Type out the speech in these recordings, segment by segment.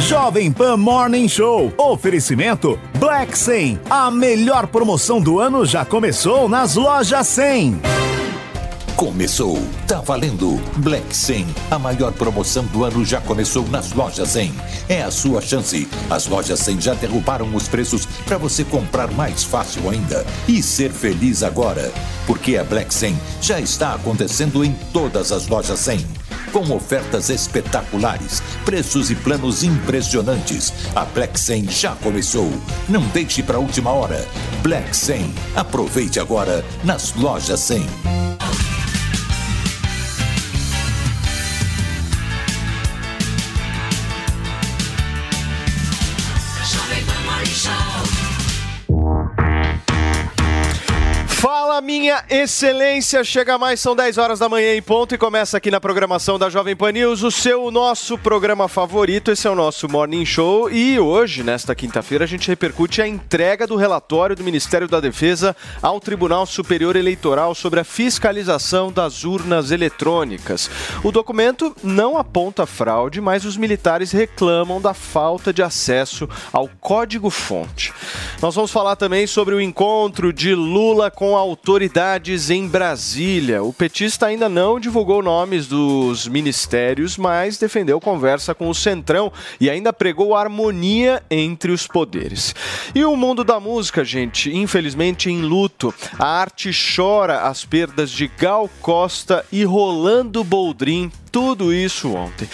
Jovem Pan Morning Show. Oferecimento Black 100. A melhor promoção do ano já começou nas lojas 100. Começou, tá valendo. Black 100, a maior promoção do ano já começou nas lojas 100. É a sua chance. As lojas 100 já derrubaram os preços para você comprar mais fácil ainda e ser feliz agora, porque a Black 100 já está acontecendo em todas as lojas 100. Com ofertas espetaculares, preços e planos impressionantes. A Black 100 já começou. Não deixe para a última hora. Black 100. Aproveite agora nas lojas 100. Minha excelência! Chega mais, são 10 horas da manhã em ponto e começa aqui na programação da Jovem Pan News, o seu, nosso programa favorito. Esse é o nosso Morning Show e hoje, nesta quinta-feira, a gente repercute a entrega do relatório do Ministério da Defesa ao Tribunal Superior Eleitoral sobre a fiscalização das urnas eletrônicas. O documento não aponta fraude, mas os militares reclamam da falta de acesso ao código-fonte. Nós vamos falar também sobre o encontro de Lula com autoridades em Brasília. O petista ainda não divulgou nomes dos ministérios, mas defendeu conversa com o Centrão e ainda pregou harmonia entre os poderes. E o mundo da música, gente, infelizmente em luto. A arte chora as perdas de Gal Costa e Rolando Boldrin tudo isso ontem.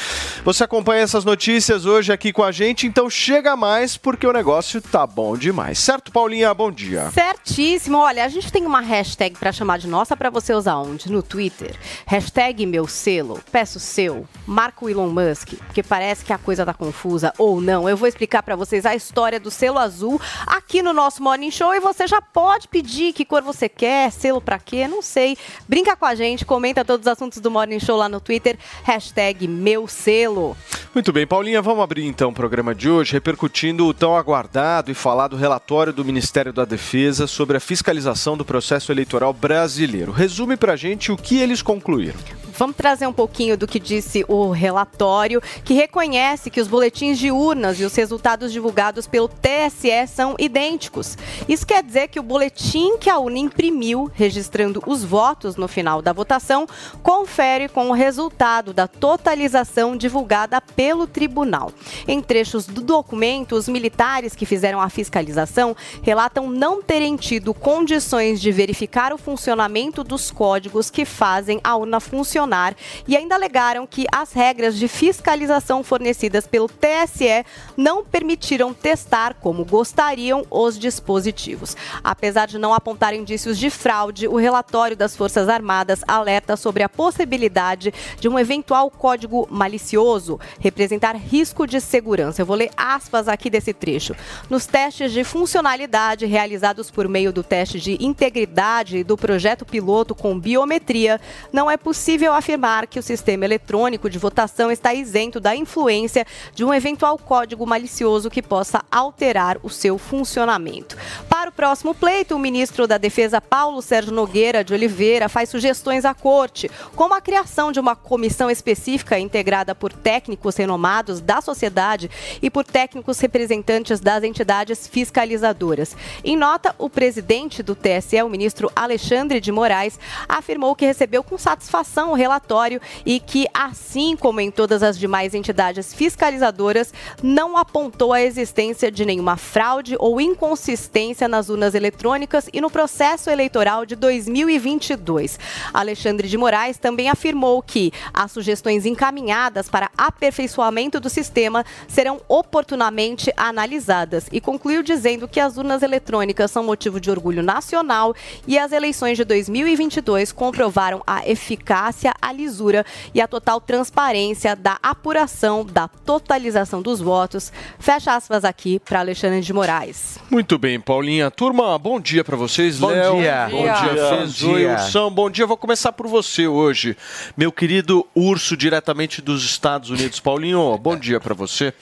Você acompanha essas notícias hoje aqui com a gente, então chega mais porque o negócio tá bom demais. Certo, Paulinha? Bom dia. Certíssimo. Olha, a gente tem uma hashtag para chamar de nossa para você usar onde? No Twitter. Hashtag meu selo, peço seu, marca o Elon Musk, porque parece que a coisa tá confusa ou não. Eu vou explicar para vocês a história do selo azul aqui no nosso Morning Show e você já pode pedir que cor você quer, selo para quê, não sei. Brinca com a gente, comenta todos os assuntos do Morning Show lá no Twitter hashtag meu selo. Muito bem, Paulinha, vamos abrir então o programa de hoje repercutindo o tão aguardado e falado relatório do Ministério da Defesa sobre a fiscalização do processo eleitoral brasileiro. Resume pra gente o que eles concluíram. Vamos trazer um pouquinho do que disse o relatório, que reconhece que os boletins de urnas e os resultados divulgados pelo TSE são idênticos. Isso quer dizer que o boletim que a urna imprimiu, registrando os votos no final da votação, confere com o resultado da totalização divulgada pelo tribunal. Em trechos do documento, os militares que fizeram a fiscalização relatam não terem tido condições de verificar o funcionamento dos códigos que fazem a urna funcionar funcionar e ainda alegaram que as regras de fiscalização fornecidas pelo TSE não permitiram testar como gostariam os dispositivos. Apesar de não apontar indícios de fraude, o relatório das Forças Armadas alerta sobre a possibilidade de um eventual código malicioso representar risco de segurança. Eu vou ler aspas aqui desse trecho. Nos testes de funcionalidade realizados por meio do teste de integridade do projeto piloto com biometria, não é possível afirmar que o sistema eletrônico de votação está isento da influência de um eventual código malicioso que possa alterar o seu funcionamento. Para o próximo pleito, o ministro da Defesa Paulo Sérgio Nogueira de Oliveira faz sugestões à corte, como a criação de uma comissão específica integrada por técnicos renomados da sociedade e por técnicos representantes das entidades fiscalizadoras. Em nota, o presidente do TSE, o ministro Alexandre de Moraes, afirmou que recebeu com satisfação o relatório e que, assim como em todas as demais entidades fiscalizadoras, não apontou a existência de nenhuma fraude ou inconsistência nas urnas eletrônicas e no processo eleitoral de 2022. Alexandre de Moraes também afirmou que as sugestões encaminhadas para aperfeiçoamento do sistema serão oportunamente analisadas e concluiu dizendo que as urnas eletrônicas são motivo de orgulho nacional e as eleições de 2022 comprovaram a eficácia a lisura e a total transparência da apuração da totalização dos votos. Fecha aspas aqui para Alexandre de Moraes. Muito bem, Paulinha. Turma, bom dia para vocês. Bom Léo, dia. Bom dia, Fez. Oi, Ursão. Bom dia. Vou começar por você hoje. Meu querido Urso, diretamente dos Estados Unidos. Paulinho, bom dia para você.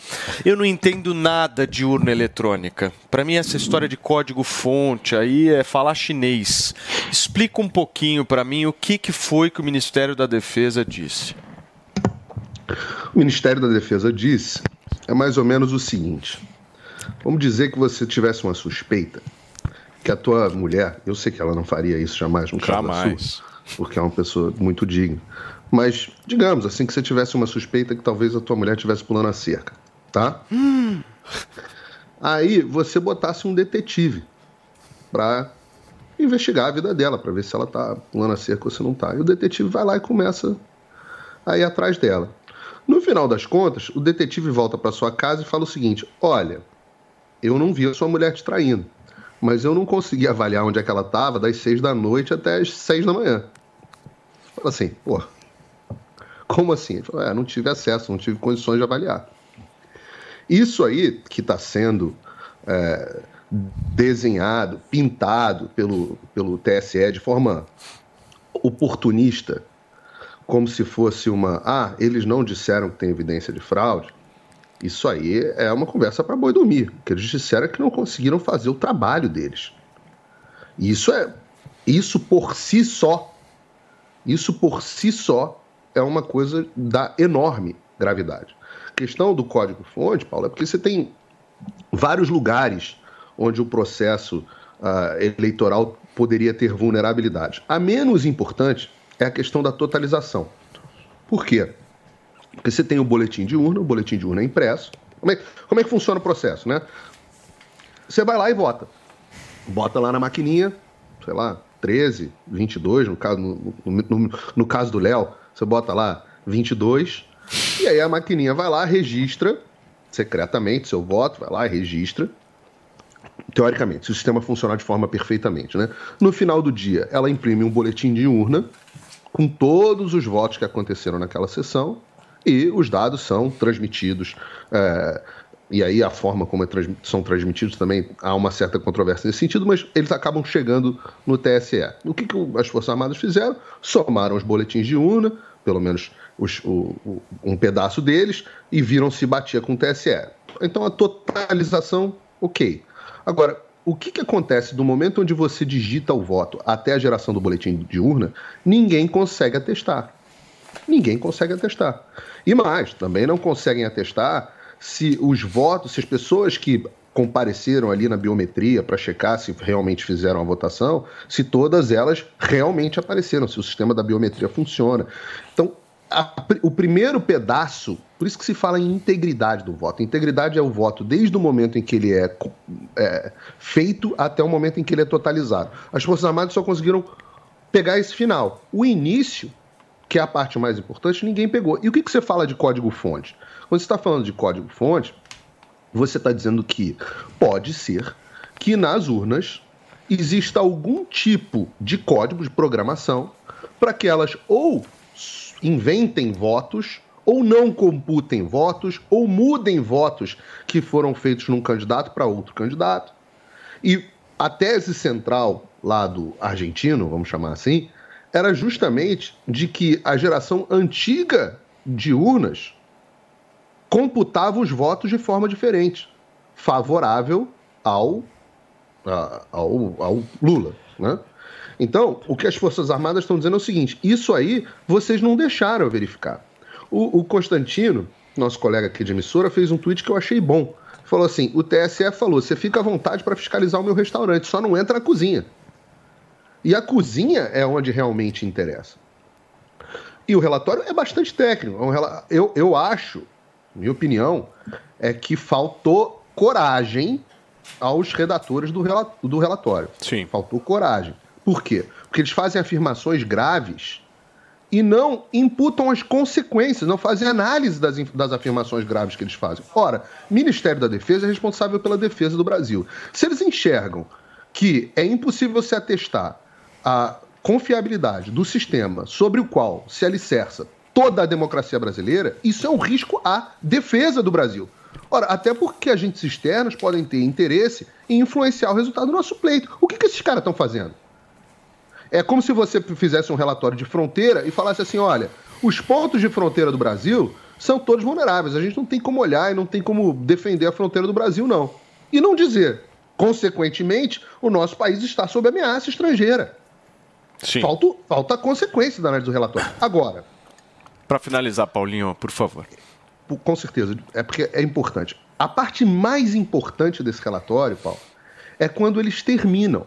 Eu não entendo nada de urna eletrônica. Para mim, essa história de código-fonte aí é falar chinês. Explica um pouquinho para mim o que, que foi que o Ministério da Defesa disse. O Ministério da Defesa disse é mais ou menos o seguinte. Vamos dizer que você tivesse uma suspeita que a tua mulher, eu sei que ela não faria isso jamais no caso jamais. Sua, porque é uma pessoa muito digna. Mas, digamos assim, que você tivesse uma suspeita que talvez a tua mulher estivesse pulando a cerca, tá? Hum. Aí você botasse um detetive para investigar a vida dela, para ver se ela tá pulando a cerca ou se não tá. E o detetive vai lá e começa a ir atrás dela. No final das contas, o detetive volta para sua casa e fala o seguinte: Olha, eu não vi a sua mulher te traindo, mas eu não consegui avaliar onde é que ela estava das seis da noite até as seis da manhã. Fala assim, pô, como assim? Ele fala, é, não tive acesso, não tive condições de avaliar. Isso aí que está sendo é, desenhado, pintado pelo, pelo TSE de forma oportunista, como se fosse uma. Ah, eles não disseram que tem evidência de fraude. Isso aí é uma conversa para boi dormir. O que eles disseram é que não conseguiram fazer o trabalho deles. Isso é. Isso por si só. Isso por si só é uma coisa da enorme gravidade. A questão do código-fonte, Paulo, é porque você tem vários lugares onde o processo uh, eleitoral poderia ter vulnerabilidade. A menos importante é a questão da totalização. Por quê? Porque você tem o boletim de urna, o boletim de urna é impresso. Como é, como é que funciona o processo, né? Você vai lá e vota. Bota lá na maquininha, sei lá, 13, 22, no caso, no, no, no, no caso do Léo, você bota lá 22, e aí a maquininha vai lá, registra secretamente seu voto, vai lá e registra. Teoricamente, se o sistema funcionar de forma perfeitamente, né? No final do dia, ela imprime um boletim de urna com todos os votos que aconteceram naquela sessão e os dados são transmitidos. É, e aí a forma como é trans, são transmitidos também há uma certa controvérsia nesse sentido, mas eles acabam chegando no TSE. O que, que as Forças Armadas fizeram? Somaram os boletins de urna, pelo menos os, o, o, um pedaço deles, e viram se batia com o TSE. Então a totalização, ok. Agora, o que, que acontece do momento onde você digita o voto até a geração do boletim de urna? Ninguém consegue atestar. Ninguém consegue atestar. E mais, também não conseguem atestar se os votos, se as pessoas que compareceram ali na biometria para checar se realmente fizeram a votação, se todas elas realmente apareceram, se o sistema da biometria funciona. Então, a, o primeiro pedaço, por isso que se fala em integridade do voto. Integridade é o voto desde o momento em que ele é, é feito até o momento em que ele é totalizado. As Forças Armadas só conseguiram pegar esse final. O início, que é a parte mais importante, ninguém pegou. E o que, que você fala de código-fonte? Quando você está falando de código-fonte, você está dizendo que pode ser que nas urnas exista algum tipo de código de programação para que elas ou inventem votos, ou não computem votos, ou mudem votos que foram feitos num candidato para outro candidato. E a tese central lá do argentino, vamos chamar assim, era justamente de que a geração antiga de urnas computava os votos de forma diferente, favorável ao, ao, ao Lula. Né? Então, o que as Forças Armadas estão dizendo é o seguinte: isso aí vocês não deixaram verificar. O, o Constantino, nosso colega aqui de emissora, fez um tweet que eu achei bom. Falou assim: o TSE falou, você fica à vontade para fiscalizar o meu restaurante, só não entra na cozinha. E a cozinha é onde realmente interessa. E o relatório é bastante técnico. É eu, eu acho, minha opinião, é que faltou coragem aos redatores do, do relatório. Sim. Faltou coragem. Por quê? Porque eles fazem afirmações graves e não imputam as consequências, não fazem análise das, das afirmações graves que eles fazem. Ora, o Ministério da Defesa é responsável pela defesa do Brasil. Se eles enxergam que é impossível se atestar a confiabilidade do sistema sobre o qual se alicerça toda a democracia brasileira, isso é um risco à defesa do Brasil. Ora, até porque agentes externos podem ter interesse em influenciar o resultado do nosso pleito. O que, que esses caras estão fazendo? É como se você fizesse um relatório de fronteira e falasse assim: olha, os pontos de fronteira do Brasil são todos vulneráveis. A gente não tem como olhar e não tem como defender a fronteira do Brasil, não. E não dizer, consequentemente, o nosso país está sob ameaça estrangeira. Sim. Falta, falta a consequência da análise do relatório. Agora. Para finalizar, Paulinho, por favor. com certeza, é porque é importante. A parte mais importante desse relatório, Paulo, é quando eles terminam.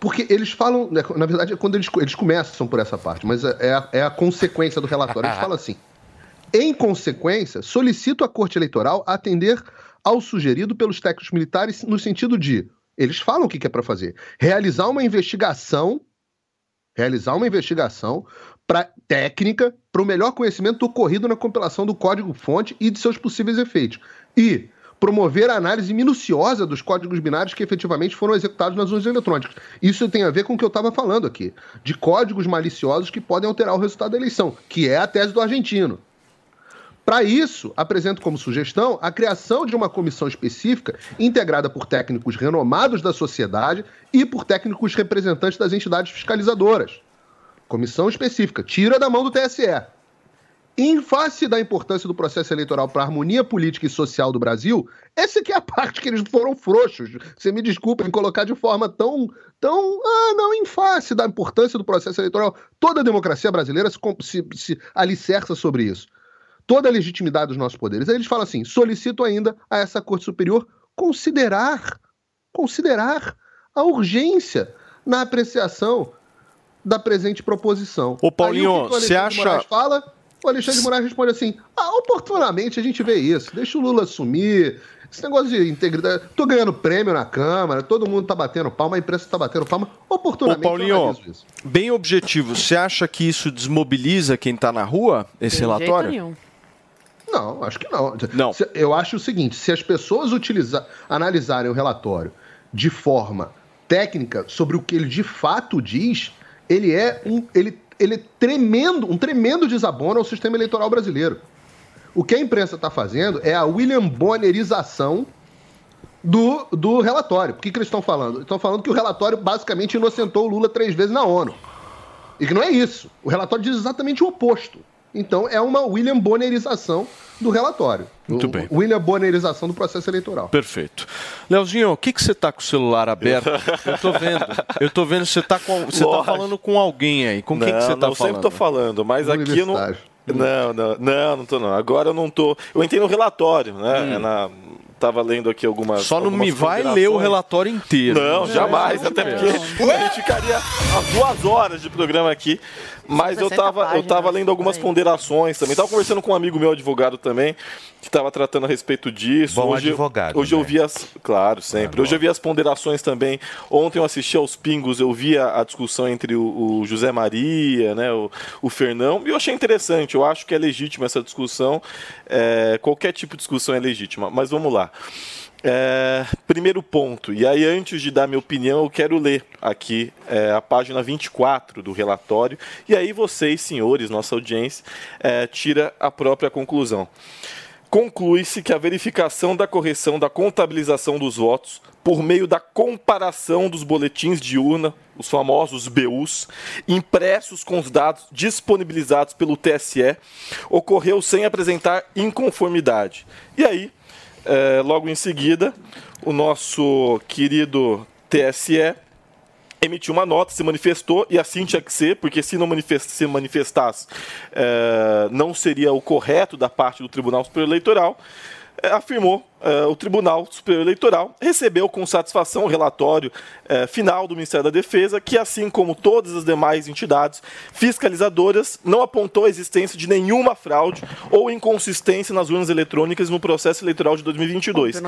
Porque eles falam, né, na verdade, é quando eles, eles começam por essa parte, mas é, é a, é a consequência do relatório. Eles falam assim: em consequência, solicito à Corte Eleitoral atender ao sugerido pelos técnicos militares no sentido de, eles falam o que é para fazer, realizar uma investigação, realizar uma investigação para técnica para o melhor conhecimento do ocorrido na compilação do código-fonte e de seus possíveis efeitos. E promover a análise minuciosa dos códigos binários que efetivamente foram executados nas urnas eletrônicas. Isso tem a ver com o que eu estava falando aqui, de códigos maliciosos que podem alterar o resultado da eleição, que é a tese do argentino. Para isso, apresento como sugestão a criação de uma comissão específica integrada por técnicos renomados da sociedade e por técnicos representantes das entidades fiscalizadoras. Comissão específica, tira da mão do TSE. Em face da importância do processo eleitoral para a harmonia política e social do Brasil, essa que é a parte que eles foram frouxos. Você me desculpa em colocar de forma tão, tão, ah, não, em face da importância do processo eleitoral. Toda a democracia brasileira se, se, se alicerça sobre isso toda a legitimidade dos nossos poderes. Aí eles falam assim: solicito ainda a essa Corte Superior considerar, considerar a urgência na apreciação da presente proposição. Ô Paulinho, você acha... fala, o Alexandre de Moraes responde assim, ah, oportunamente a gente vê isso, deixa o Lula assumir, esse negócio de integridade, tô ganhando prêmio na Câmara, todo mundo tá batendo palma, a imprensa tá batendo palma, oportunamente Ô Paulinho, bem objetivo, você acha que isso desmobiliza quem tá na rua, esse Tem relatório? Jeito nenhum. Não, acho que não. não. Eu acho o seguinte: se as pessoas utilizar, analisarem o relatório de forma técnica sobre o que ele de fato diz, ele é um, ele, ele é tremendo, um tremendo desabono ao sistema eleitoral brasileiro. O que a imprensa está fazendo é a William Bonnerização do, do relatório. O que, que eles estão falando? Estão falando que o relatório basicamente inocentou o Lula três vezes na ONU. E que não é isso. O relatório diz exatamente o oposto. Então é uma William Bonnerização do relatório. Muito bem. William Bonnerização do processo eleitoral. Perfeito. Leozinho, o que, que você está com o celular aberto? Eu estou vendo. Eu estou vendo você está com, você tá falando com alguém aí. Com quem que você está falando? Eu sempre estou falando, mas aqui eu não. Não, não, não, não tô não. Agora eu não tô. Eu entrei no relatório, né? Hum. É na, Tava lendo aqui algumas. Só não algumas me vai ler o relatório inteiro. Não, jamais. até porque a gente ficaria as duas horas de programa aqui. Mas eu tava, eu tava lendo algumas ponderações também. Tava conversando com um amigo meu, advogado também, que estava tratando a respeito disso. Bom hoje, advogado. Hoje né? eu vi as. Claro, sempre. hoje eu vi as ponderações também. Ontem eu assisti aos Pingos, eu vi a, a discussão entre o, o, José Maria, né, o, o Fernão, e eu achei interessante. Eu acho que é legítima essa discussão. É, qualquer tipo de discussão é legítima. Mas vamos lá. É, primeiro ponto, e aí antes de dar minha opinião, eu quero ler aqui é, a página 24 do relatório, e aí vocês, senhores, nossa audiência, é, tira a própria conclusão. Conclui-se que a verificação da correção da contabilização dos votos por meio da comparação dos boletins de urna, os famosos BUs, impressos com os dados disponibilizados pelo TSE, ocorreu sem apresentar inconformidade. E aí, é, logo em seguida, o nosso querido TSE emitiu uma nota, se manifestou, e assim tinha que ser, porque se não manifest, se manifestasse, é, não seria o correto da parte do Tribunal Superior Eleitoral, é, afirmou uh, o Tribunal Superior Eleitoral recebeu com satisfação o relatório uh, final do Ministério da Defesa, que, assim como todas as demais entidades fiscalizadoras, não apontou a existência de nenhuma fraude ou inconsistência nas urnas eletrônicas no processo eleitoral de 2022.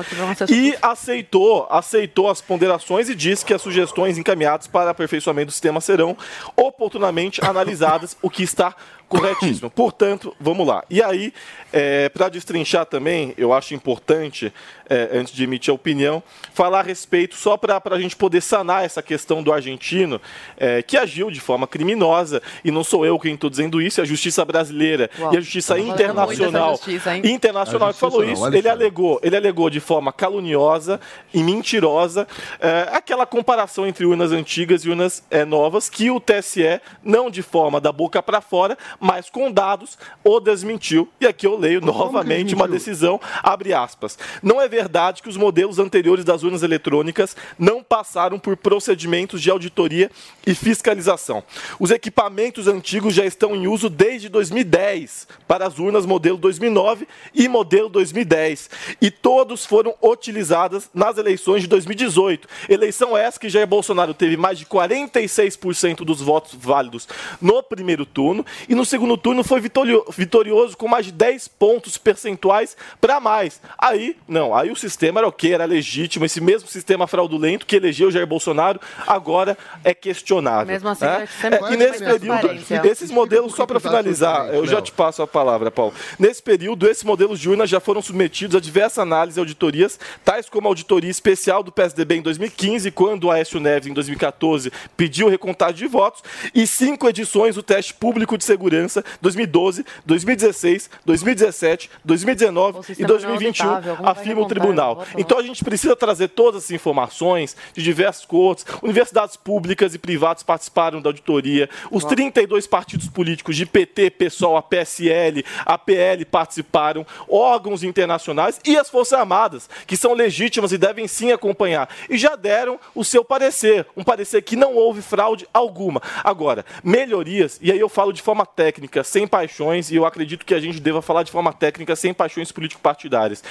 E aceitou, aceitou as ponderações e disse que as sugestões encaminhadas para aperfeiçoamento do sistema serão oportunamente analisadas, o que está corretíssimo. Portanto, vamos lá. E aí, é, para destrinchar também, eu acho importante é, antes de emitir a opinião, falar a respeito, só para a gente poder sanar essa questão do argentino, é, que agiu de forma criminosa, e não sou eu quem estou dizendo isso, é a justiça brasileira Uau, e a justiça internacional. Justiça, internacional que falou isso, ele alegou, ele alegou de forma caluniosa e mentirosa é, aquela comparação entre urnas antigas e urnas é, novas, que o TSE, não de forma da boca para fora, mas com dados, o desmentiu. E aqui eu leio novamente uma decisão, abre aspas. Não é verdade que os modelos anteriores das urnas eletrônicas não passaram por procedimentos de auditoria e fiscalização. Os equipamentos antigos já estão em uso desde 2010 para as urnas modelo 2009 e modelo 2010 e todos foram utilizados nas eleições de 2018. Eleição essa que Jair Bolsonaro teve mais de 46% dos votos válidos no primeiro turno e no segundo turno foi vitorioso com mais de 10 pontos percentuais para mais. Aí, não, aí o sistema era ok, era legítimo, esse mesmo sistema fraudulento que elegeu Jair Bolsonaro agora é questionável. Mesmo assim, né? é, e nesse período, esses modelos, só para finalizar, eu já te passo a palavra, Paulo. Nesse período, esses modelos de urna já foram submetidos a diversas análises e auditorias, tais como a auditoria especial do PSDB em 2015, quando o Aécio Neves, em 2014, pediu recontagem de votos, e cinco edições do teste público de segurança 2012, 2016, 2017, 2019 e 2021, é afirma o tribunal. Então a gente precisa trazer todas as informações de diversos cortes, universidades públicas e privadas participaram da auditoria, os 32 partidos políticos de PT, PSOL, a PSL, a PL participaram, órgãos internacionais e as Forças Armadas, que são legítimas e devem sim acompanhar. E já deram o seu parecer, um parecer que não houve fraude alguma. Agora, melhorias, e aí eu falo de forma técnica, sem paixões, e eu acredito que a gente deva falar de forma técnica, sem paixões político-partidárias.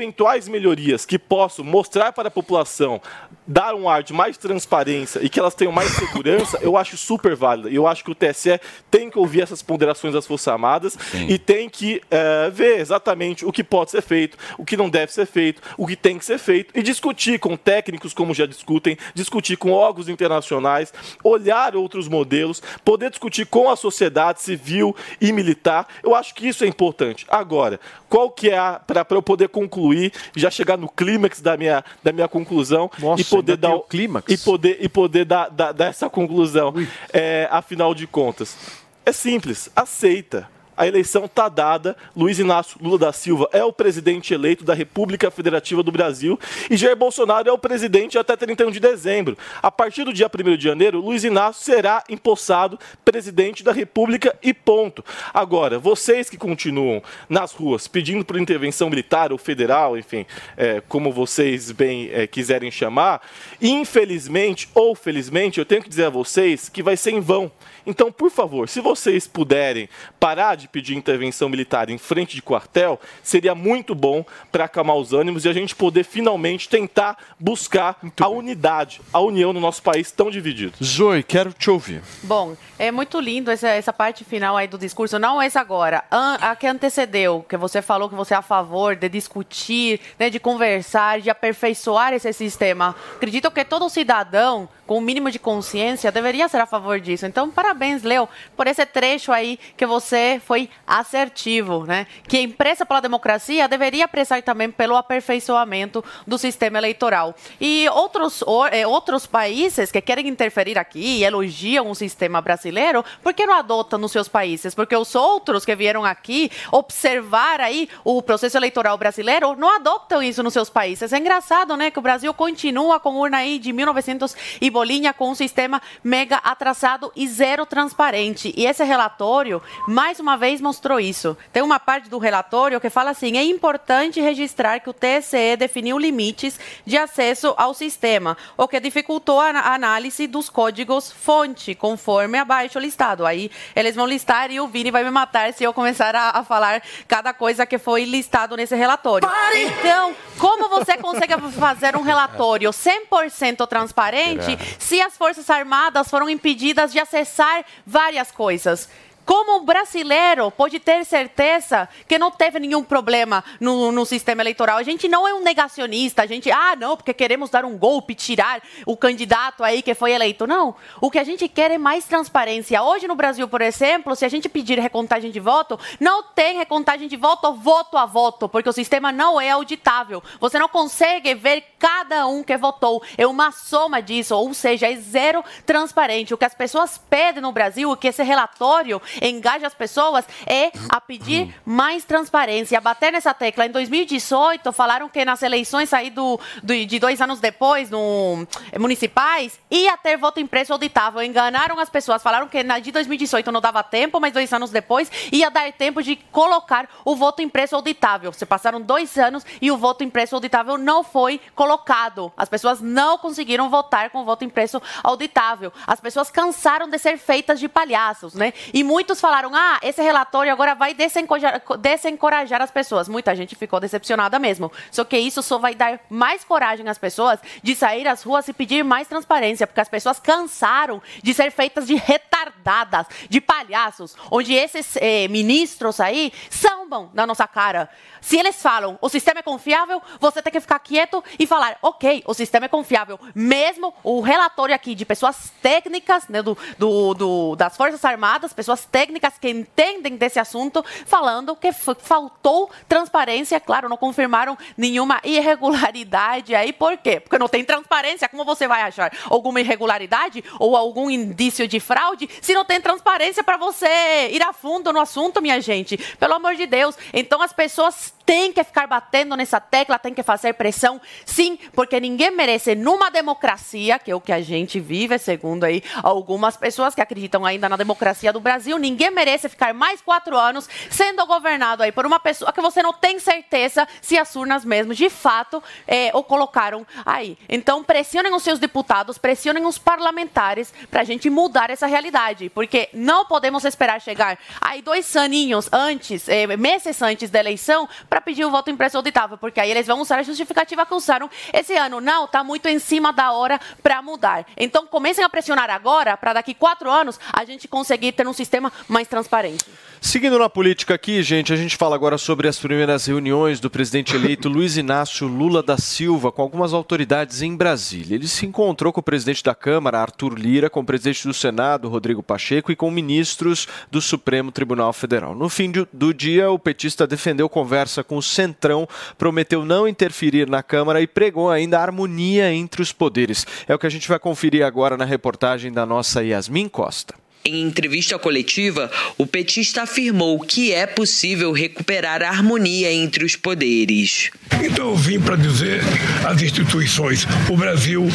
Eventuais melhorias que possam mostrar para a população, dar um ar de mais transparência e que elas tenham mais segurança, eu acho super válida. Eu acho que o TSE tem que ouvir essas ponderações das Forças Armadas Sim. e tem que é, ver exatamente o que pode ser feito, o que não deve ser feito, o que tem que ser feito e discutir com técnicos, como já discutem, discutir com órgãos internacionais, olhar outros modelos, poder discutir com a sociedade civil e militar. Eu acho que isso é importante. Agora, qual que é para eu poder concluir, já chegar no clímax da minha, da minha conclusão Nossa, e poder dar o clímax? e poder e poder dar, dar, dar essa conclusão, é, afinal de contas, é simples, aceita a eleição está dada. Luiz Inácio Lula da Silva é o presidente eleito da República Federativa do Brasil e Jair Bolsonaro é o presidente até 31 de dezembro. A partir do dia 1 de janeiro, Luiz Inácio será empossado presidente da República e ponto. Agora, vocês que continuam nas ruas pedindo por intervenção militar ou federal, enfim, é, como vocês bem é, quiserem chamar, infelizmente ou felizmente, eu tenho que dizer a vocês que vai ser em vão. Então, por favor, se vocês puderem parar de pedir intervenção militar em frente de quartel, seria muito bom para acalmar os ânimos e a gente poder finalmente tentar buscar muito a bem. unidade, a união no nosso país tão dividido. Zoe, quero te ouvir. Bom, é muito lindo essa, essa parte final aí do discurso, não esse agora, a que antecedeu, que você falou que você é a favor de discutir, né, de conversar, de aperfeiçoar esse sistema. Acredito que todo cidadão com o um mínimo de consciência deveria ser a favor disso. Então, parabéns, Leo, por esse trecho aí que você foi assertivo, né? Que a imprensa pela democracia deveria pressar também pelo aperfeiçoamento do sistema eleitoral. E outros, é, outros países que querem interferir aqui e elogiam o sistema brasileiro, por que não adotam nos seus países? Porque os outros que vieram aqui observar aí o processo eleitoral brasileiro não adotam isso nos seus países. É engraçado, né, que o Brasil continua com urna aí de 1900 e bolinha com um sistema mega atrasado e zero transparente. E esse relatório, mais uma vez mostrou isso. Tem uma parte do relatório que fala assim: é importante registrar que o TSE definiu limites de acesso ao sistema, o que dificultou a análise dos códigos fonte, conforme abaixo listado. Aí eles vão listar e o Vini vai me matar se eu começar a, a falar cada coisa que foi listado nesse relatório. Então, como você consegue fazer um relatório 100% transparente se as Forças Armadas foram impedidas de acessar várias coisas? Como o brasileiro pode ter certeza que não teve nenhum problema no, no, sistema eleitoral? A gente não é um negacionista, a gente, ah, não, porque queremos dar um golpe, tirar o candidato aí que foi eleito. Não. O que a gente quer é mais transparência. Hoje no Brasil, por exemplo, se a gente pedir recontagem de voto, não tem recontagem de voto voto a voto, porque o sistema não é auditável. Você não consegue ver cada um que votou. É uma soma disso, ou seja, é zero transparente. O que as pessoas pedem no Brasil é que esse relatório engaja as pessoas é a pedir mais transparência, a bater nessa tecla. Em 2018, falaram que nas eleições aí do, do de dois anos depois, no municipais, ia ter voto impresso auditável. Enganaram as pessoas, falaram que na de 2018 não dava tempo, mas dois anos depois ia dar tempo de colocar o voto impresso auditável. Se passaram dois anos e o voto impresso auditável não foi colocado. As pessoas não conseguiram votar com o voto impresso auditável. As pessoas cansaram de ser feitas de palhaços, né? E muitos falaram: ah, esse relatório agora vai desencorajar, desencorajar as pessoas. Muita gente ficou decepcionada mesmo. Só que isso só vai dar mais coragem às pessoas de sair às ruas e pedir mais transparência, porque as pessoas cansaram de ser feitas de retardadas, de palhaços, onde esses eh, ministros aí sambam na nossa cara. Se eles falam o sistema é confiável, você tem que ficar quieto e falar, ok, o sistema é confiável. Mesmo o relatório aqui de pessoas técnicas né, do, do, do, das Forças Armadas, pessoas técnicas que entendem desse assunto, falando que faltou transparência, claro, não confirmaram nenhuma irregularidade aí. Por quê? Porque não tem transparência. Como você vai achar alguma irregularidade ou algum indício de fraude se não tem transparência para você ir a fundo no assunto, minha gente? Pelo amor de Deus. Então as pessoas tem que ficar batendo nessa tecla, tem que fazer pressão, sim, porque ninguém merece numa democracia, que é o que a gente vive, segundo aí algumas pessoas que acreditam ainda na democracia do Brasil, ninguém merece ficar mais quatro anos sendo governado aí por uma pessoa que você não tem certeza se as urnas mesmo, de fato, é, o colocaram aí. Então, pressionem os seus deputados, pressionem os parlamentares para a gente mudar essa realidade, porque não podemos esperar chegar aí dois aninhos antes, é, meses antes da eleição, para pedir o voto impresso auditável, porque aí eles vão usar a justificativa que usaram esse ano. Não, está muito em cima da hora para mudar. Então comecem a pressionar agora, para daqui quatro anos a gente conseguir ter um sistema mais transparente. Seguindo na política aqui, gente, a gente fala agora sobre as primeiras reuniões do presidente eleito Luiz Inácio Lula da Silva com algumas autoridades em Brasília. Ele se encontrou com o presidente da Câmara, Arthur Lira, com o presidente do Senado, Rodrigo Pacheco, e com ministros do Supremo Tribunal Federal. No fim do dia, o petista defendeu conversa com o Centrão, prometeu não interferir na Câmara e pregou ainda a harmonia entre os poderes. É o que a gente vai conferir agora na reportagem da nossa Yasmin Costa. Em entrevista coletiva, o petista afirmou que é possível recuperar a harmonia entre os poderes. Então eu vim para dizer às instituições: o Brasil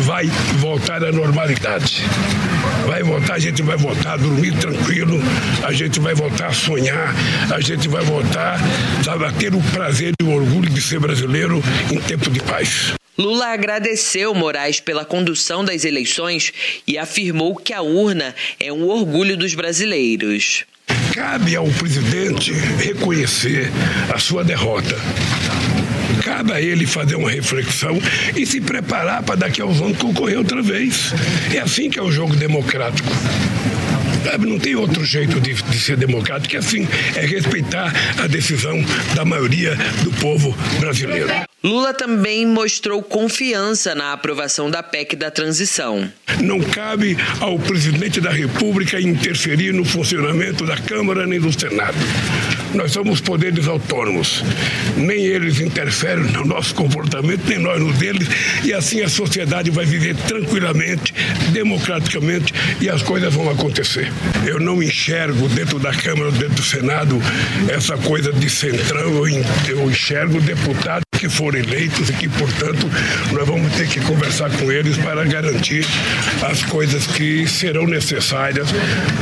vai voltar à normalidade. Vai voltar, a gente vai voltar a dormir tranquilo, a gente vai voltar a sonhar, a gente vai voltar sabe, a ter o prazer e o orgulho de ser brasileiro em tempo de paz. Lula agradeceu Moraes pela condução das eleições e afirmou que a urna é um orgulho dos brasileiros. Cabe ao presidente reconhecer a sua derrota. Cabe a ele fazer uma reflexão e se preparar para daqui a uns anos concorrer outra vez. É assim que é o jogo democrático. Não tem outro jeito de, de ser democrático, que assim é respeitar a decisão da maioria do povo brasileiro. Lula também mostrou confiança na aprovação da PEC da transição. Não cabe ao presidente da República interferir no funcionamento da Câmara nem do Senado. Nós somos poderes autônomos. Nem eles interferem no nosso comportamento, nem nós no deles. E assim a sociedade vai viver tranquilamente, democraticamente e as coisas vão acontecer. Eu não enxergo dentro da Câmara, dentro do Senado, essa coisa de centrão. Eu enxergo deputados que foram eleitos e que, portanto, nós vamos ter que conversar com eles para garantir as coisas que serão necessárias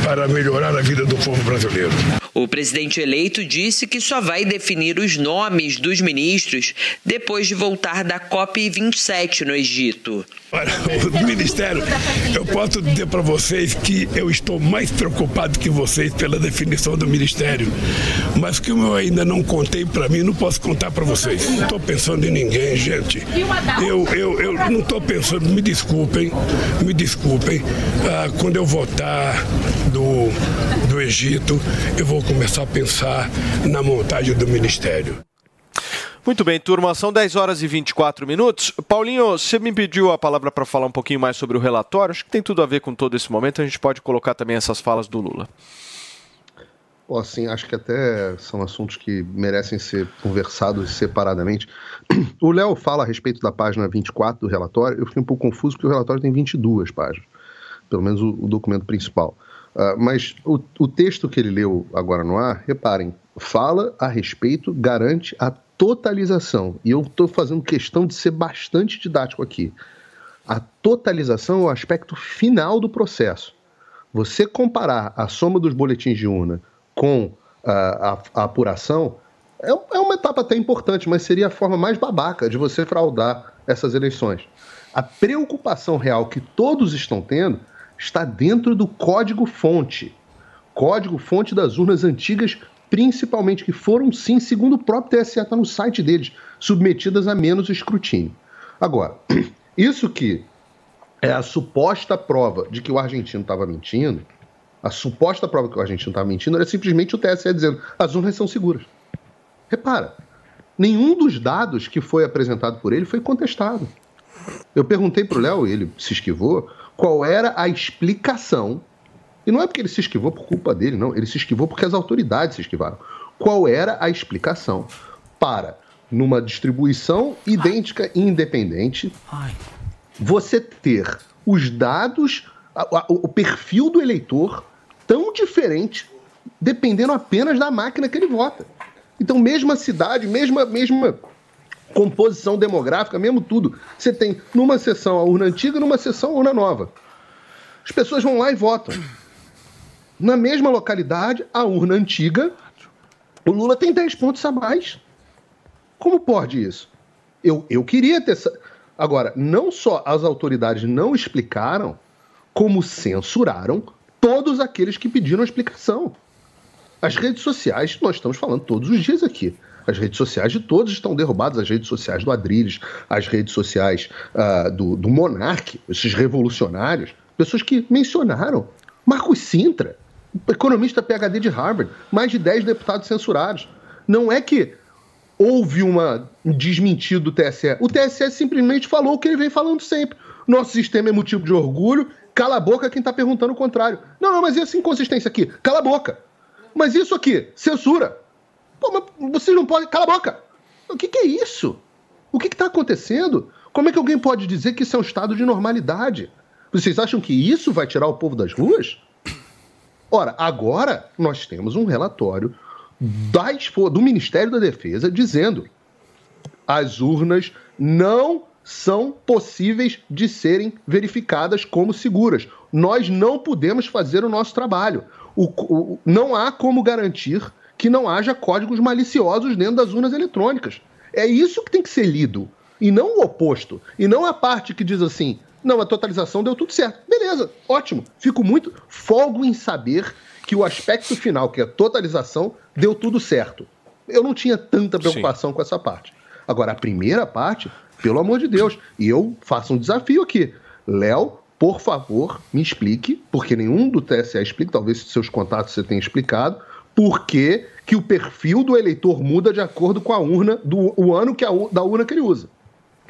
para melhorar a vida do povo brasileiro. O presidente eleito disse que só vai definir os nomes dos ministros depois de voltar da COP27 no Egito. Olha, o Ministério, eu posso dizer para vocês que eu estou mais preocupado que vocês pela definição do Ministério, mas que eu ainda não contei para mim, não posso contar para vocês. Não estou pensando em ninguém, gente. Eu, eu, eu não estou pensando, me desculpem, me desculpem. Ah, quando eu voltar do, do Egito, eu vou começar a pensar na montagem do Ministério. Muito bem, turma, são 10 horas e 24 minutos. Paulinho, você me pediu a palavra para falar um pouquinho mais sobre o relatório. Acho que tem tudo a ver com todo esse momento. A gente pode colocar também essas falas do Lula. Bom, assim, acho que até são assuntos que merecem ser conversados separadamente. O Léo fala a respeito da página 24 do relatório. Eu fiquei um pouco confuso porque o relatório tem 22 páginas, pelo menos o, o documento principal. Uh, mas o, o texto que ele leu agora no ar, reparem, fala a respeito, garante a totalização. E eu estou fazendo questão de ser bastante didático aqui. A totalização é o aspecto final do processo. Você comparar a soma dos boletins de urna com a, a, a apuração é, é uma etapa até importante, mas seria a forma mais babaca de você fraudar essas eleições. A preocupação real que todos estão tendo está dentro do código-fonte. Código-fonte das urnas antigas, principalmente, que foram, sim, segundo o próprio TSE, está no site deles, submetidas a menos escrutínio. Agora, isso que é a suposta prova de que o argentino estava mentindo, a suposta prova que o argentino estava mentindo era simplesmente o TSE dizendo as urnas são seguras. Repara, nenhum dos dados que foi apresentado por ele foi contestado. Eu perguntei para o Léo, ele se esquivou, qual era a explicação. E não é porque ele se esquivou por culpa dele, não. Ele se esquivou porque as autoridades se esquivaram. Qual era a explicação para, numa distribuição idêntica e independente, você ter os dados, o perfil do eleitor tão diferente, dependendo apenas da máquina que ele vota. Então, mesma cidade, mesma, mesma composição demográfica, mesmo tudo. Você tem numa sessão a urna antiga e numa sessão a urna nova. As pessoas vão lá e votam. Na mesma localidade, a urna antiga, o Lula tem 10 pontos a mais. Como pode isso? Eu, eu queria ter. Agora, não só as autoridades não explicaram, como censuraram todos aqueles que pediram explicação. As redes sociais, nós estamos falando todos os dias aqui. As redes sociais de todos estão derrubadas, as redes sociais do Adriles, as redes sociais uh, do, do Monark, esses revolucionários, pessoas que mencionaram. Marcos Sintra, economista PhD de Harvard, mais de 10 deputados censurados. Não é que houve uma, um desmentido do TSE. O TSE simplesmente falou o que ele vem falando sempre. Nosso sistema é motivo de orgulho, cala a boca quem está perguntando o contrário. Não, não, mas essa inconsistência aqui? Cala a boca. Mas isso aqui, censura. Pô, mas vocês não podem. Cala a boca! O que, que é isso? O que está acontecendo? Como é que alguém pode dizer que isso é um estado de normalidade? Vocês acham que isso vai tirar o povo das ruas? Ora, agora nós temos um relatório do Ministério da Defesa dizendo as urnas não são possíveis de serem verificadas como seguras. Nós não podemos fazer o nosso trabalho. O, o, não há como garantir que não haja códigos maliciosos dentro das urnas eletrônicas. É isso que tem que ser lido, e não o oposto. E não a parte que diz assim: não, a totalização deu tudo certo. Beleza, ótimo. Fico muito folgo em saber que o aspecto final, que é a totalização, deu tudo certo. Eu não tinha tanta preocupação Sim. com essa parte. Agora, a primeira parte, pelo amor de Deus, e eu faço um desafio aqui. Léo, por favor, me explique, porque nenhum do TSE explica, talvez seus contatos você tenha explicado, por que, que o perfil do eleitor muda de acordo com a urna, do o ano que a, da urna que ele usa.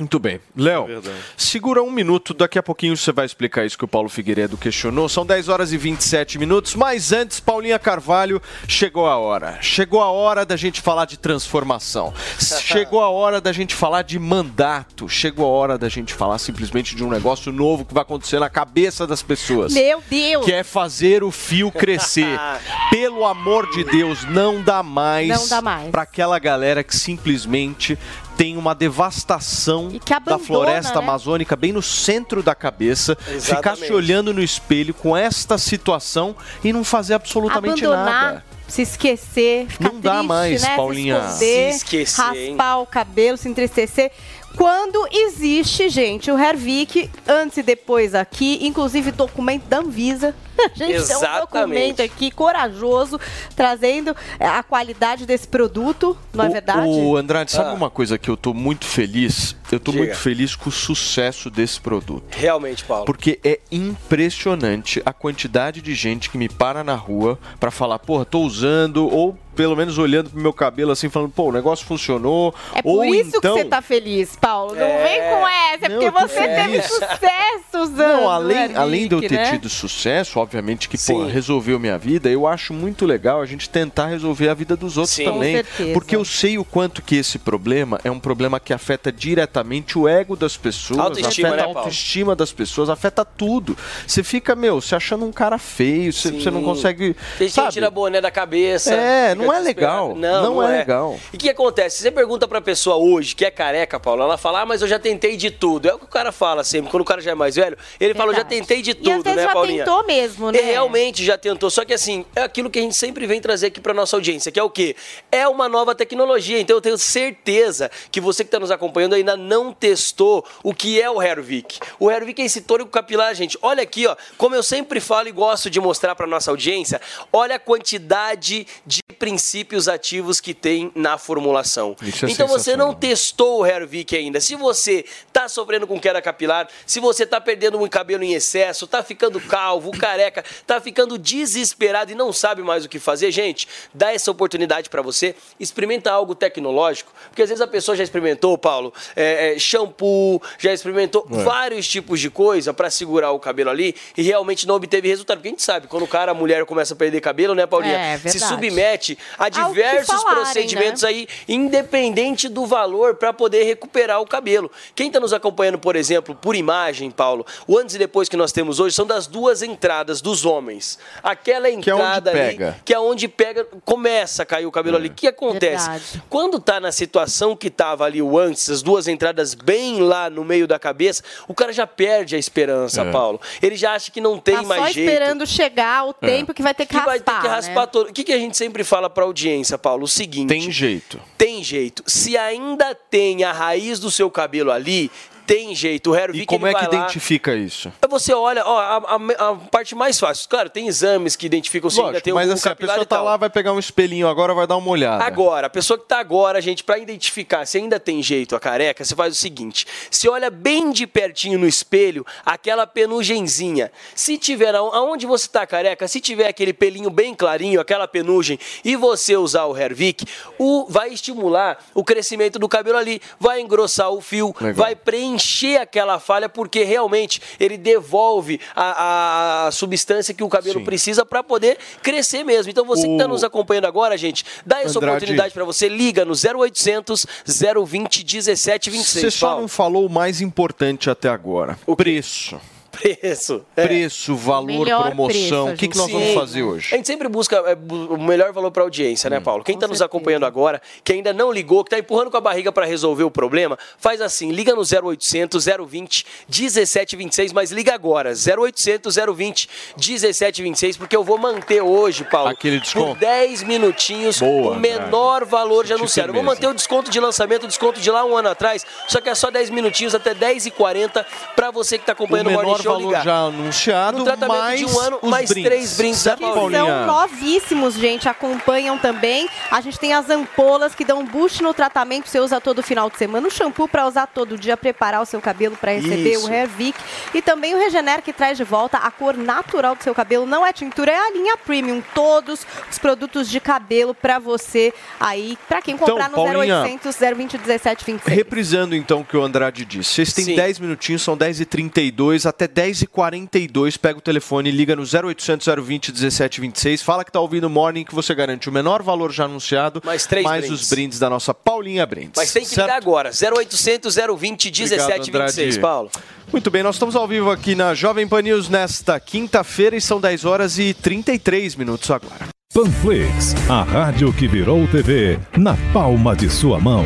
Muito bem. Léo, é segura um minuto, daqui a pouquinho você vai explicar isso que o Paulo Figueiredo questionou. São 10 horas e 27 minutos, mas antes, Paulinha Carvalho, chegou a hora. Chegou a hora da gente falar de transformação. chegou a hora da gente falar de mandato. Chegou a hora da gente falar simplesmente de um negócio novo que vai acontecer na cabeça das pessoas. Meu Deus! Que é fazer o fio crescer. Pelo amor de Deus, não dá mais, não dá mais. para aquela galera que simplesmente tem uma devastação abandona, da floresta né? amazônica bem no centro da cabeça, Exatamente. ficar se olhando no espelho com esta situação e não fazer absolutamente Abandonar. nada se esquecer, ficar não dá triste, mais, né? Paulinha. Se, esconder, se esquecer, raspar hein? o cabelo, se entristecer. Quando existe, gente, o Hervik, antes e depois aqui, inclusive documento da Anvisa. Gente Exatamente. tem um documento aqui corajoso, trazendo a qualidade desse produto, não é verdade? O Andrade, sabe Ah. uma coisa que eu tô muito feliz? Eu tô Diga. muito feliz com o sucesso desse produto. Realmente, Paulo. Porque é impressionante a quantidade de gente que me para na rua pra falar, porra, tô usando, ou pelo menos olhando pro meu cabelo assim, falando, pô, o negócio funcionou. É ou por isso então... que você tá feliz, Paulo. Não É. vem com essa, é Não, porque você teve feliz. sucesso usando. Não, além, além de eu ter né? tido sucesso, obviamente que pô, resolveu minha vida, eu acho muito legal a gente tentar resolver a vida dos outros Sim. também. Porque eu sei o quanto que esse problema é um problema que afeta diretamente o ego das pessoas, Autoestima, afeta né, a Paulo? autoestima das pessoas, afeta tudo. Você fica, meu, se achando um cara feio, você, não consegue. Tem gente que sabe? tira boné da cabeça. É, fica não é legal. Não é legal. E o que acontece? Você pergunta pra pessoa hoje, que é careca, Paulo, ela fala, ah, mas eu já tentei de tudo. É o que o cara fala sempre, quando o cara já é mais velho. Ele fala, eu já Verdade. tentei de E às tudo, vezes né, já Paulinha? tentou mesmo, né? E realmente já tentou, só que assim, é aquilo que a gente sempre vem trazer aqui para nossa audiência, que é o quê? É uma nova tecnologia. Então eu tenho certeza que você que está nos acompanhando ainda não testou o que é o Hervik. O Hervik é esse tônico capilar, gente. Olha aqui, ó, como eu sempre falo e gosto de mostrar para nossa audiência, olha a quantidade de princípios ativos que tem na formulação. Isso é então você não testou o Hervik ainda. Se você tá sofrendo com queda capilar, se você tá perdendo muito cabelo em excesso, tá ficando calvo, careca, tá ficando desesperado e não sabe mais o que fazer, gente, dá essa oportunidade para você. Experimenta algo tecnológico, porque às vezes a pessoa já experimentou, Paulo, é, é, shampoo, já experimentou É. vários tipos de coisa para segurar o cabelo ali e realmente não obteve resultado. Porque a gente sabe, quando o cara, a mulher começa a perder cabelo, né, Paulinha? É, se verdade. submete a que diversos falarem, procedimentos né? aí, independente do valor, para poder recuperar o cabelo. Quem está nos acompanhando, por exemplo, por imagem, Paulo, o antes e depois que nós temos hoje são das duas entradas dos homens. Aquela é onde entrada ali, pega. que é onde pega, começa a cair o cabelo ali. O que acontece? Verdade. Quando tá na situação que tava ali o antes, as duas entradas bem lá no meio da cabeça, o cara já perde a esperança, É. Paulo. Ele já acha que não tem Tá mais só jeito esperando chegar o tempo que vai ter que, que vai ter que né? raspar todo. O que, que a gente sempre fala pra audiência, Paulo? O seguinte. Tem jeito. Tem jeito. Se ainda tem a raiz do seu cabelo ali, tem jeito. O Hervik E como é que vai lá- identifica isso? Você olha, ó, a, a- a parte mais fácil. Claro, tem exames que identificam se ainda Lógico, tem mas um assim, a pessoa tá lá, vai pegar um espelhinho agora, vai dar uma olhada. Agora, a pessoa que tá agora, gente, pra identificar se ainda tem jeito a careca, você faz o seguinte: você olha bem de pertinho no espelho, aquela penugenzinha. Se tiver aon- aonde você tá careca, se tiver aquele pelinho bem clarinho, aquela penugem, e você usar o Hervik, o vai estimular o crescimento do cabelo ali, vai engrossar o fio, Legal. vai preencher aquela falha, porque realmente ele devolve a, a substância que o cabelo Sim. precisa para poder crescer mesmo. Então você que está O- nos acompanhando agora, gente, dá essa Andrade. oportunidade para você, liga no 0800 020 1726. Você só Paulo. não falou o mais importante até agora. O preço. Preço. É. Preço, valor, Melhor promoção. preço, o que, que nós Sim. vamos fazer A hoje? gente sempre busca é, o melhor valor para audiência, né, Paulo? Quem está nos acompanhando agora, que ainda não ligou, que está empurrando com a barriga para resolver o problema, faz assim, liga no 0800 020 1726, mas liga agora, 0800 020 1726, porque eu vou manter hoje, Paulo, Aquele desconto? por 10 minutinhos, Boa, o menor valor já Senti anunciado. Eu vou manter o desconto de lançamento, o desconto de lá um ano atrás, só que é só 10 minutinhos até 10h40 para você que está O acompanhando o, Morning menor Show valor ligar. já anunciado, No mais de um ano, os mais brindes. três brindes da Certo, Paulinha. São novíssimos, gente. Acompanham também. A gente tem as ampolas que dão boost no tratamento. Você usa todo final de semana. O shampoo para usar todo dia, preparar o seu cabelo para receber Isso. o Hervik. E também o Regener que traz de volta a cor natural do seu cabelo. Não é tintura, é a linha Premium. Todos os produtos de cabelo para você aí. Para quem Então, comprar no Paulinha, 0800 020 1726. Reprisando então o que o Andrade disse. Vocês têm Sim. 10 minutinhos, são 10h32 até 10h42. Pega o telefone, liga no 0800 020 1726. Fala que tá ouvindo o Morning que você garante o menor valor já anunciado, Mais três mais brindes. os brindes da nossa Paulinha Brindes. Mas tem que certo? ligar agora. 0800 020 1726, Andrade. Paulo. Muito bem, nós estamos ao vivo aqui na Jovem Pan News nesta quinta-feira e são 10 horas e 33 minutos agora. Panflix, a rádio que virou TV na palma de sua mão.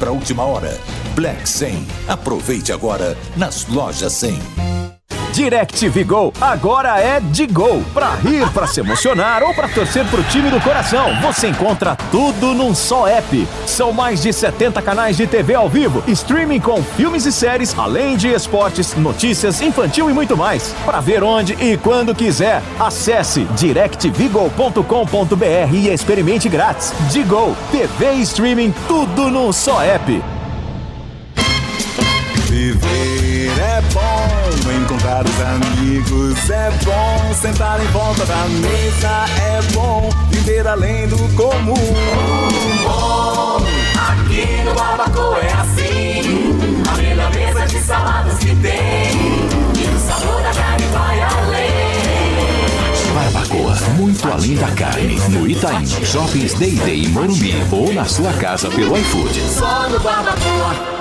para a última hora. Black 100. Aproveite agora nas lojas 100. DirecTV Go agora é de Gol. Pra rir, pra se emocionar ou pra torcer pro time do coração, você encontra tudo num só app. São mais de 70 canais de TV ao vivo, streaming com filmes e séries, além de esportes, notícias, infantil e muito mais. Pra ver onde e quando quiser, acesse directvgo.com.br e experimente grátis. Digo, TV e streaming, tudo num só app. É bom, encontrar os amigos é bom, sentar em volta da mesa é bom, viver além do comum. Bom, aqui no Barbacoa é assim, a melhor mesa de saladas que tem, e o sabor da carne vai além. Barbacoa, muito além da carne. No Itaim, Shoppings Day Day em Morumbi ou na sua casa pelo iFood. Só no Barbacoa.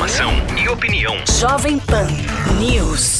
Informação e opinião. Jovem Pan News.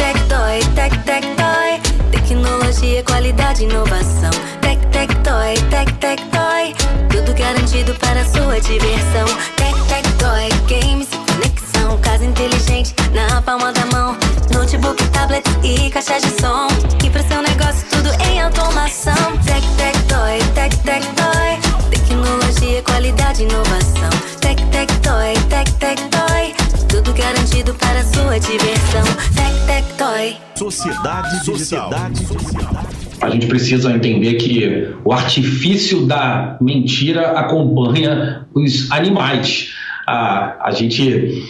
Tec, tec, toy, tec, tec, toy. Tecnologia, qualidade, inovação. Tec, tec, toy, tec, tec, toy. Tudo garantido para sua diversão. Tec, tec, toy, games conexão. Casa inteligente na palma da mão. Notebook, tablet e caixa de som. E para seu negócio tudo em automação. Tec, tec, toy, tec, tec, toy. Tecnologia, qualidade, inovação. Tec, tec, Tudo garantido para sua diversão. Tec, tec, toy. Sociedade Sociedade A gente precisa entender que o artifício da mentira acompanha os animais. A, a gente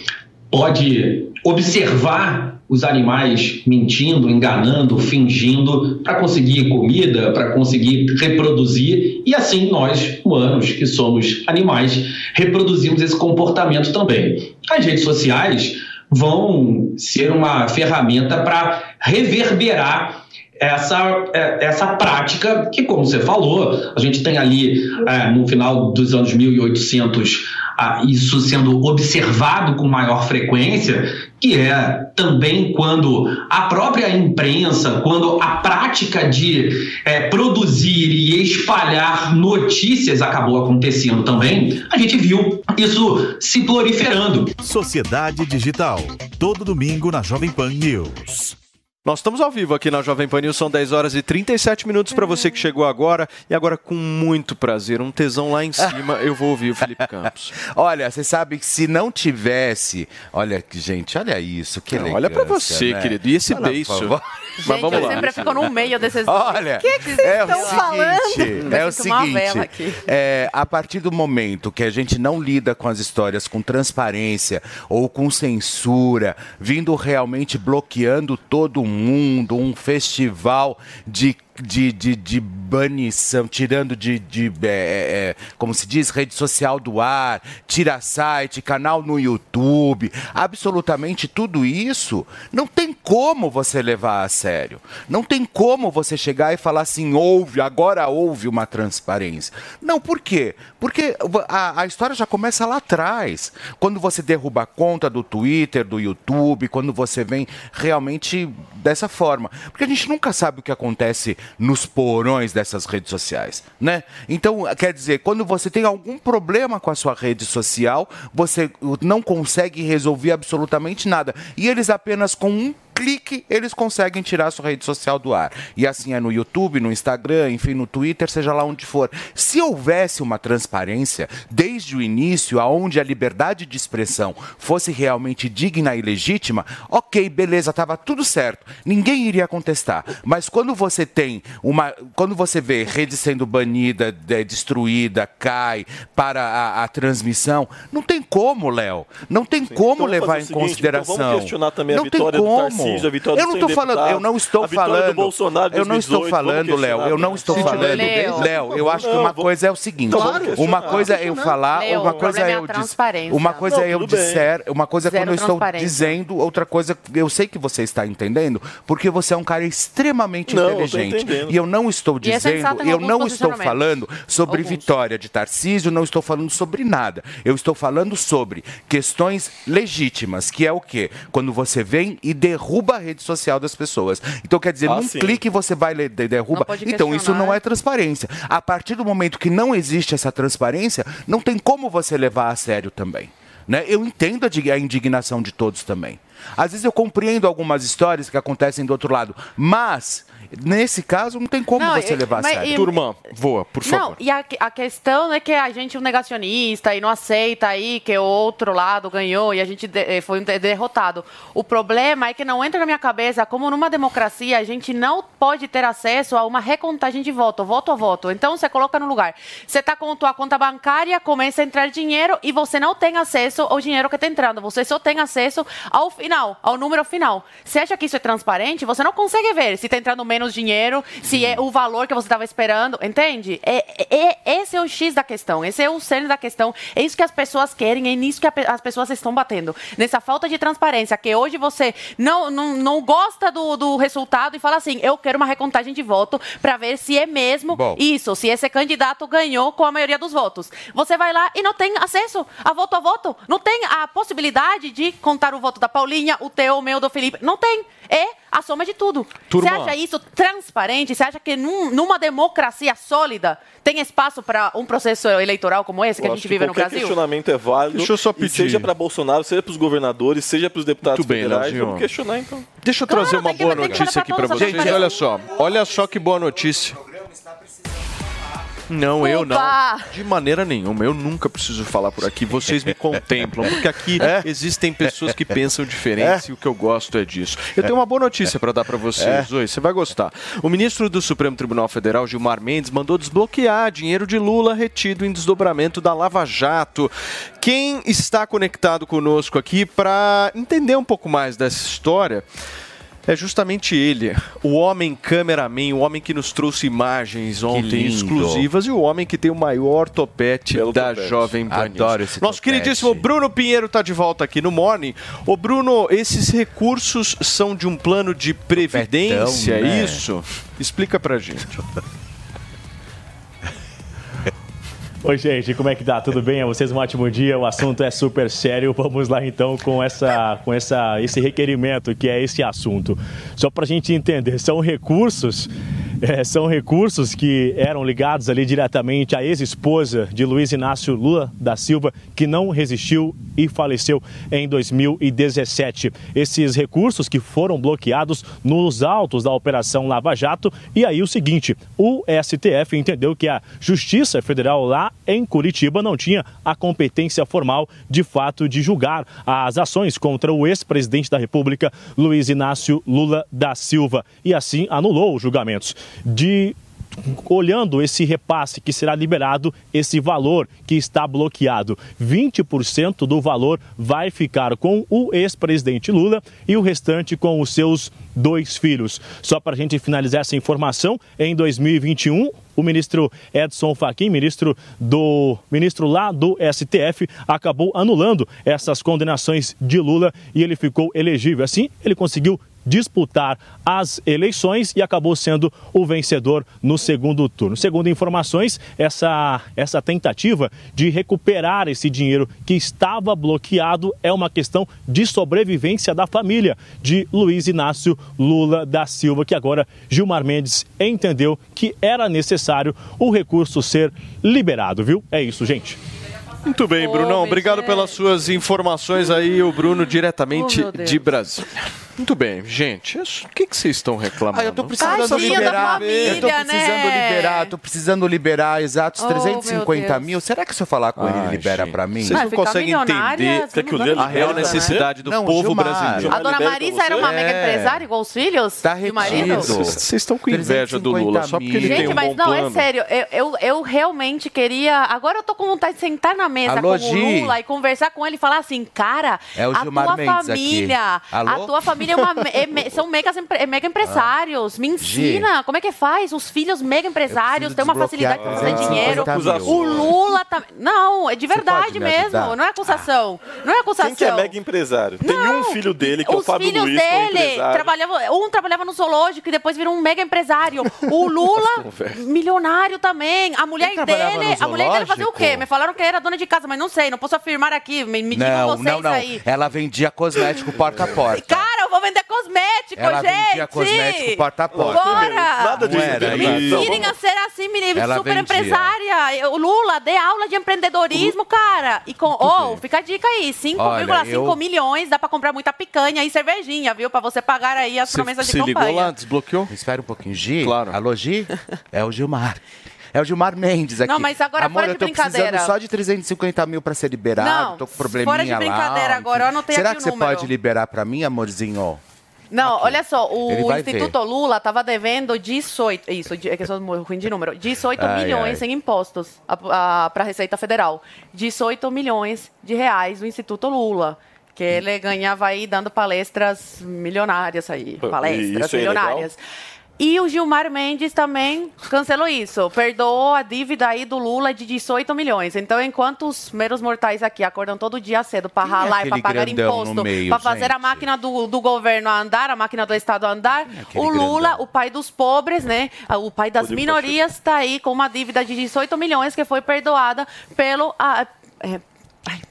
pode observar os animais mentindo, enganando, fingindo para conseguir comida, para conseguir reproduzir, e assim nós, humanos, que somos animais, reproduzimos esse comportamento também. As redes sociais vão ser uma ferramenta para reverberar essa, é, essa prática que, como você falou, a gente tem ali é, no final dos anos 1800 ah, isso sendo observado com maior frequência, que é também quando a própria imprensa, quando a prática de é, produzir e espalhar notícias acabou acontecendo também, a gente viu isso se proliferando. Sociedade Digital. Todo domingo na Jovem Pan News. Nós estamos ao vivo aqui na Jovem Pan News, são 10 horas e 37 minutos para você que chegou agora. E agora, com muito prazer, um tesão lá em cima, eu vou ouvir o Felipe Campos. olha, você sabe que se não tivesse. Olha, gente, olha isso, que legal. Olha para você, né? querido. E esse Olha, beijo? Mas vamos eu lá. sempre fico no meio desses. Olha, que que vocês é o estão falando? seguinte, é o Eu seguinte, aqui. é, a partir do momento que a gente não lida com as histórias com transparência ou com censura, vindo realmente bloqueando todo mundo, um festival de de, de, de banição, tirando de, de é, é, como se diz, rede social do ar, tira site, canal no YouTube, absolutamente tudo isso, não tem como você levar a sério. Não tem como você chegar e falar assim, houve, agora houve uma transparência. Não, por quê? Porque a, a história já começa lá atrás. Quando você derruba a conta do Twitter, do YouTube, quando você vem realmente dessa forma. Porque a gente nunca sabe o que acontece nos porões dessas redes sociais, né? Então, quer dizer, quando você tem algum problema com a sua rede social, você não consegue resolver absolutamente nada. E eles apenas com um clique, eles conseguem tirar a sua rede social do ar. E assim é no YouTube, no Instagram, enfim, no Twitter, seja lá onde for. Se houvesse uma transparência desde o início, aonde a liberdade de expressão fosse realmente digna e legítima, ok, beleza, tava tudo certo. Ninguém iria contestar. Mas quando você tem uma. Quando você vê rede sendo banida, de- destruída, cai para a, a transmissão, não tem como, Léo. Não tem como Então levar em seguinte, consideração. então vamos questionar também a não vitória tem do como. Tarcísio, a vitória eu não tô falando, eu não estou falando. Bolsonaro eu não estou 2018, falando, Léo. Eu não estou falando. Léo. Eu acho que uma coisa é o seguinte. Uma coisa é eu falar, uma coisa é eu transparência. uma coisa Não, é eu disser, uma coisa é quando eu estou dizendo, outra coisa eu sei que você está entendendo, porque você é um cara extremamente inteligente. E eu não estou é dizendo, eu não estou falando sobre vitória de Tarcísio, não estou falando sobre nada. Eu estou falando sobre questões legítimas, que é o quê? Quando você vem e derruba a rede social das pessoas. Então, quer dizer, Ah, num sim. clique você vai e de- derruba. Então, isso não é transparência. A partir do momento que não existe essa transparência, não tem como você levar a sério também. Né? Eu entendo a indignação de todos também. Às vezes eu compreendo algumas histórias que acontecem do outro lado, mas nesse caso não tem como Não, você levar a mas- sério. e- Turma, voa, por Não, favor. e a, a questão é que a gente é um negacionista e não aceita aí que o outro lado ganhou e a gente de- eh, foi de- derrotado. O problema é que não entra na minha cabeça como numa democracia a gente não pode ter acesso a uma recontagem de voto, voto a voto. Então você coloca no lugar. Você está com tua conta bancária, começa a entrar dinheiro e você não tem acesso ao dinheiro que está entrando. Você só tem acesso ao final, ao número final. Você acha que isso é transparente? Você não consegue ver se está entrando menos dinheiro, se é o valor que você estava esperando, entende? É, é- esse é o X da questão, esse é o cerne da questão. É isso que as pessoas querem, é nisso que a as pessoas estão batendo. Nessa falta de transparência, que hoje você não, não, não gosta do, do resultado e fala assim, eu quero uma recontagem de voto para ver se é mesmo Bom. isso, se esse candidato ganhou com a maioria dos votos. Você vai lá e não tem acesso a voto a voto. Não tem a possibilidade de contar o voto da Paulinha, o teu, o meu, do Felipe. Não tem. É a soma de tudo. Turma. Você acha isso transparente? Você acha que num- numa democracia sólida tem espaço para um processo eleitoral como esse que Eu a gente vive no Brasil? questionamento é válido. Deixa eu só pedir. seja para Bolsonaro, seja para os governadores, seja para os deputados Muito bem, federais, vamos questionar então. Deixa eu Claro, trazer uma tem que- boa que notícia aqui para vocês. as Olha só, olha só que boa notícia. Não, eu não. De maneira nenhuma. Eu nunca preciso falar por aqui. Vocês me contemplam, porque aqui existem pessoas que pensam diferente e o que eu gosto é disso. Eu tenho uma boa notícia para dar para vocês hoje. Você vai gostar. O ministro do Supremo Tribunal Federal, Gilmar Mendes, mandou desbloquear dinheiro de Lula retido em desdobramento da Lava Jato. Quem está conectado conosco aqui para entender um pouco mais dessa história é justamente ele, o homem cameraman, o homem que nos trouxe imagens ontem exclusivas e o homem que tem o maior topete da topete. Jovem Pan. Adoro esse Nosso topete. queridíssimo Bruno Pinheiro está de volta aqui no Morning. Ô Bruno, esses recursos são de um plano de previdência, Topetão, é né? isso? Explica pra gente. Oi, gente, como é que tá? Tudo bem? A vocês um ótimo dia. O assunto é super sério. Vamos lá então com essa, com essa, esse requerimento que é esse assunto. Só para a gente entender, são recursos, é, são recursos que eram ligados ali diretamente à ex-esposa de Luiz Inácio Lula da Silva, que não resistiu e faleceu em 2017. Esses recursos que foram bloqueados nos autos da Operação Lava Jato. E aí o seguinte, o STF entendeu que a Justiça Federal lá em Curitiba não tinha a competência formal, de fato, de julgar as ações contra o ex-presidente da República, Luiz Inácio Lula da Silva, e assim anulou os julgamentos. De olhando esse repasse que será liberado, esse valor que está bloqueado, 20% do valor vai ficar com o ex-presidente Lula e o restante com os seus dois filhos. Só para a gente finalizar essa informação, em 2021 o ministro Edson Fachin, ministro do ministro lá do STF, acabou anulando essas condenações de Lula e ele ficou elegível. Assim, ele conseguiu disputar as eleições e acabou sendo o vencedor no segundo turno. Segundo informações, essa, essa tentativa de recuperar esse dinheiro que estava bloqueado é uma questão de sobrevivência da família de Luiz Inácio Lula da Silva, que agora Gilmar Mendes entendeu que era necessário o recurso ser liberado, viu? É isso, gente. Muito bem, Brunão. Obrigado pelas suas informações aí, o Bruno, diretamente Oh, de Brasília. Muito bem, gente. isso- O que, que vocês estão reclamando? Ah, eu tô precisando Tadinho da liberar. família, eu tô precisando né? liberar, tô precisando liberar exatos Oh, 350 meu Deus. mil. Será que se eu falar com ele, ele libera pra mim? Vocês não conseguem entender você não dá a real né? necessidade do Não, povo Gilmar. brasileiro. A dona Marisa era uma É. mega empresária, igual os filhos Tá do marido? retido. Vocês estão com inveja do Lula só porque ele tem Gente, um mas bom não, plano. é sério. Eu, eu, eu realmente queria. Agora eu tô com vontade de sentar na mesa Alô, com o? Lula e conversar com ele e falar assim, cara, É a Gilmar tua Mendes família. A tua família é uma, é me- são empre- é mega empresários. Me ensina. Como é que faz? Os filhos mega empresários têm uma facilidade para fazer 350 dinheiro. O Lula tá. Não, é de verdade mesmo. Não é acusação. Não é acusação. Quem que é mega empresário? Tem um filho dele, que é o Os Fábio filhos Luiz, é um dele empresário. trabalhavam, um trabalhava no zoológico e depois virou um mega empresário. O Lula, milionário também. A mulher trabalhava dele, a mulher dele fazia o quê? Me falaram que era dona de casa, mas não sei, não posso afirmar aqui. Me, me digam Não, vocês não, não. aí. Ela vendia cosmético porta a porta. Cara, vou vender cosmético, Ela gente. vendia cosmético porta a porta. Bora! Nada Não era Me ensinem a ser assim, menino, Ela super vendia. empresária. O Lula, dê aula de empreendedorismo, cara. E com, oh, fica a dica aí, 5,5 Olha, eu- milhões, dá pra comprar muita picanha e cervejinha, viu? Pra você pagar aí as promessas de se ligou campanha. lá, desbloqueou? Espera um pouquinho, Gi. Claro. Alô, Gi? É o Gilmar. É o Gilmar Mendes aqui. Não, mas agora Amor, fora de eu tô brincadeira. precisando só de 350 mil pra ser liberado. Não, tô com probleminha fora de lá. brincadeira agora, eu anotei Será aqui que o você número. pode liberar pra mim, amorzinho? Não, olha só, o Instituto Lula estava devendo 18, isso, é que eu sou ruim de número, 18 Ai, milhões ai. em impostos para a Receita Federal. 18 milhões de reais do Instituto Lula. Que ele ganhava aí dando palestras milionárias aí. Palestras isso aí é milionárias. E o Gilmar Mendes também cancelou isso. Perdoou a dívida aí do Lula de 18 milhões. Então, enquanto os meros mortais aqui acordam todo dia cedo para é ralar e para pagar imposto, para fazer a gente? máquina do, do governo a andar, a máquina do Estado a andar, aquele o Lula, grandão? o pai dos pobres, né? O pai das Rodrigo minorias, está aí com uma dívida de 18 milhões que foi perdoada pelo. ah, é, ai,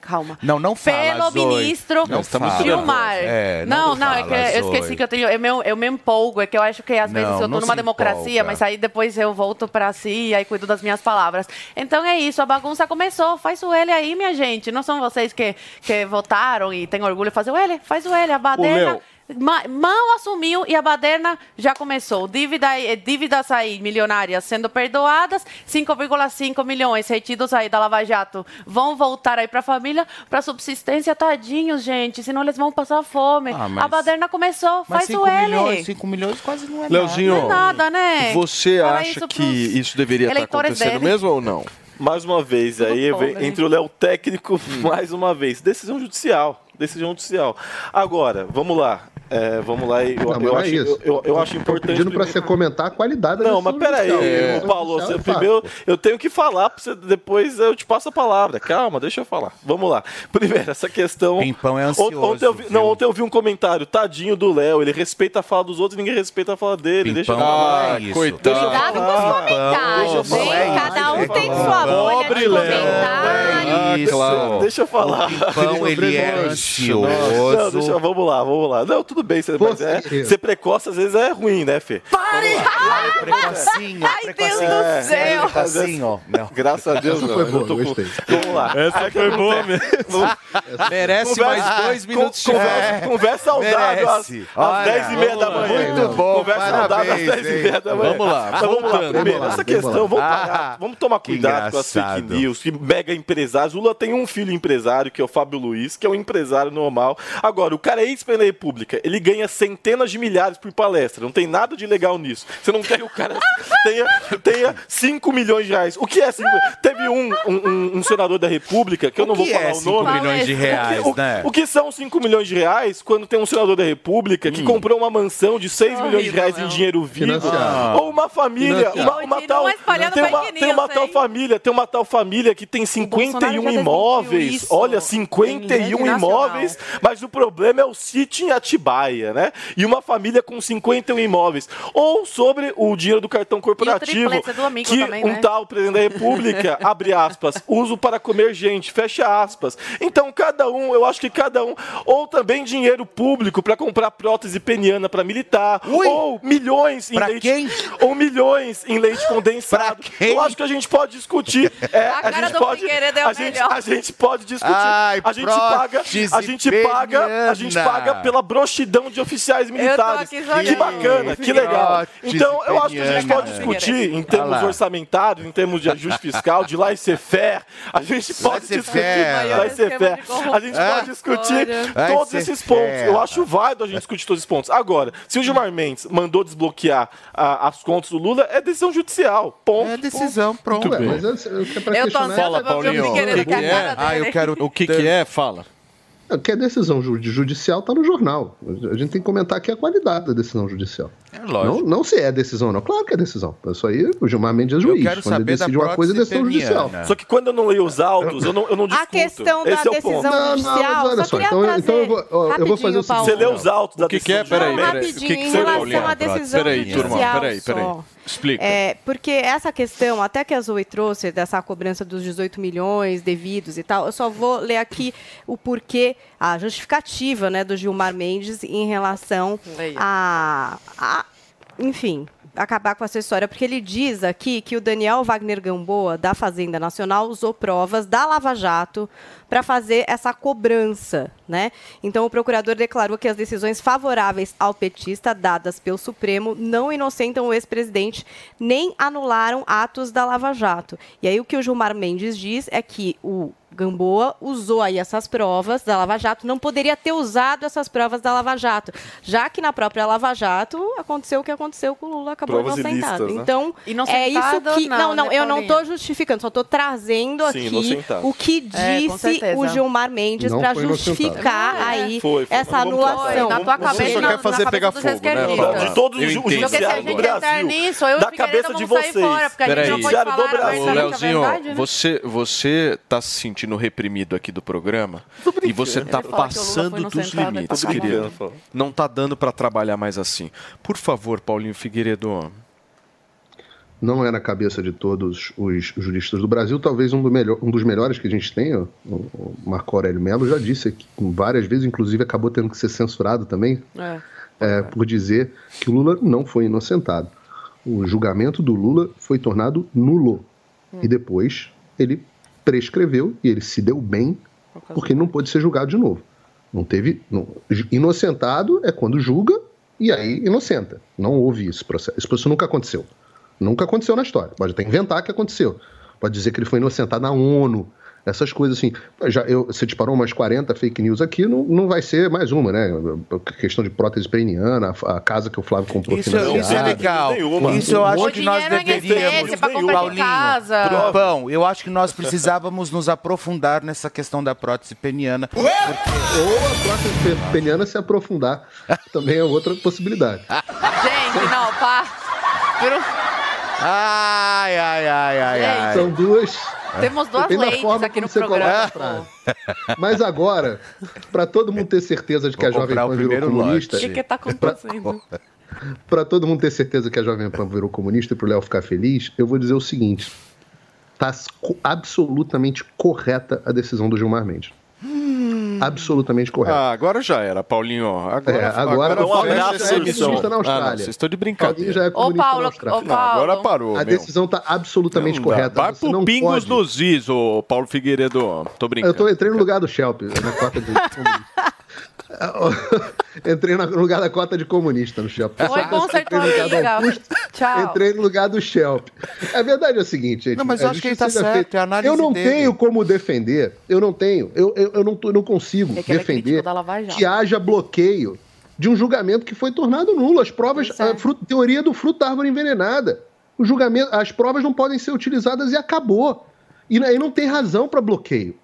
calma. Não, não fala, Pelo Zoe. ministro Não fala. Gilmar. É, não, não não, é que eu esqueci Zoe. que eu tenho. Eu me, eu me empolgo, é que eu acho que às vezes Não, eu tô numa democracia, empolga. mas aí depois eu volto pra si e aí cuido das minhas palavras. Então é isso, a bagunça começou. Faz o L aí, minha gente. Não são vocês que, que votaram e têm orgulho de fazer o L? Faz o L. A baderna. Léo. Ma- Mal assumiu e a baderna já começou. Dívida, aí- dívidas aí milionárias sendo perdoadas, 5,5 milhões retidos aí da Lava Jato vão voltar aí para a família para subsistência, tadinhos, gente, senão eles vão passar fome. Ah, mas- A baderna começou, Mas faz 5 o L. milhões, 5 milhões quase não é Leozinho, Não é nada, né? você Fala acha isso que isso deveria estar eleitores acontecendo dele. mesmo ou não? Mais uma vez, aí né? entre o Léo técnico, mais uma vez. Decisão judicial. Decisão judicial. Agora, vamos lá. É, vamos lá. e Eu, Não, eu, é acho, isso. eu, eu- eu acho Tô importante. pedindo pra primeiro- você comentar a qualidade da Não, mas peraí, judicial. Paulo, Decisão você, é primeiro eu tenho que falar, você, depois eu te passo a palavra. Calma, deixa eu falar. Vamos lá. Primeiro, essa questão. Pimpão é ansioso, Ontem eu vi, não, ontem eu vi um comentário, tadinho do Léo, ele respeita a fala dos outros e ninguém respeita a fala dele. deixa eu Pimpão falar. é isso. coitado. Deixa eu Cuidado com os comentários, hein? Cada um tem sua bolha de Pobre Léo. comentário. Ah, Isso. claro. Deixa eu falar. O Pão, ele é ansioso. deixa, vamos lá, vamos lá. Não, tudo bem, você, mas é, Você- ser precoce às vezes é ruim, né, Fê? Ai, precocinho, Ai, Deus precocinho. do céu. Precocinho. Não. Graças a Deus, Essa não. foi eu boa, tô com- gostei. Vamos lá. Essa Aí, foi boa acontece? Merece Conversa- mais dois minutos de conversa, conversa saudável às, às Olha, 10 e meia da manhã. Muito bom, Conversa saudável às parabéns, 10 e meia da manhã. Vamos lá, vamos lá. Primeiro, essa questão, vamos, Ah, parar, vamos tomar cuidado com as fake news, que mega empresários. O Lula tem um filho empresário, que é o Fábio Luiz, que é um empresário normal. Agora, o cara é da República, ele ganha centenas de milhares por palestra. Não tem nada de legal nisso. Você não quer que o cara tenha, tenha 5 milhões de reais. O que é 5 Teve um, um, um- senador da República, que eu não vou falar é o 5 nome. milhões de reais, o, que- né? o que são 5 milhões de reais quando tem um senador da República Hum. que comprou uma mansão de 6 milhões de reais em Léo. dinheiro vivo? Financiado. Ou uma família, uma, uma tal, tem uma, tem uma tal família, tem uma tal família que tem Bolsonaro 51 já desmentiu imóveis. Olha, em 51 rede imóveis, mas o problema é o sítio em Atibaia. Né? E uma família com 51 imóveis. Ou sobre o dinheiro do cartão corporativo, triplex é do amigo que também, um né? tal presidente da República, abre aspas, uso para comer gente, fecha aspas. Então, cada um, eu acho que cada um, ou também dinheiro público para comprar prótese peniana para militar, ou milhões em Pra leite, quem? ou milhões em leite condensado. Eu acho que a gente pode discutir. É, A a, cara gente do pode, é o a gente, melhor. a gente pode discutir. Ai, a gente paga, a gente paga, a gente paga pela broxidão de oficiais militares. Que bacana, que legal. Então, eu acho que a gente pode discutir em termos lá. orçamentários, em termos de ajuste fiscal, de laissez-faire. A gente pode discutir Laissez-faire. laissez-faire. A gente pode discutir todos ser esses pontos. Eu acho válido a gente discutir todos esses pontos. Agora, se o Gilmar Mendes mandou desbloquear as contas do Lula, é decisão judicial. Ponto. É decisão, pronto. Mas é, é pra Eu tô questionar. ansiosa Fala, pra ver o Paulinho. Figueiredo O que a cara é? dele. Ah, eu quero. O que que é? Fala. É, Que a decisão ju- judicial está no jornal. A gente tem que comentar aqui a qualidade da decisão judicial. É lógico. Não, não se é decisão, não. Claro que é decisão. Isso aí, o Gilmar Mendes é juiz. quero Quando ele saber da decide uma coisa, é decisão judicial. Só que quando eu não leio os autos, eu não, eu não A discuto. questão da Esse é o decisão ponto. Não, não, judicial, mas olha só então- trazer então eu vou- ó, eu vou fazer o seguinte, Você lê os autos da O que, que é? decisão Peraí, peraí. O que, que em você relação Paulinho? à decisão Peraí, turma. Peraí, peraí. Explica. É, porque essa questão, até que a Zoe trouxe, dessa cobrança dos 18 milhões devidos e tal, eu só vou ler aqui o porquê, a justificativa né, do Gilmar Mendes em relação a, a. Enfim. Acabar com essa história, porque ele diz aqui que o Daniel Wagner Gamboa, da Fazenda Nacional, usou provas da Lava Jato para fazer essa cobrança, né? Então o procurador declarou que as decisões favoráveis ao petista dadas pelo Supremo não inocentam o ex-presidente nem anularam atos da Lava Jato. E aí o que o Gilmar Mendes diz é que o Gamboa usou aí essas provas da Lava Jato, não poderia ter usado essas provas da Lava Jato, já que na própria Lava Jato aconteceu o que aconteceu com o Lula, acabou Provas inocentado. ilícitas, né? Então, é isso que... não, Não, não, né, eu não estou justificando, só estou trazendo Sim, aqui inocentado. o que É, disse certeza. o Gilmar Mendes para justificar É. aí Foi, foi. essa anulação. Na tua Você cabeça, só quer fazer na pegar fogo, né? De todos Eu os judiciários do gente entrar Brasil. nisso, eu e o da cabeça de vamos sair vocês. fora, porque a gente Peraí. Leozinho, verdade, né? você, você tá se sentindo reprimido aqui do programa e você tá passando dos inocentado, limites, tá querido. Não tá dando pra trabalhar mais assim. Por favor, Paulinho Figueiredo. Não é na cabeça de todos os juristas do Brasil, talvez um, do melhor- um dos melhores que a gente tem, o Marco Aurélio Melo já disse aqui várias vezes, inclusive acabou tendo que ser censurado também, É. é, por dizer que o Lula não foi inocentado. O julgamento do Lula foi tornado nulo. E depois ele prescreveu e ele se deu bem porque não pôde ser julgado de novo. Não teve. não- inocentado é quando julga e aí inocenta. Não houve isso processo. Isso processo nunca aconteceu. Nunca aconteceu na história. Pode até inventar que aconteceu. Pode dizer que ele foi inocentado na ONU. Essas coisas assim. Já, eu, você disparou umas 40 fake news aqui, não, não vai ser mais uma, né? A questão de prótese peniana, a, a casa que o Flávio comprou Isso, isso é legal. nenhuma. Isso eu acho O que nós é deveríamos. De Paulinho, casa. Pão, eu acho que nós precisávamos nos aprofundar nessa questão da prótese peniana. Ou a prótese pe- peniana se aprofundar. Também é outra possibilidade. Gente, não, pá. Viram? Ai, ai, ai, ai, ai. São duas. Temos duas Depende forma aqui no programa. Mas agora, para todo mundo ter certeza de que Vou a Jovem o Pan virou comunista, O que que tá acontecendo? para todo mundo ter certeza que a Jovem Pan virou comunista e pro Léo ficar feliz, eu vou dizer o seguinte: tá co- absolutamente correta a decisão do Gilmar Mendes. Absolutamente correta. Ah, agora já era, Paulinho. Agora, É, agora o o Paulinho fecha já é comunista na Ah, não, Austrália. vocês estão de Paulinho brincadeira. já é Ô, Paulo, ô, Não, agora Paulo. parou. A meu. decisão tá absolutamente Não dá. correta. Vai Você pro não pingos pode... nos is, ô Paulo Figueiredo. Tô brincando. Eu tô, entrei no lugar do Shelp, na cota de Entrei no lugar da cota de comunista no Shelp. Foi bom ser tua Entrei no lugar do amiga. Augusto, Tchau. Entrei no lugar do Shelp. A verdade é o seguinte, gente. Não, mas eu acho que ele tá certo, é a análise Eu não dele. tenho como defender, eu não tenho, eu, eu, eu não, tô- não consigo É que é defender que haja bloqueio de um julgamento que foi tornado nulo. As provas, é. a fruto- teoria do fruto da árvore envenenada. O julgamento, as provas não podem ser utilizadas e acabou. E aí não tem razão para bloqueio.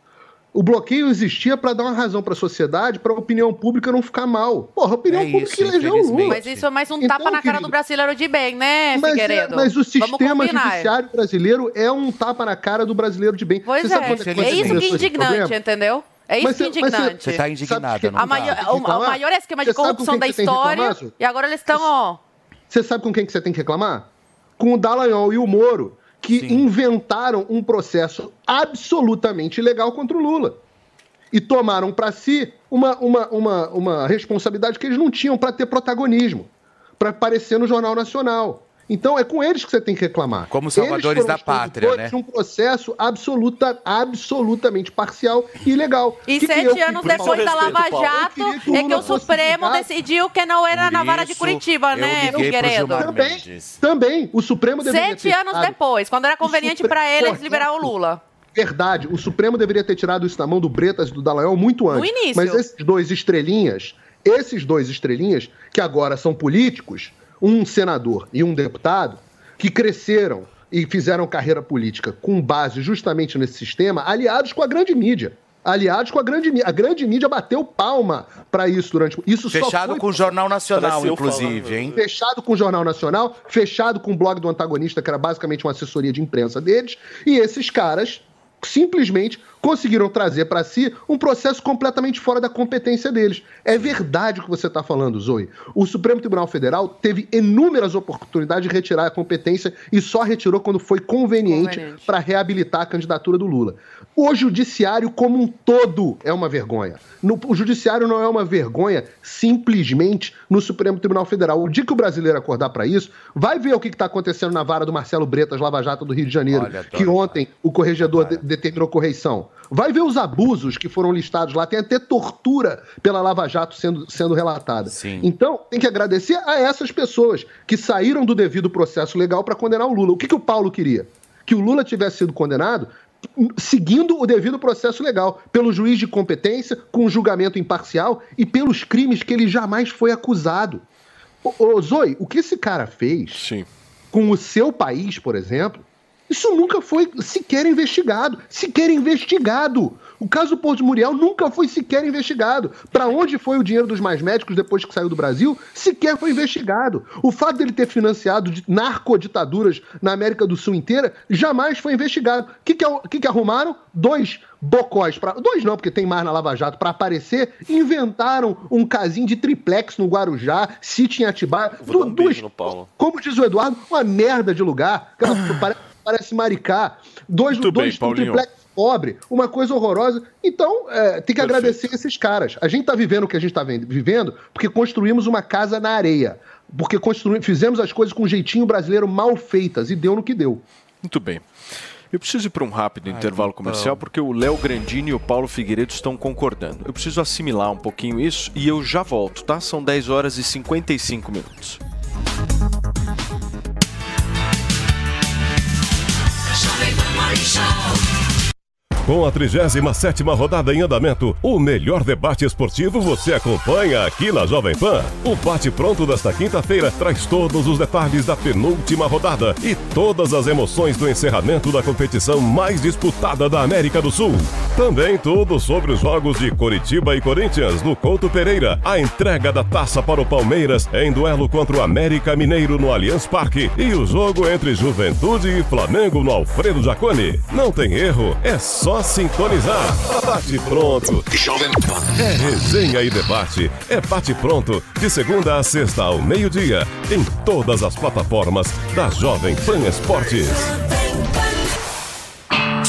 O bloqueio existia para dar uma razão para a sociedade, para a opinião pública não ficar mal. Porra, a opinião É pública isso, elegeu o Lula. Mas isso é mais um Então, tapa na cara querido, do brasileiro de bem, né, Mas, é- Figueiredo? mas o sistema judiciário brasileiro é um tapa na cara do brasileiro de bem. Pois Você sabe é, quantas- é quantas isso que é indignante, problema? entendeu? É isso Mas que é indignante. Você tá indignada, Sabe não A maior, tá? o, o maior esquema de corrupção da história. E agora eles estão, ó. Você sabe com quem que você tem que reclamar? Com o Dallagnol e o Moro, que inventaram um processo absolutamente ilegal contra o Lula. E tomaram para si uma, uma, uma, uma responsabilidade que eles não tinham para ter protagonismo, para aparecer no Jornal Nacional. Então é com eles que você tem que reclamar. Como Eles salvadores foram da pátria, né? de um processo absoluta, absolutamente parcial e ilegal. E Que que sete eu- anos depois da Lava Paulo. Jato, que é que o Supremo decidiu que não era na vara de Curitiba, né, Figueiredo? Também, também. O Supremo deveria Sete ter anos tirado- depois, quando era conveniente para eles liberar o Lula. Verdade, o Supremo deveria ter tirado isso da mão do Bretas e do Dallagnol muito antes. início. Mas esses dois estrelinhas, esses dois estrelinhas, que agora são políticos, um senador e um deputado, que cresceram e fizeram carreira política com base justamente nesse sistema, aliados com a grande mídia. Aliados com a grande mídia. A grande mídia bateu palma para isso durante. Isso só Fechado foi- com o Jornal Nacional, inclusive, falando. hein? Fechado com o Jornal Nacional, fechado com o blog do antagonista, que era basicamente uma assessoria de imprensa deles, e esses caras simplesmente conseguiram trazer para si um processo completamente fora da competência deles. É verdade o que você está falando, Zoe. O Supremo Tribunal Federal teve inúmeras oportunidades de retirar a competência e só retirou quando foi conveniente Conveniente. para reabilitar a candidatura do Lula. O judiciário como um todo é uma vergonha. No- o judiciário não é uma vergonha simplesmente no Supremo Tribunal Federal. O dia que o brasileiro acordar para isso, vai ver o que está acontecendo na vara do Marcelo Bretas, Lava Jato do Rio de Janeiro, Olha, que ontem o corregedor de- determinou correição. Vai ver os abusos que foram listados lá, tem até tortura pela Lava Jato sendo, sendo relatada. Então, tem que agradecer a essas pessoas que saíram do devido processo legal para condenar o Lula. O que, que o Paulo queria? Que o Lula tivesse sido condenado seguindo o devido processo legal, pelo juiz de competência, com um julgamento imparcial e pelos crimes que ele jamais foi acusado. Ô, ô, Zoe, o que esse cara fez com o seu país, por exemplo, isso nunca foi sequer investigado. Sequer investigado. O caso Porto de Muriel nunca foi sequer investigado. Para onde foi o dinheiro dos mais médicos depois que saiu do Brasil? Sequer foi investigado. O fato dele ter financiado narcoditaduras na América do Sul inteira jamais foi investigado. O que, que, que, que arrumaram? Dois bocós, pra, dois não, porque tem mais na Lava Jato, para aparecer, inventaram um casinho de triplex no Guarujá, City em Atibaia. Vou um beijo no Paulo. como diz o Eduardo, uma merda de lugar. Aquela- pare- parece Maricá. Dois, Muito bem, dois Paulinho. triplex pobre, uma coisa horrorosa. Então, é, tem que agradecer esses caras. A gente está vivendo o que a gente está vivendo porque construímos uma casa na areia. Porque construí- fizemos as coisas com um jeitinho brasileiro mal feitas e deu no que deu. Muito bem. Eu preciso ir para um rápido intervalo comercial porque o Léo Grandini e o Paulo Figueiredo estão concordando. Eu preciso assimilar um pouquinho isso e eu já volto, tá? São 10 horas e 55 minutos. Jovem Pan Morning Show. Com a 37ª rodada em andamento, o melhor debate esportivo você acompanha aqui na Jovem Pan. O bate-pronto desta quinta-feira traz todos os detalhes da penúltima rodada e todas as emoções do encerramento da competição mais disputada da América do Sul. Também tudo sobre os jogos de Coritiba e Corinthians no Couto Pereira, a entrega da taça para o Palmeiras em duelo contra o América Mineiro no Allianz Parque e o jogo entre Juventude e Flamengo no Alfredo Jaconi. Não tem erro, é só sintonizar. Bate pronto. É resenha e debate. É bate pronto de segunda a sexta ao meio-dia em todas as plataformas da Jovem Pan Esportes.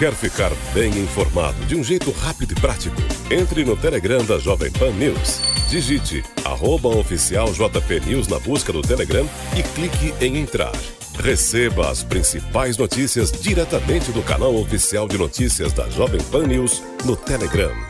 Quer ficar bem informado de um jeito rápido e prático? Entre no Telegram da Jovem Pan News. Digite arroba oficial JP News na busca do Telegram e clique em entrar. Receba as principais notícias diretamente do canal oficial de notícias da Jovem Pan News no Telegram.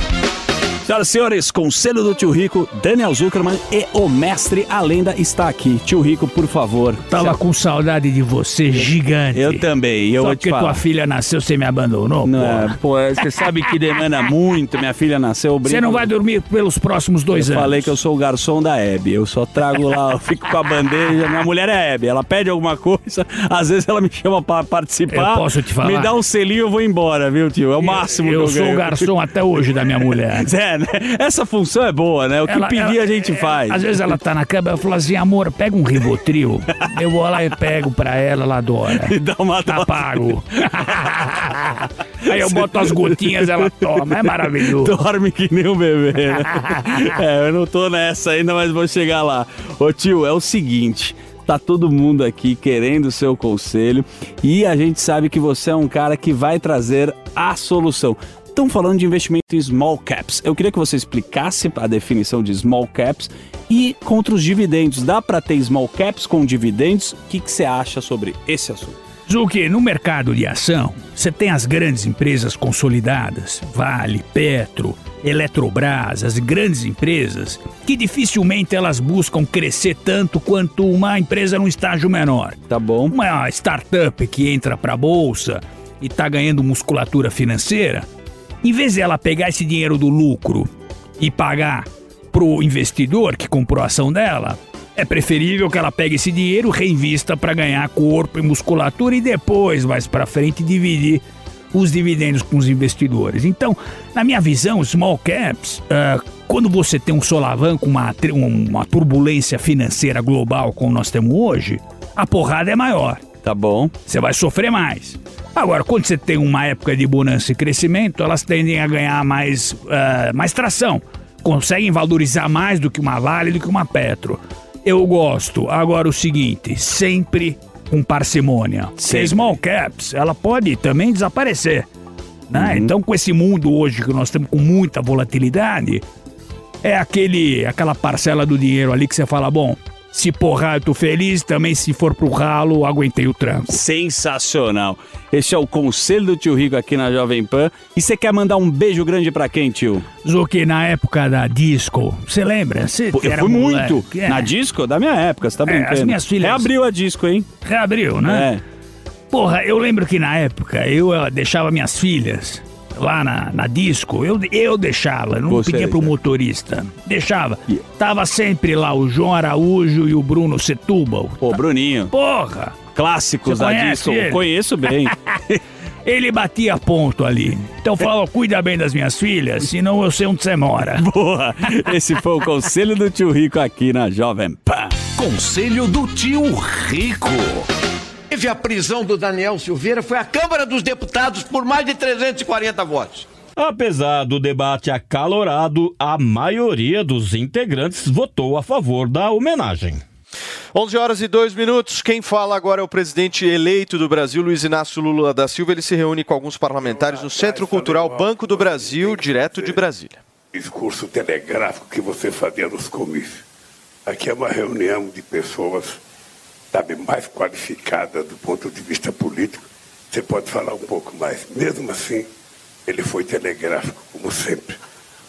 Senhoras e senhores, Conselho do Tio Rico, Daniel Zuckerman e o mestre A Lenda está aqui. Tio Rico, por favor. Tava com saudade de você, gigante. Eu também, eu Só porque tua filha nasceu, você me abandonou, Não, pô. é, pô, você sabe que demanda muito. Minha filha nasceu. eu Você não vai dormir pelos próximos dois eu anos. falei que eu sou o garçom da Hebe. Eu só trago lá, eu fico com a bandeja. Minha mulher é Hebe. Ela pede alguma coisa, às vezes ela me chama pra participar. Eu posso te falar? Me dá um selinho, eu vou embora, viu, tio? É o máximo eu que eu sou ganho. o garçom até hoje da minha mulher. É, né? Essa função é boa, né? O que Ela- pedir ela- a gente faz. Às vezes ela tá na cama, eu falo assim, amor, pega um Rivotril. eu vou lá e pego pra ela, ela adora. E dá uma Tá pago. Aí eu boto as gotinhas, ela toma. É maravilhoso. Dorme que nem um bebê, né? é, eu não tô nessa ainda, mas vou chegar lá. Ô tio, é o seguinte. Tá todo mundo aqui querendo o seu conselho e a gente sabe que você é um cara que vai trazer a solução. Estão falando de investimento em small caps. Eu queria que você explicasse a definição de small caps e contra os dividendos. Dá para ter small caps com dividendos? O que, que você acha sobre esse assunto? Zuki, no mercado de ação, você tem as grandes empresas consolidadas, Vale, Petro, Eletrobras, as grandes empresas, que dificilmente elas buscam crescer tanto quanto uma empresa num estágio menor. Tá bom. Uma startup que entra para a bolsa e está ganhando musculatura financeira, em vez de ela pegar esse dinheiro do lucro e pagar pro investidor que comprou a ação dela, é preferível que ela pegue esse dinheiro, reinvista para ganhar corpo e musculatura e depois, mais para frente, dividir os dividendos com os investidores. Então, na minha visão, small caps, ah, quando você tem um solavanco, uma, uma turbulência financeira global como nós temos hoje, a porrada é maior. Tá bom. Você vai sofrer mais. Agora, quando você tem uma época de bonança e crescimento, elas tendem a ganhar mais, ah, mais tração. Conseguem valorizar mais do que uma Vale, do que uma Petro. Eu gosto. Agora, o seguinte, sempre com parcimônia. Se é small caps, ela pode também desaparecer. Né? Então, com esse mundo hoje que nós temos com muita volatilidade, é aquele, aquela parcela do dinheiro ali que você fala, bom, se porrar eu tô feliz, também se for pro ralo, aguentei o tranco. Sensacional. Este é o conselho do tio Rico aqui na Jovem Pan. E você quer mandar um beijo grande pra quem, tio? Zuki, na época da disco, você lembra? Pô, eu era fui moleque, muito. é. Na disco? Da minha época, você tá É, brincando. as minhas filhas- Reabriu a disco, hein? Reabriu, né? É. Porra, eu lembro que na época eu eh, deixava minhas filhas lá na, na disco, eu, eu deixava, não Você pedia pro motorista. Deixava. Tava sempre lá o João Araújo e o Bruno Setúbal. Pô, Bruninho. Porra! Clássicos Você da disco. ele? Conheço bem. Ele batia ponto ali. Então falava, cuida bem das minhas filhas, senão eu sei onde você mora. Boa! Esse foi o conselho do tio Rico aqui na Jovem Pan. Conselho do Tio Rico. Teve a prisão do Daniel Silveira, foi a Câmara dos Deputados por mais de 340 votos. Apesar do debate acalorado, a maioria dos integrantes votou a favor da homenagem. 11 horas e 2 minutos. Quem fala agora é o presidente eleito do Brasil, Luiz Inácio Lula da Silva. Ele se reúne com alguns parlamentares no Centro Cultural Banco do Brasil, direto de Brasília. discurso telegráfico que você fazia nos comícios. Aqui é uma reunião de pessoas, sabe, mais qualificadas do ponto de vista político. Você pode falar um pouco mais. Mesmo assim, ele foi telegráfico, como sempre.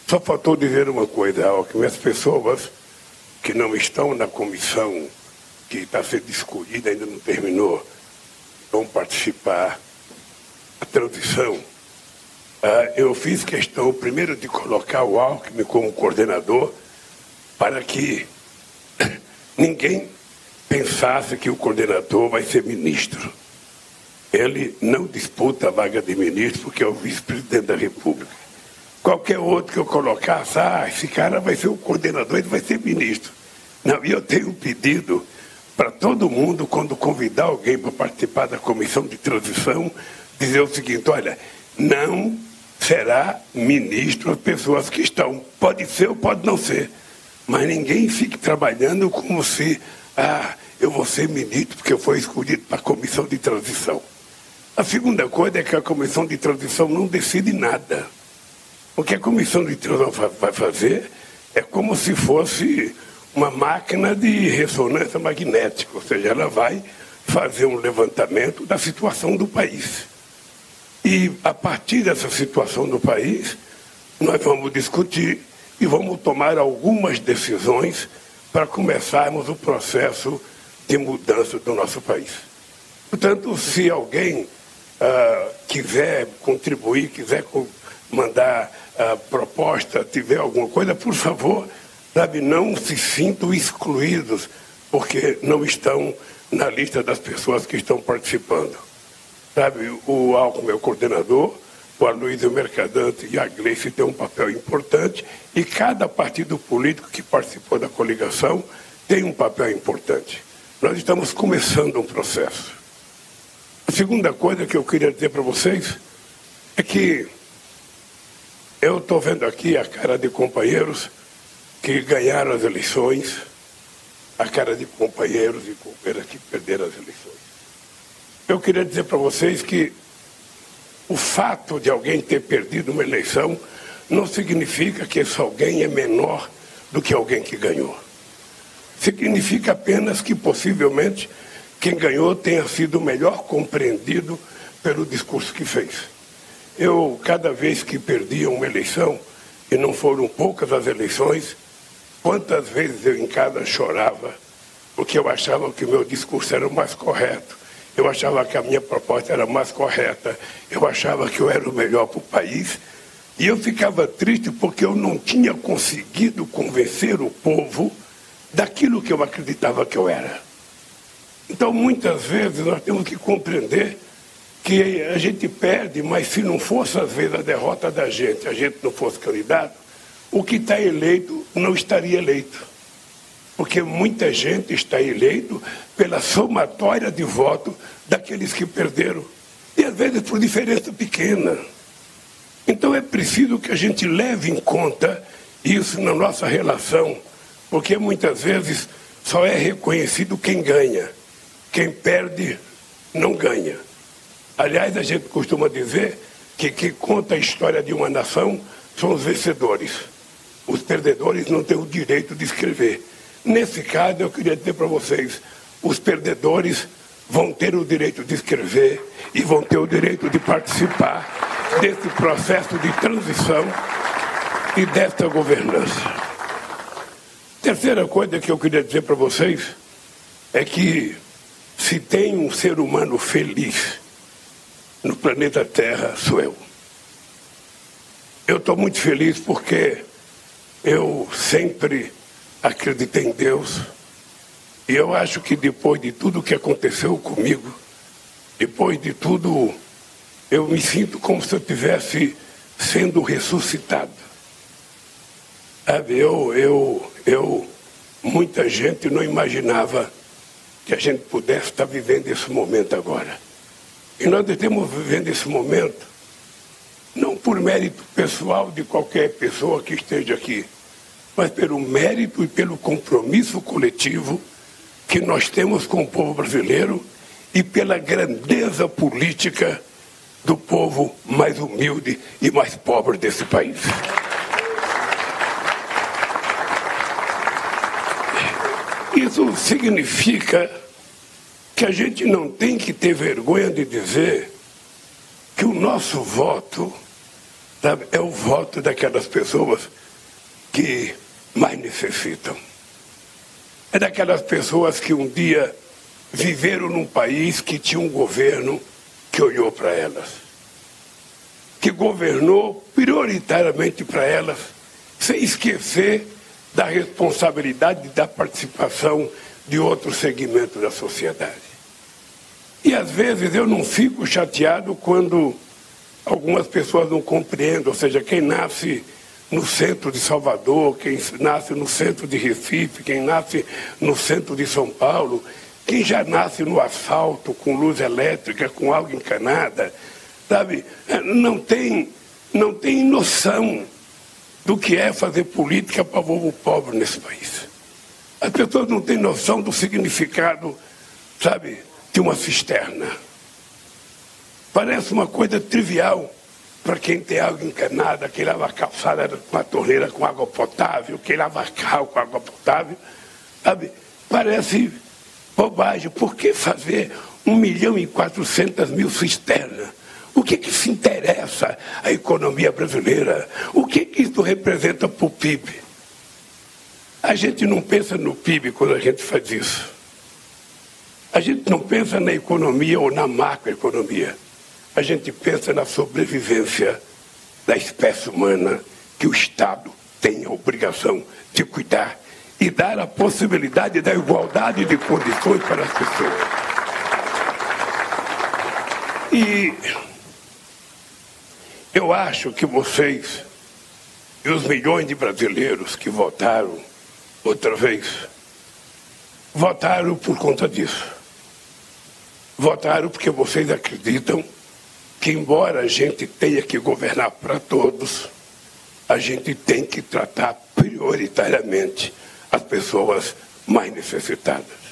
Só faltou dizer uma coisa, Alckmin. As pessoas que não estão na comissão que está sendo discutida, ainda não terminou, vão participar. A transição ah, eu fiz questão primeiro de colocar o Alckmin como coordenador para que ninguém pensasse que o coordenador vai ser ministro. Ele não disputa a vaga de ministro porque é o vice-presidente da República. Qualquer outro que eu colocasse, ah, esse cara vai ser o coordenador, ele vai ser ministro. Não, e eu tenho pedido para todo mundo, quando convidar alguém para participar da comissão de transição, dizer o seguinte: olha, não será ministro as pessoas que estão. Pode ser ou pode não ser. Mas ninguém fique trabalhando como se, ah, eu vou ser ministro porque eu fui escolhido para a comissão de transição. A segunda coisa é que a comissão de transição não decide nada. O que a comissão de transição vai fazer é como se fosse uma máquina de ressonância magnética, ou seja, ela vai fazer um levantamento da situação do país. E a partir dessa situação do país, nós vamos discutir e vamos tomar algumas decisões para começarmos o processo de mudança do nosso país. Portanto, se alguém ah, quiser contribuir, quiser mandar ah, proposta, tiver alguma coisa, por favor, sabe, não se sintam excluídos, porque não estão na lista das pessoas que estão participando. Sabe, o Alckmin é o coordenador, o Aloysio Mercadante e a Gleice têm um papel importante e cada partido político que participou da coligação tem um papel importante. Nós estamos começando um processo. A segunda coisa que eu queria dizer para vocês é que eu estou vendo aqui a cara de companheiros que ganharam as eleições, a cara de companheiros e companheiras que perderam as eleições. Eu queria dizer para vocês que o fato de alguém ter perdido uma eleição não significa que esse alguém é menor do que alguém que ganhou. Significa apenas que possivelmente quem ganhou tenha sido melhor compreendido pelo discurso que fez. Eu, cada vez que perdia uma eleição, e não foram poucas as eleições, quantas vezes eu em casa chorava, porque eu achava que o meu discurso era o mais correto, eu achava que a minha proposta era mais correta, eu achava que eu era o melhor para o país, e eu ficava triste porque eu não tinha conseguido convencer o povo daquilo que eu acreditava que eu era. Então, muitas vezes, nós temos que compreender que a gente perde, mas se não fosse, às vezes, a derrota da gente, a gente não fosse candidato, o que está eleito não estaria eleito. Porque muita gente está eleito pela somatória de voto daqueles que perderam. E às vezes por diferença pequena. Então é preciso que a gente leve em conta isso na nossa relação, porque muitas vezes só é reconhecido quem ganha. Quem perde não ganha. Aliás, a gente costuma dizer que quem conta a história de uma nação são os vencedores. Os perdedores não têm o direito de escrever. Nesse caso, eu queria dizer para vocês: os perdedores vão ter o direito de escrever e vão ter o direito de participar desse processo de transição e desta governança. Terceira coisa que eu queria dizer para vocês é que se tem um ser humano feliz no planeta Terra, sou eu. Eu estou muito feliz porque eu sempre acreditei em Deus. E eu acho que depois de tudo que aconteceu comigo, depois de tudo, eu me sinto como se eu estivesse sendo ressuscitado. Sabe, eu, eu, eu, muita gente não imaginava que a gente pudesse estar vivendo esse momento agora. E nós estamos vivendo esse momento não por mérito pessoal de qualquer pessoa que esteja aqui, mas pelo mérito e pelo compromisso coletivo que nós temos com o povo brasileiro e pela grandeza política do povo mais humilde e mais pobre desse país. Isso significa que a gente não tem que ter vergonha de dizer que o nosso voto sabe, é o voto daquelas pessoas que mais necessitam. É daquelas pessoas que um dia viveram num país que tinha um governo que olhou para elas. que governou prioritariamente para elas, sem esquecer da responsabilidade da participação de outros segmentos da sociedade. E às vezes eu não fico chateado quando algumas pessoas não compreendem, ou seja, quem nasce no centro de Salvador, quem nasce no centro de Recife, quem nasce no centro de São Paulo, quem já nasce no asfalto, com luz elétrica, com água encanada, sabe, não tem, não tem noção do que é fazer política para o povo pobre nesse país. As pessoas não têm noção do significado, sabe, de uma cisterna. Parece uma coisa trivial para quem tem água encanada, quem lava a calçada com a torneira com água potável, quem lava carro com água potável, sabe? Parece bobagem. Por que fazer um milhão e quatrocentas mil cisternas? O que, que se interessa a economia brasileira? O que, que isso representa para o PIB? A gente não pensa no PIB quando a gente faz isso. A gente não pensa na economia ou na macroeconomia. A gente pensa na sobrevivência da espécie humana que o Estado tem a obrigação de cuidar e dar a possibilidade da igualdade de condições para as pessoas. E eu acho que vocês e os milhões de brasileiros que votaram outra vez, votaram por conta disso. Votaram porque vocês acreditam que, embora a gente tenha que governar para todos, a gente tem que tratar prioritariamente as pessoas mais necessitadas.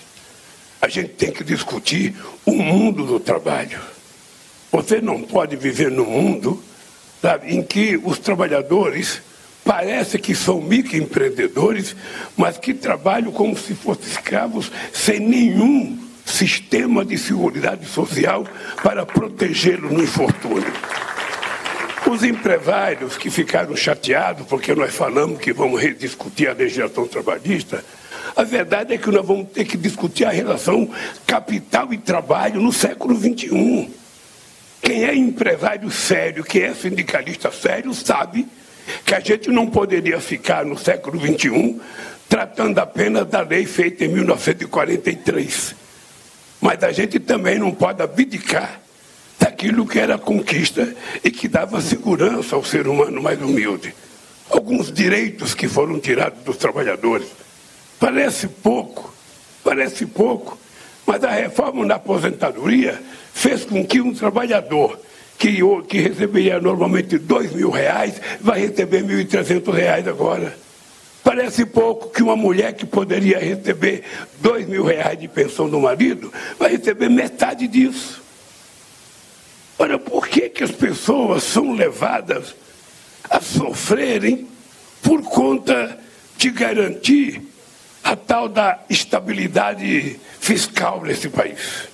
A gente tem que discutir o mundo do trabalho. Você não pode viver num mundo sabe, em que os trabalhadores parece que são microempreendedores, mas que trabalham como se fossem escravos, sem nenhum sistema de seguridade social para protegê-lo no infortúnio. Os empresários que ficaram chateados porque nós falamos que vamos rediscutir a legislação trabalhista, a verdade é que nós vamos ter que discutir a relação capital e trabalho no século XXI. Quem é empresário sério, quem é sindicalista sério, sabe que a gente não poderia ficar no século XXI tratando apenas da lei feita em 1943. Mas a gente também não pode abdicar daquilo que era conquista e que dava segurança ao ser humano mais humilde. Alguns direitos que foram tirados dos trabalhadores. Parece pouco, parece pouco, mas a reforma na aposentadoria fez com que um trabalhador que, que receberia normalmente dois mil reais vai receber mil e trezentos reais agora. Parece pouco que uma mulher que poderia receber dois mil reais de pensão do marido vai receber metade disso. Ora, por que, que as pessoas são levadas a sofrerem por conta de garantir a tal da estabilidade fiscal nesse país?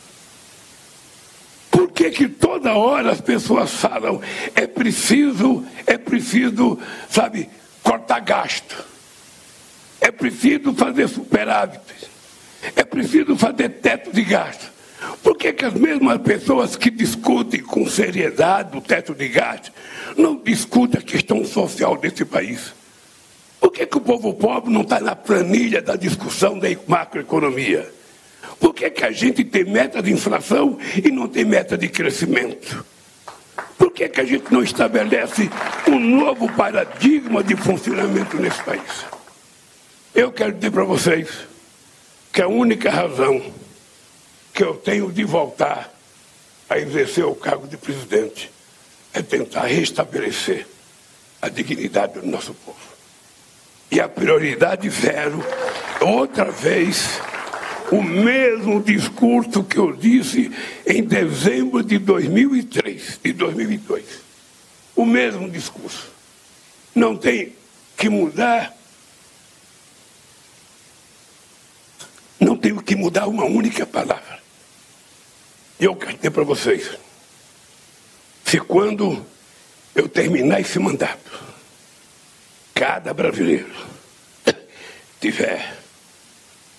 Por que, que toda hora as pessoas falam é preciso, é preciso, sabe, cortar gasto? É preciso fazer superávit. É preciso fazer teto de gasto. Por que, que as mesmas pessoas que discutem com seriedade o teto de gasto não discutem a questão social desse país? Por que, que o povo pobre não está na planilha da discussão da macroeconomia? Por que, que a gente tem meta de inflação e não tem meta de crescimento? Por que, que a gente não estabelece um novo paradigma de funcionamento nesse país? Eu quero dizer para vocês que a única razão que eu tenho de voltar a exercer o cargo de presidente é tentar restabelecer a dignidade do nosso povo. E a prioridade zero, outra vez, o mesmo discurso que eu disse em dezembro de 2003 e 2002. O mesmo discurso. Não tem que mudar Não tenho que mudar uma única palavra. Eu quero dizer para vocês: se quando eu terminar esse mandato, cada brasileiro tiver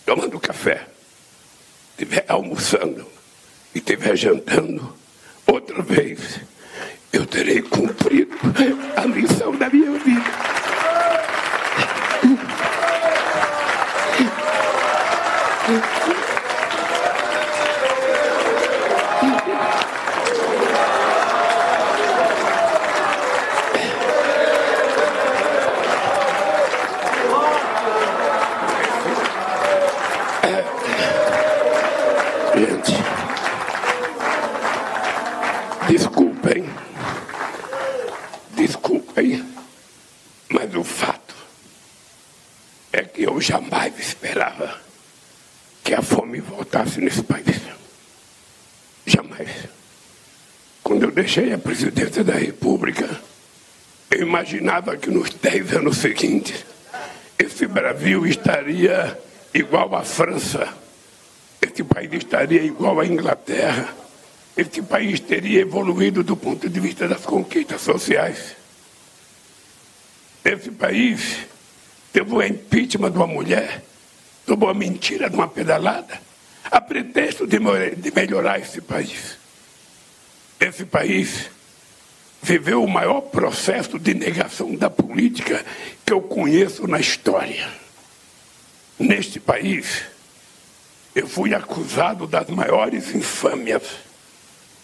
tomando café, tiver almoçando e tiver jantando, outra vez, eu terei cumprido a missão da minha vida. Gente, deixei a presidência da República, eu imaginava que nos dez anos seguintes, esse Brasil estaria igual à França, esse país estaria igual à Inglaterra, esse país teria evoluído do ponto de vista das conquistas sociais. Esse país teve o impeachment de uma mulher, teve uma mentira de uma pedalada, a pretexto de melhorar esse país. Esse país viveu o maior processo de negação da política que eu conheço na história. Neste país, eu fui acusado das maiores infâmias,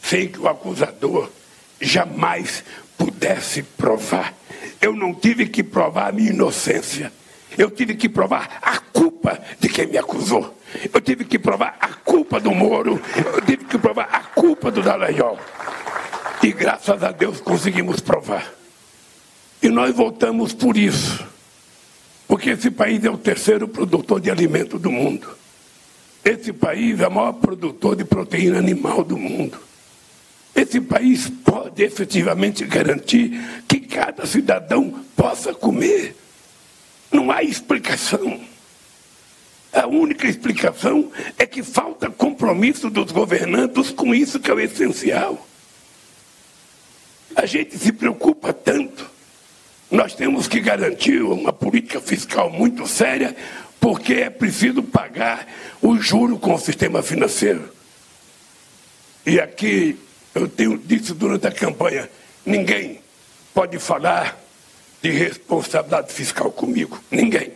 sem que o acusador jamais pudesse provar. Eu não tive que provar a minha inocência. Eu tive que provar a culpa de quem me acusou. Eu tive que provar a culpa do Moro. Eu tive que provar a culpa do Dallagnol. E graças a Deus conseguimos provar. E nós voltamos por isso. Porque esse país é o terceiro produtor de alimento do mundo. Esse país é o maior produtor de proteína animal do mundo. Esse país pode efetivamente garantir que cada cidadão possa comer. Não há explicação. A única explicação é que falta compromisso dos governantes com isso que é o essencial. A gente se preocupa tanto. Nós temos que garantir uma política fiscal muito séria, porque é preciso pagar o juro com o sistema financeiro. E aqui eu tenho dito durante a campanha: ninguém pode falar de responsabilidade fiscal comigo. Ninguém.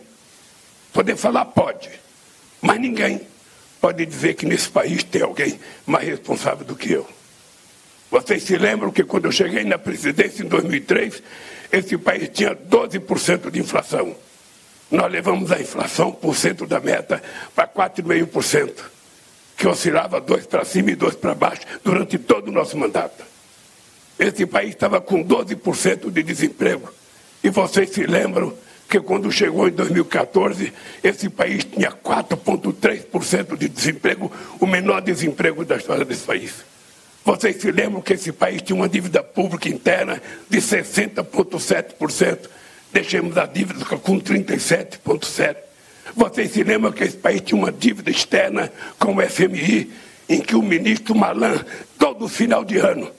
Poder falar pode, mas ninguém pode dizer que nesse país tem alguém mais responsável do que eu. Vocês se lembram que quando eu cheguei na presidência em 2003, esse país tinha 12% de inflação. Nós levamos a inflação por cento da meta para 4,5%, que oscilava dois para cima e dois para baixo durante todo o nosso mandato. Esse país estava com 12% de desemprego. E vocês se lembram que quando chegou em 2014, esse país tinha 4,3% de desemprego, o menor desemprego da história desse país. Vocês se lembram que esse país tinha uma dívida pública interna de 60,7%. Deixamos a dívida com 37,7%. Vocês se lembram que esse país tinha uma dívida externa com o FMI, em que o ministro Malan, todo final de ano,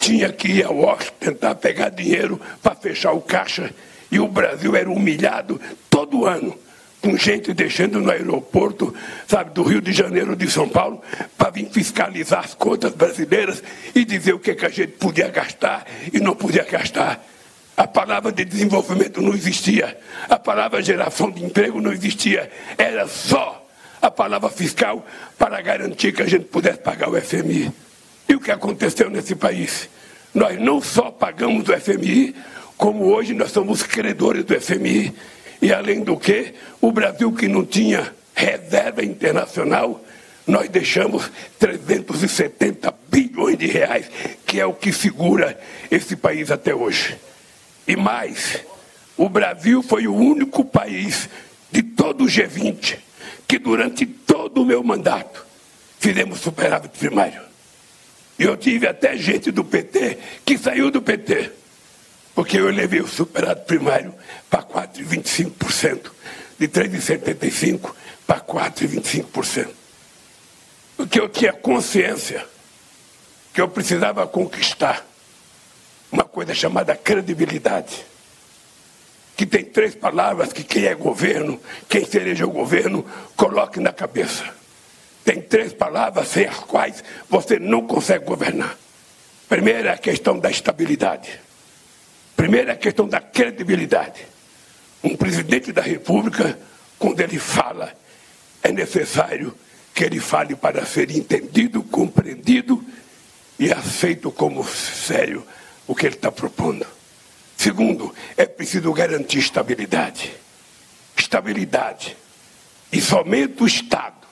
tinha que ir ao Washington tentar pegar dinheiro para fechar o caixa. E o Brasil era humilhado todo ano com gente deixando no aeroporto, sabe, do Rio de Janeiro, de São Paulo, para vir fiscalizar as contas brasileiras e dizer o que, que a gente podia gastar e não podia gastar. A palavra de desenvolvimento não existia, a palavra geração de emprego não existia, era só a palavra fiscal para garantir que a gente pudesse pagar o FMI. E o que aconteceu nesse país? Nós não só pagamos o FMI, como hoje nós somos credores do FMI. E além do que, o Brasil que não tinha reserva internacional, nós deixamos 370 bilhões de reais, que é o que segura esse país até hoje. E mais, o Brasil foi o único país de todo o G20 que durante todo o meu mandato fizemos superávit primário. E eu tive até gente do PT que saiu do PT porque eu levei o superávit primário para 4,25%, de 3,75% para 4,25%. Porque eu tinha consciência que eu precisava conquistar uma coisa chamada credibilidade. Que tem três palavras que quem é governo, quem seja o governo, coloque na cabeça. Tem três palavras sem as quais você não consegue governar. Primeiro é a questão da estabilidade. Primeiro é a questão da credibilidade. Um presidente da República, quando ele fala, é necessário que ele fale para ser entendido, compreendido e aceito como sério o que ele está propondo. Segundo, é preciso garantir estabilidade. Estabilidade. E somente o Estado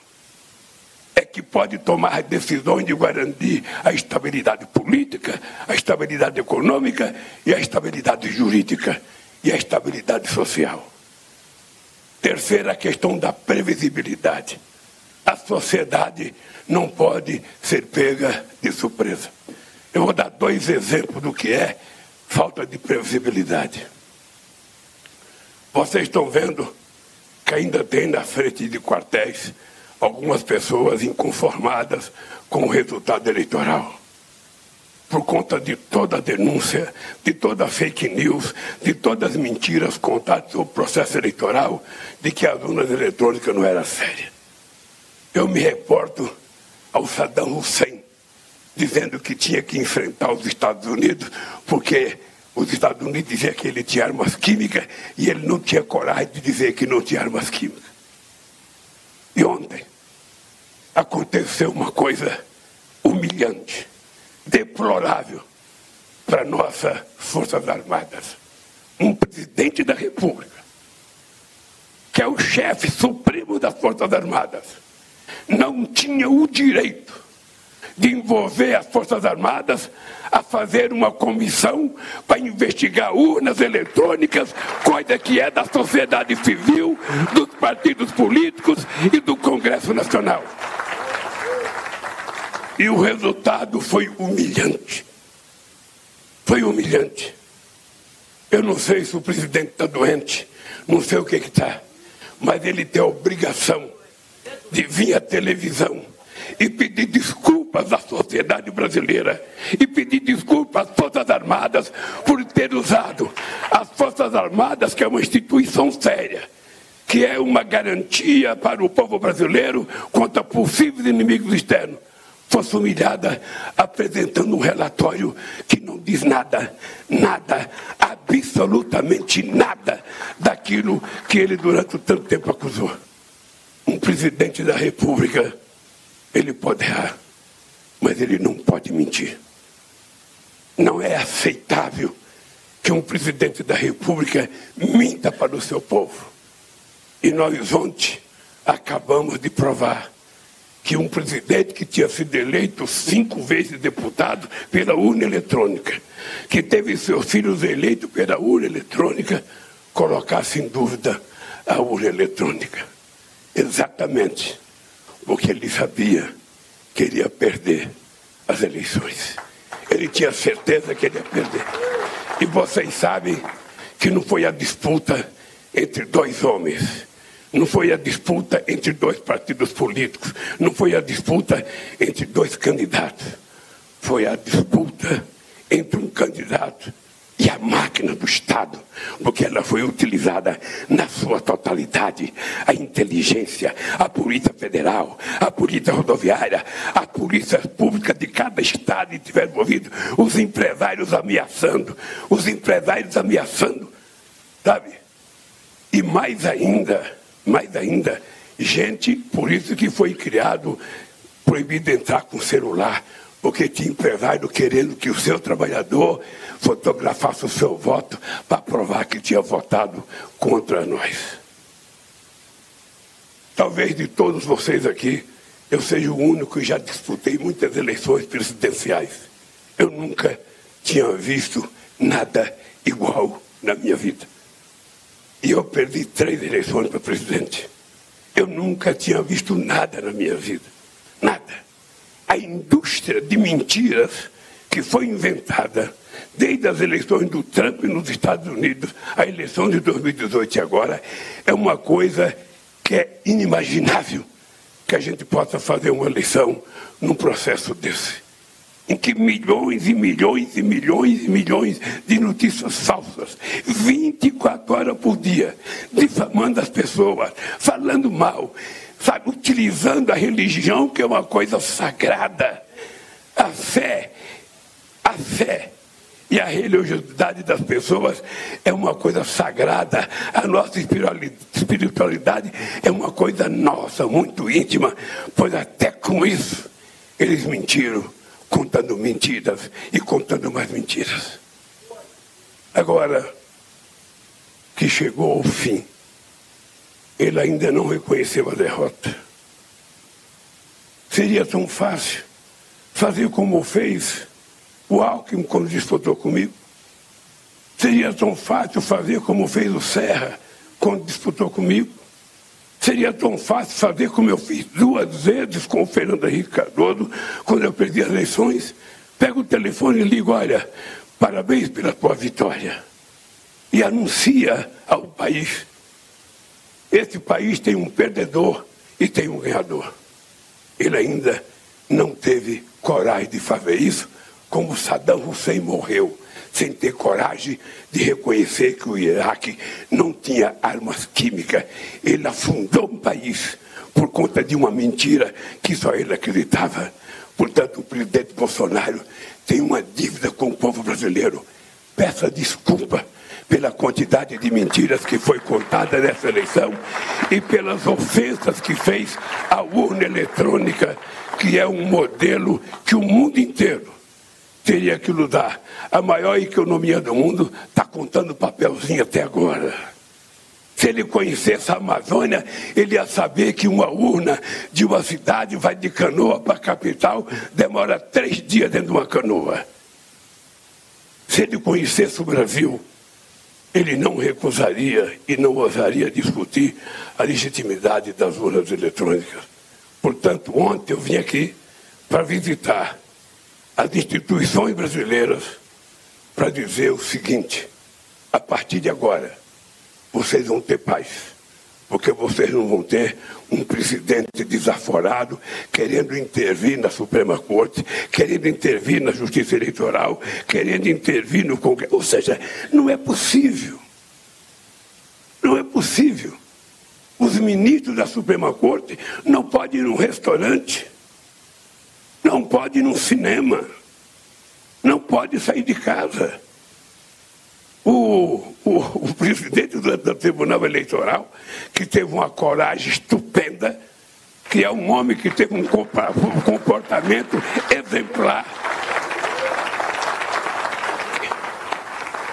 é que pode tomar decisões de garantir a estabilidade política, a estabilidade econômica e a estabilidade jurídica e a estabilidade social. Terceira questão da previsibilidade. A sociedade não pode ser pega de surpresa. Eu vou dar dois exemplos do que é falta de previsibilidade. Vocês estão vendo que ainda tem na frente de quartéis algumas pessoas inconformadas com o resultado eleitoral. Por conta de toda a denúncia, de toda a fake news, de todas as mentiras contadas sobre o processo eleitoral, de que as urnas eletrônicas não eram sérias. Eu me reporto ao Saddam Hussein, dizendo que tinha que enfrentar os Estados Unidos, porque os Estados Unidos diziam que ele tinha armas químicas e ele não tinha coragem de dizer que não tinha armas químicas. E ontem aconteceu uma coisa humilhante, deplorável para nossas Forças Armadas. Um presidente da República, que é o chefe supremo das Forças Armadas, não tinha o direito de envolver as Forças Armadas a fazer uma comissão para investigar urnas eletrônicas, coisa que é da sociedade civil, dos partidos políticos e do Congresso Nacional. E o resultado foi humilhante. Foi humilhante. Eu não sei se o presidente está doente, não sei o que está, mas ele tem a obrigação de vir à televisão e pedir desculpas à sociedade brasileira e pedir desculpas às Forças Armadas por ter usado as Forças Armadas, que é uma instituição séria, que é uma garantia para o povo brasileiro contra possíveis inimigos externos, fosse humilhada apresentando um relatório que não diz nada, nada, absolutamente nada daquilo que ele durante tanto tempo acusou. Um presidente da República, ele pode errar, mas ele não pode mentir. Não é aceitável que um presidente da República minta para o seu povo. E nós ontem acabamos de provar que um presidente que tinha sido eleito cinco vezes deputado pela urna eletrônica, que teve seus filhos eleitos pela urna eletrônica, colocasse em dúvida a urna eletrônica. Exatamente porque ele sabia que ele ia perder as eleições. Ele tinha certeza que ele ia perder. E vocês sabem que não foi a disputa entre dois homens não foi a disputa entre dois partidos políticos, não foi a disputa entre dois candidatos, foi a disputa entre um candidato e a máquina do Estado, porque ela foi utilizada na sua totalidade. A inteligência, a Polícia Federal, a Polícia Rodoviária, a Polícia Pública de cada Estado estiver envolvido, os empresários ameaçando, os empresários ameaçando, sabe? E mais ainda, mais ainda, gente, por isso que foi criado, proibido entrar com celular, porque tinha empresário querendo que o seu trabalhador fotografasse o seu voto para provar que tinha votado contra nós. Talvez de todos vocês aqui, eu seja o único que já disputei muitas eleições presidenciais. Eu nunca tinha visto nada igual na minha vida. E eu perdi três eleições para presidente. Eu nunca tinha visto nada na minha vida. Nada. A indústria de mentiras que foi inventada desde as eleições do Trump nos Estados Unidos, a eleição de 2018 e agora, é uma coisa que é inimaginável que a gente possa fazer uma eleição num processo desse em que milhões e milhões e milhões e milhões de notícias falsas, 24 horas por dia, difamando as pessoas, falando mal, sabe, utilizando a religião, que é uma coisa sagrada, a fé, A fé e a religiosidade das pessoas é uma coisa sagrada. A nossa espirituali- espiritualidade é uma coisa nossa, muito íntima, pois até com isso eles mentiram, contando mentiras e contando mais mentiras. Agora que chegou ao fim, ele ainda não reconheceu a derrota. Seria tão fácil fazer como fez o Alckmin quando disputou comigo. Seria tão fácil fazer como fez o Serra quando disputou comigo. Seria tão fácil fazer como eu fiz duas vezes com o Fernando Henrique Cardoso, quando eu perdi as eleições. Pego o telefone e ligo, olha, parabéns pela tua vitória. E anuncia ao país. Esse país tem um perdedor e tem um ganhador. Ele ainda não teve coragem de fazer isso, como Saddam Hussein morreu, sem ter coragem de reconhecer que o Iraque não tinha armas químicas. Ele afundou um país por conta de uma mentira que só ele acreditava. Portanto, o presidente Bolsonaro tem uma dívida com o povo brasileiro. Peça desculpa pela quantidade de mentiras que foi contada nessa eleição e pelas ofensas que fez à urna eletrônica, que é um modelo que o mundo inteiro teria que lutar. A maior economia do mundo está contando papelzinho até agora. Se ele conhecesse a Amazônia, ele ia saber que uma urna de uma cidade vai de canoa para a capital, demora três dias dentro de uma canoa. Se ele conhecesse o Brasil, ele não recusaria e não ousaria discutir a legitimidade das urnas eletrônicas. Portanto, ontem eu vim aqui para visitar as instituições brasileiras para dizer o seguinte: a partir de agora, vocês vão ter paz, porque vocês não vão ter um presidente desaforado querendo intervir na Suprema Corte, querendo intervir na Justiça Eleitoral, querendo intervir no Congresso. Ou seja, não é possível. Não é possível. Os ministros da Suprema Corte não podem ir num restaurante, não podem ir num cinema, não podem sair de casa. O, o, o presidente do, do Tribunal Eleitoral, que teve uma coragem estupenda, que é um homem que teve um comportamento exemplar,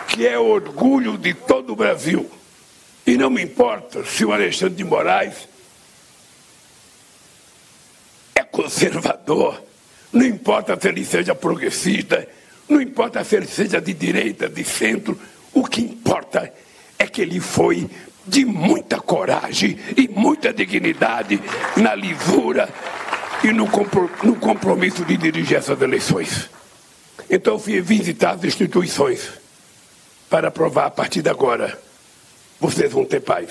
que é orgulho de todo o Brasil. E não me importa se o Alexandre de Moraes é conservador, não importa se ele seja progressista, não importa se ele seja de direita, de centro, o que importa é que ele foi de muita coragem e muita dignidade na lisura e no, compro- no compromisso de dirigir essas eleições. Então eu fui visitar as instituições para provar a partir de agora vocês vão ter paz,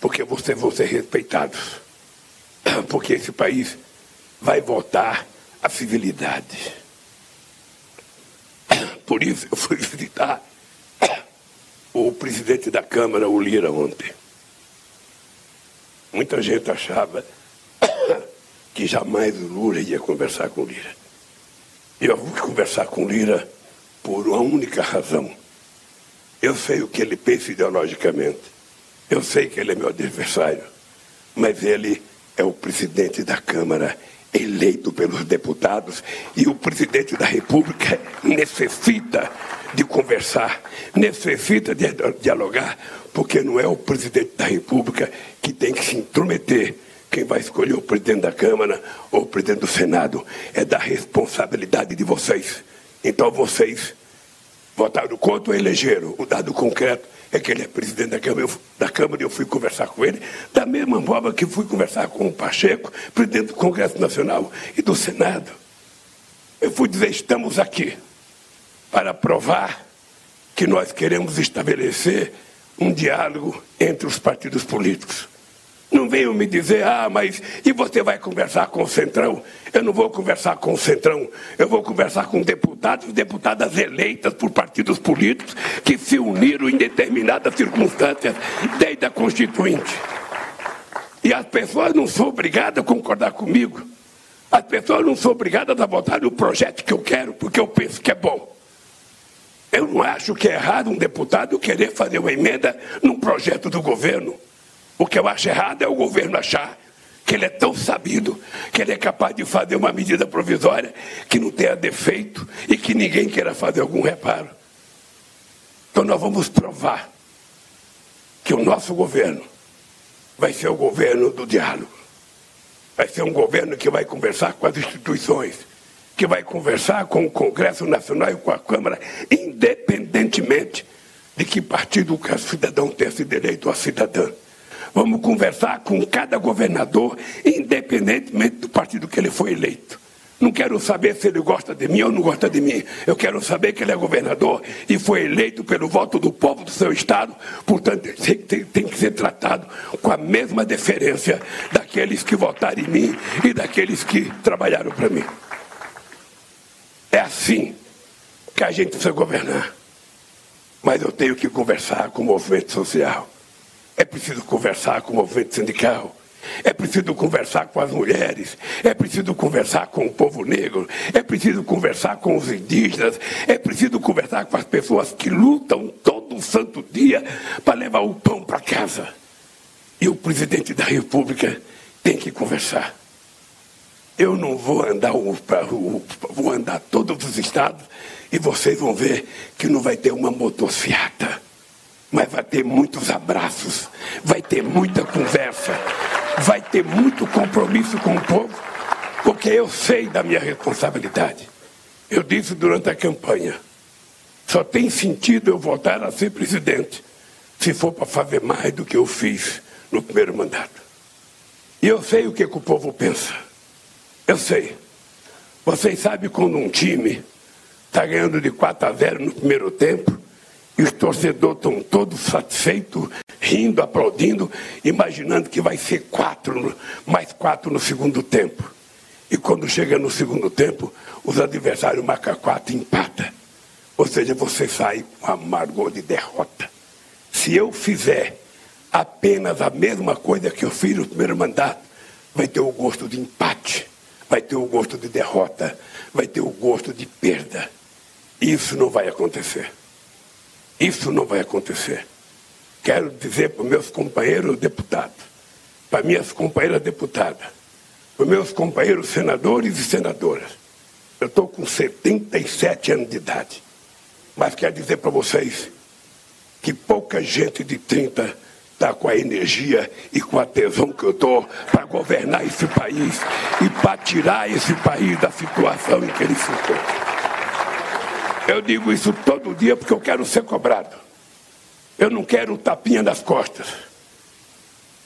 porque vocês vão ser respeitados, porque esse país vai voltar à civilidade. Por isso eu fui visitar o presidente da Câmara, o Lira, ontem. Muita gente achava que jamais o Lula ia conversar com o Lira. Eu fui conversar com o Lira por uma única razão. Eu sei o que ele pensa ideologicamente. Eu sei que ele é meu adversário. Mas ele é o presidente da Câmara, eleito pelos deputados, e o presidente da República necessita de conversar, necessita de dialogar, porque não é o presidente da República que tem que se intrometer. Quem vai escolher o presidente da Câmara ou o presidente do Senado é da responsabilidade de vocês. Então vocês votaram contra ou elegeram. O dado concreto é que ele é presidente da Câmara, eu, da Câmara e eu fui conversar com ele, da mesma forma que fui conversar com o Pacheco, presidente do Congresso Nacional e do Senado. Eu fui dizer, estamos aqui para provar que nós queremos estabelecer um diálogo entre os partidos políticos. Não venham me dizer, ah, mas e você vai conversar com o Centrão? Eu não vou conversar com o Centrão, eu vou conversar com deputados e deputadas eleitas por partidos políticos que se uniram em determinadas circunstâncias desde a Constituinte. E as pessoas não são obrigadas a concordar comigo. As pessoas não são obrigadas a votar no projeto que eu quero, porque eu penso que é bom. Eu não acho que é errado um deputado querer fazer uma emenda num projeto do governo. O que eu acho errado é o governo achar que ele é tão sabido que ele é capaz de fazer uma medida provisória que não tenha defeito e que ninguém queira fazer algum reparo. Então nós vamos provar que o nosso governo vai ser o governo do diálogo. Vai ser um governo que vai conversar com as instituições, que vai conversar com o Congresso Nacional e com a Câmara, independentemente de que partido o cidadão tenha sido eleito ou a cidadã. Vamos conversar com cada governador, independentemente do partido que ele foi eleito. Não quero saber se ele gosta de mim ou não gosta de mim. Eu quero saber que ele é governador e foi eleito pelo voto do povo do seu estado. Portanto, tem que ser tratado com a mesma deferência daqueles que votaram em mim e daqueles que trabalharam para mim. É assim que a gente precisa governar. Mas eu tenho que conversar com o movimento social. É preciso conversar com o movimento sindical. É preciso conversar com as mulheres, é preciso conversar com o povo negro, é preciso conversar com os indígenas, é preciso conversar com as pessoas que lutam todo santo dia para levar o pão para casa. E o presidente da República tem que conversar. Eu não vou andar, vou andar todos os estados e vocês vão ver que não vai ter uma motociata, mas vai ter muitos abraços, vai ter muita conversa, vai ter muito compromisso com o povo, porque eu sei da minha responsabilidade. Eu disse durante a campanha: só tem sentido eu voltar a ser presidente se for para fazer mais do que eu fiz no primeiro mandato. E eu sei o que, que o povo pensa. Eu sei. Vocês sabem quando um time está ganhando de 4 a 0 no primeiro tempo e os torcedores estão todos satisfeitos, rindo, aplaudindo, imaginando que vai ser quatro, mais quatro no segundo tempo. E quando chega no segundo tempo, os adversários marcam quatro e empata. Ou seja, você sai com amargor de derrota. Se eu fizer apenas a mesma coisa que eu fiz no primeiro mandato, vai ter o gosto de empate, vai ter o gosto de derrota, vai ter o gosto de perda. Isso não vai acontecer. Isso não vai acontecer. Quero dizer para meus companheiros deputados, para minhas companheiras deputadas, para meus companheiros senadores e senadoras, eu estou com 77 anos de idade, mas quero dizer para vocês que pouca gente de 30 está com a energia e com a tesão que eu estou para governar esse país e para tirar esse país da situação em que ele ficou. Eu digo isso todo dia porque eu quero ser cobrado. Eu não quero tapinha nas costas.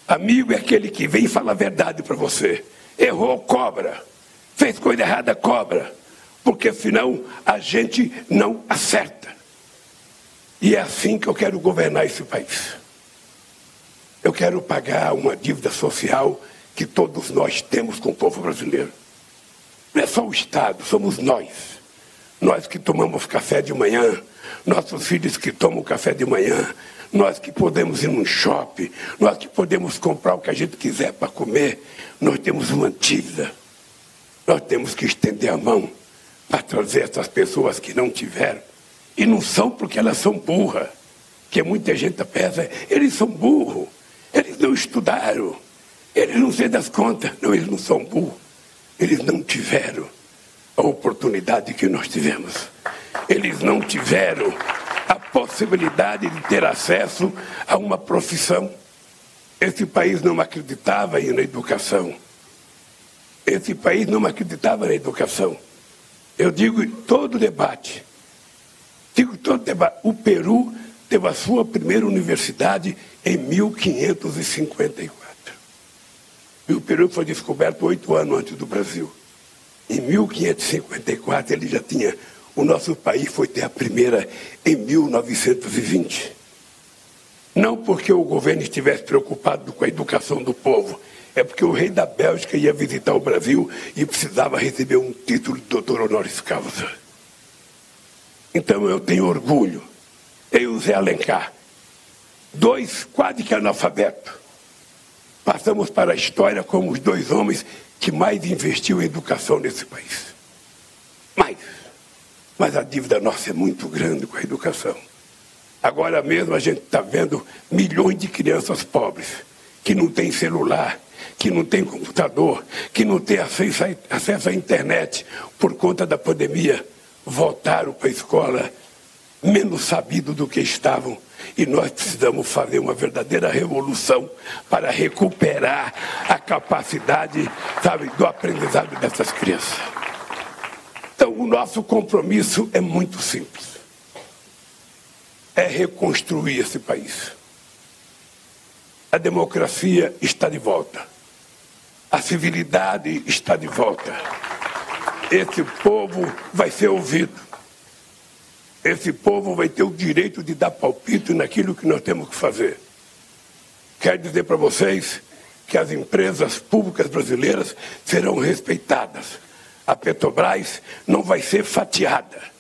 Amigo é aquele que vem e fala a verdade para você. Errou, cobra. Fez coisa errada, cobra. Porque senão a gente não acerta. E é assim que eu quero governar esse país. Eu quero pagar uma dívida social que todos nós temos com o povo brasileiro. Não é só o Estado, somos nós. Nós que tomamos café de manhã, nossos filhos que tomam café de manhã, nós que podemos ir num shopping, nós que podemos comprar o que a gente quiser para comer, nós temos uma dívida. Nós temos que estender a mão para trazer essas pessoas que não tiveram. E não são porque elas são burras, que muita gente pensa, eles são burros, eles não estudaram, eles não sei das contas. Não, eles não são burros, eles não tiveram a oportunidade que nós tivemos. Eles não tiveram a possibilidade de ter acesso a uma profissão. Esse país não acreditava na educação. Esse país não acreditava na educação. Eu digo em todo debate, digo todo debate, o Peru teve a sua primeira universidade em 1554. E o Peru foi descoberto oito anos antes do Brasil. Em 1554 ele já tinha. O nosso país foi ter a primeira em 1920. Não porque o governo estivesse preocupado com a educação do povo, é porque o rei da Bélgica ia visitar o Brasil e precisava receber um título de doutor honoris causa. Então eu tenho orgulho. Eu Zé Alencar, dois quase que analfabetos, passamos para a história como os dois homens que mais investiu em educação nesse país. Mais. Mas a dívida nossa é muito grande com a educação. Agora mesmo a gente está vendo milhões de crianças pobres que não têm celular, que não têm computador, que não têm acesso, à internet por conta da pandemia, voltaram para a escola menos sabidos do que estavam. E nós precisamos fazer uma verdadeira revolução para recuperar a capacidade, sabe, do aprendizado dessas crianças. Então, o nosso compromisso é muito simples. É reconstruir esse país. A democracia está de volta. A civilidade está de volta. Esse povo vai ser ouvido. Esse povo vai ter o direito de dar palpite naquilo que nós temos que fazer. Quero dizer para vocês que as empresas públicas brasileiras serão respeitadas. A Petrobras não vai ser fatiada.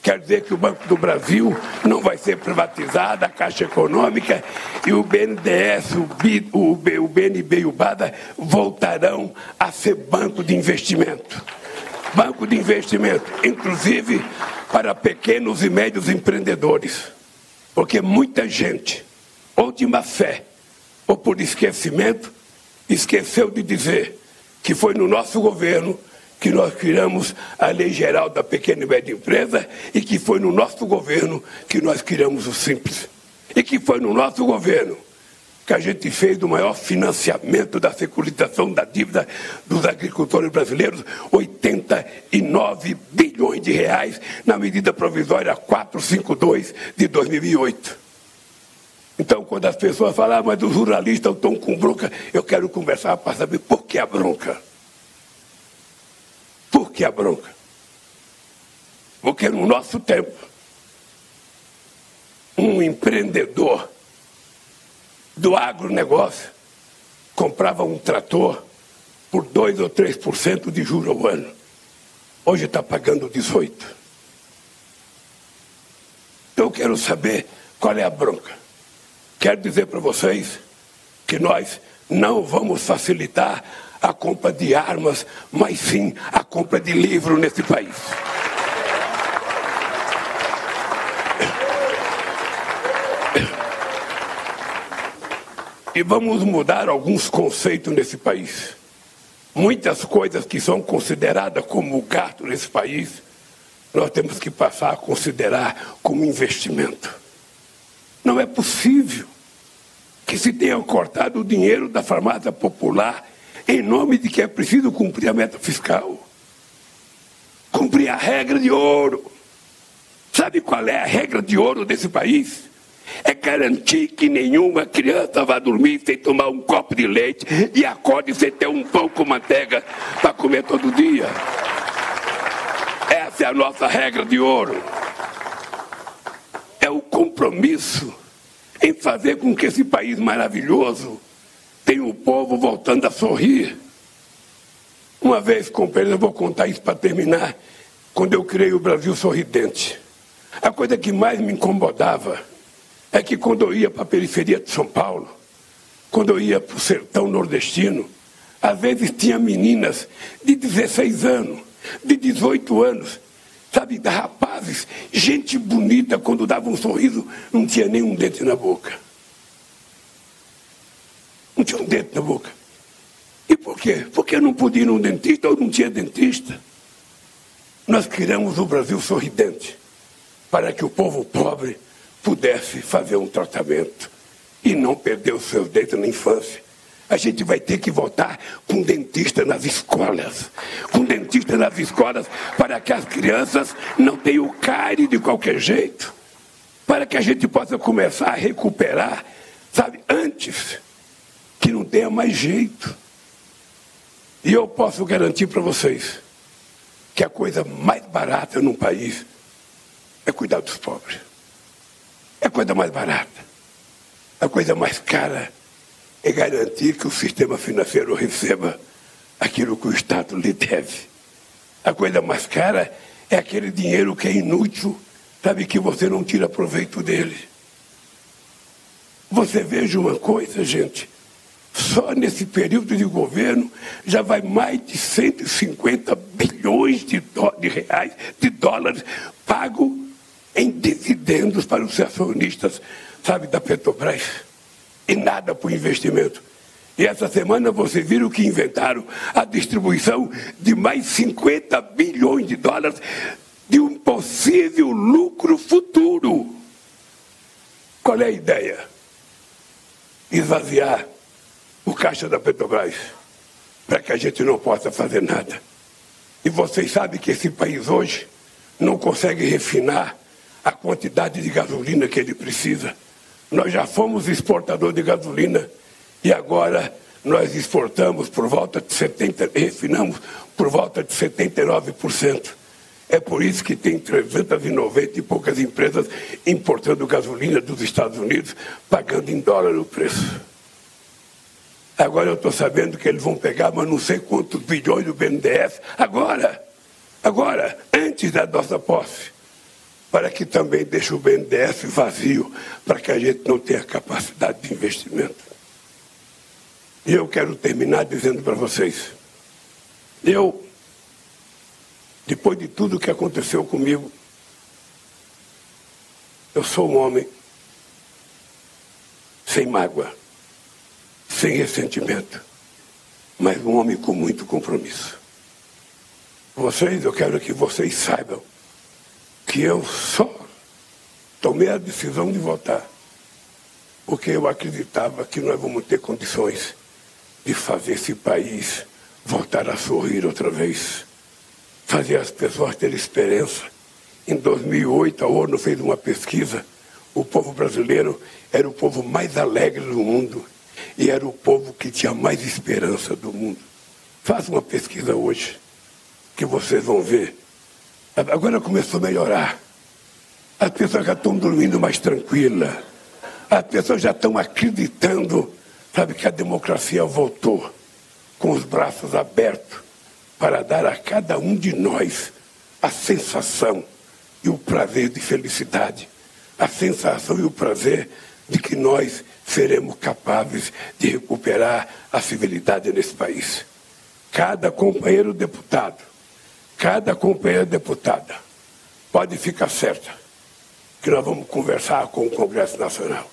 Quer dizer que o Banco do Brasil não vai ser privatizado, a Caixa Econômica e o BNDES, o, B, o, B, o BNB e o BADA voltarão a ser banco de investimento. Banco de investimento, inclusive para pequenos e médios empreendedores. Porque muita gente, ou de má fé, ou por esquecimento, esqueceu de dizer que foi no nosso governo que nós criamos a Lei Geral da Pequena e Média Empresa e que foi no nosso governo que nós criamos o Simples. E que foi no nosso governo que a gente fez o maior financiamento da securitização da dívida dos agricultores brasileiros, 89 bilhões de reais na medida provisória 452 de 2008. Então, quando as pessoas falam, ah, mas os ruralistas estão com bronca, eu quero conversar para saber por que a bronca. Por que a bronca? Porque no nosso tempo, um empreendedor do agronegócio comprava um trator por 2 ou 3% de juros ao ano. Hoje está pagando 18%. Então eu quero saber qual é a bronca. Quero dizer para vocês que nós não vamos facilitar a compra de armas, mas sim a compra de livro nesse país. E vamos mudar alguns conceitos nesse país. Muitas coisas que são consideradas como gasto nesse país, nós temos que passar a considerar como investimento. Não é possível que se tenha cortado o dinheiro da farmácia popular em nome de que é preciso cumprir a meta fiscal. Cumprir a regra de ouro. Sabe qual é a regra de ouro desse país? É garantir que nenhuma criança vá dormir sem tomar um copo de leite e acorde sem ter um pão com manteiga para comer todo dia. Essa é a nossa regra de ouro. É o compromisso em fazer com que esse país maravilhoso tem o povo voltando a sorrir. Uma vez, companheiro, eu vou contar isso para terminar, quando eu criei o Brasil Sorridente. A coisa que mais me incomodava é que quando eu ia para a periferia de São Paulo, quando eu ia para o sertão nordestino, às vezes tinha meninas de 16 anos, de 18 anos, sabe, rapazes, gente bonita, quando dava um sorriso, não tinha nenhum dente na boca. Não tinha um dente na boca. E por quê? Porque não podia ir num dentista ou não tinha dentista. Nós criamos o Brasil sorridente para que o povo pobre pudesse fazer um tratamento e não perder os seus dentes na infância. A gente vai ter que voltar com dentista nas escolas. Com dentista nas escolas para que as crianças não tenham cárie de qualquer jeito. Para que a gente possa começar a recuperar, sabe, antes que não tenha mais jeito. E eu posso garantir para vocês que a coisa mais barata num país é cuidar dos pobres. É a coisa mais barata. A coisa mais cara é garantir que o sistema financeiro receba aquilo que o Estado lhe deve. A coisa mais cara é aquele dinheiro que é inútil, sabe, que você não tira proveito dele. Você veja uma coisa, gente. Só nesse período de governo já vai mais de 150 bilhões de, de reais, de dólares, pago em dividendos para os acionistas, sabe, da Petrobras. E nada para o investimento. E essa semana vocês viram que inventaram a distribuição de mais 50 bilhões de dólares de um possível lucro futuro. Qual é a ideia? Esvaziar o caixa da Petrobras para que a gente não possa fazer nada. E vocês sabem que esse país hoje não consegue refinar a quantidade de gasolina que ele precisa. Nós já fomos exportador de gasolina e agora nós exportamos por volta de 70, refinamos por volta de 79%. É por isso que tem 390 e poucas empresas importando gasolina dos Estados Unidos, pagando em dólar o preço. Agora eu estou sabendo que eles vão pegar, mas não sei quantos bilhões do BNDES. Agora, agora, antes da nossa posse, para que também deixe o BNDES vazio, para que a gente não tenha capacidade de investimento. E eu quero terminar dizendo para vocês, eu, depois de tudo que aconteceu comigo, eu sou um homem sem mágoa sem ressentimento, mas um homem com muito compromisso. Vocês, eu quero que vocês saibam que eu só tomei a decisão de votar porque eu acreditava que nós vamos ter condições de fazer esse país voltar a sorrir outra vez, fazer as pessoas terem esperança. Em 2008, a ONU fez uma pesquisa. O povo brasileiro era o povo mais alegre do mundo e era o povo que tinha mais esperança do mundo. Faça uma pesquisa hoje, que vocês vão ver. Agora começou a melhorar. As pessoas já estão dormindo mais tranquilas. As pessoas já estão acreditando, sabe, que a democracia voltou com os braços abertos para dar a cada um de nós a sensação e o prazer de felicidade, a sensação e o prazer de que nós seremos capazes de recuperar a civilidade nesse país. Cada companheiro deputado, cada companheira deputada pode ficar certa que nós vamos conversar com o Congresso Nacional.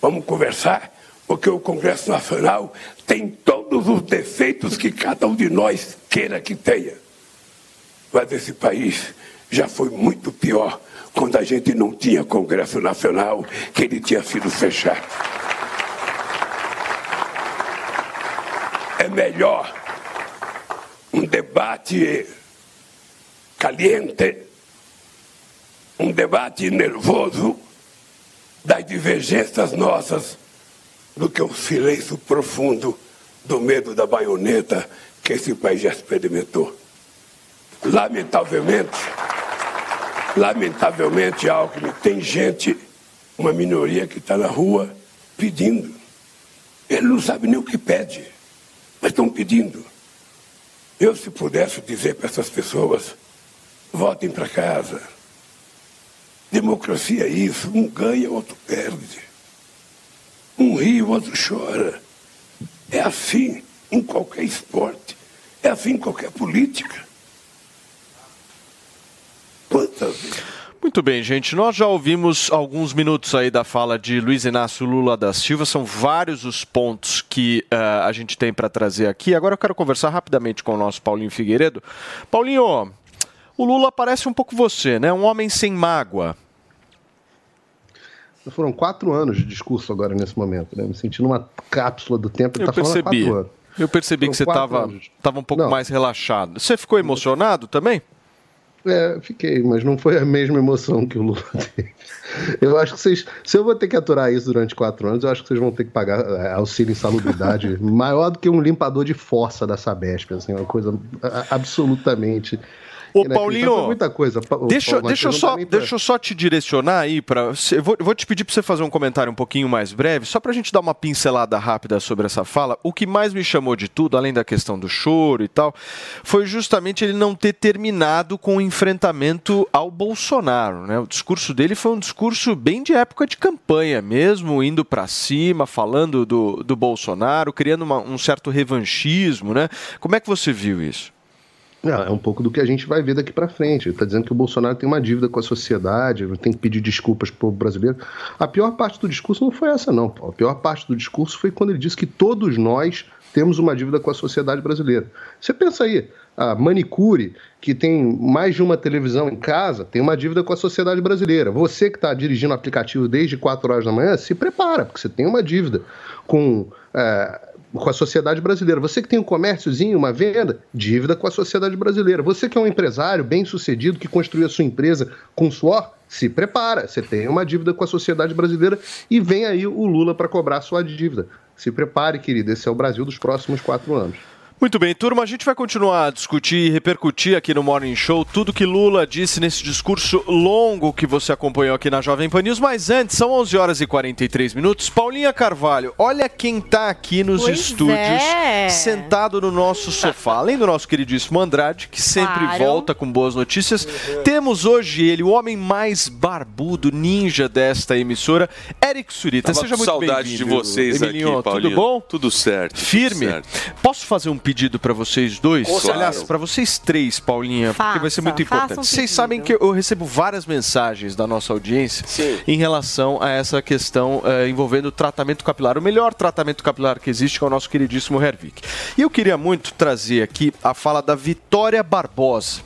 Vamos conversar porque o Congresso Nacional tem todos os defeitos que cada um de nós queira que tenha. Mas esse país já foi muito pior quando a gente não tinha Congresso Nacional, que ele tinha sido fechado. É melhor um debate caliente, um debate nervoso das divergências nossas do que o silêncio profundo do medo da baioneta que esse país já experimentou. Lamentavelmente, lamentavelmente, Alckmin, tem gente, uma minoria que está na rua pedindo. Ele não sabe nem o que pede, mas estão pedindo. Eu, se pudesse dizer para essas pessoas, voltem para casa. Democracia é isso, um ganha, outro perde. Um ri, o outro chora. É assim em qualquer esporte, é assim em qualquer política. Quantas vezes? Muito bem, gente. Nós já ouvimos alguns minutos aí da fala de Luiz Inácio Lula da Silva. São vários os pontos que eh, a gente tem para trazer aqui. Agora eu quero conversar rapidamente com o nosso Paulinho Figueiredo. Paulinho, o Lula parece um pouco você, né? Um homem sem mágoa. Foram quatro anos de discurso agora nesse momento, né? Me sentindo uma cápsula do tempo. Eu tá percebi. Eu percebi Foram que você estava tava um pouco Não. mais relaxado. Você ficou emocionado também? É, fiquei, mas não foi a mesma emoção que o Lula teve. Eu acho que vocês. Se eu vou ter que aturar isso durante quatro anos, eu acho que vocês vão ter que pagar é, auxílio insalubridade maior do que um limpador de força da Sabesp, assim, uma coisa absolutamente Ô, inacreditável. Paulinho, muita coisa. Deixa, Paulo, deixa, eu só, pra- deixa eu só te direcionar aí para. Eu vou, vou te pedir para você fazer um comentário um pouquinho mais breve, só para a gente dar uma pincelada rápida sobre essa fala. O que mais me chamou de tudo, além da questão do choro e tal, foi justamente ele não ter terminado com o enfrentamento ao Bolsonaro. Né? O discurso dele foi um discurso bem de época de campanha mesmo, indo para cima, falando do, do Bolsonaro, criando uma- um certo revanchismo. Né? Como é que você viu isso? Não, é um pouco do que a gente vai ver daqui para frente. Ele está dizendo que o Bolsonaro tem uma dívida com a sociedade, tem que pedir desculpas para o brasileiro. A pior parte do discurso não foi essa, não. A pior parte do discurso foi quando ele disse que todos nós temos uma dívida com a sociedade brasileira. Você pensa aí, a manicure, que tem mais de uma televisão em casa, tem uma dívida com a sociedade brasileira. Você que está dirigindo o aplicativo desde 4 horas da manhã, se prepara, porque você tem uma dívida com. é, com a sociedade brasileira. Você que tem um comérciozinho, uma venda, dívida com a sociedade brasileira. Você que é um empresário bem sucedido, que construiu a sua empresa com suor, se prepara. Você tem uma dívida com a sociedade brasileira e vem aí o Lula para cobrar sua dívida. Se prepare, querido. Esse é o Brasil dos próximos quatro anos. Muito bem, turma, a gente vai continuar a discutir e repercutir aqui no Morning Show tudo que Lula disse nesse discurso longo que você acompanhou aqui na Jovem Pan News, mas antes, são 11 horas e 43 minutos. Paulinha Carvalho, olha quem tá aqui nos Pois estúdios, é. sentado no nosso sofá. Além do nosso queridíssimo Andrade, que sempre Claro. volta com boas notícias, temos hoje ele, o homem mais barbudo, ninja desta emissora, Eric Surita. Tava Seja muito saudade bem-vindo. de vocês Emilinho, aqui, Paulinho. Tudo bom? Tudo certo. tudo Firme? certo. Posso fazer um pedido para vocês dois? Certeza. Aliás, para vocês três, Paulinha, porque vai ser Faça, muito faça importante. um vocês sabem que eu recebo várias mensagens da nossa audiência em relação a essa questão eh, envolvendo o tratamento capilar. O melhor tratamento capilar que existe que é o nosso queridíssimo Hervik. E eu queria muito trazer aqui a fala da Vitória Barbosa,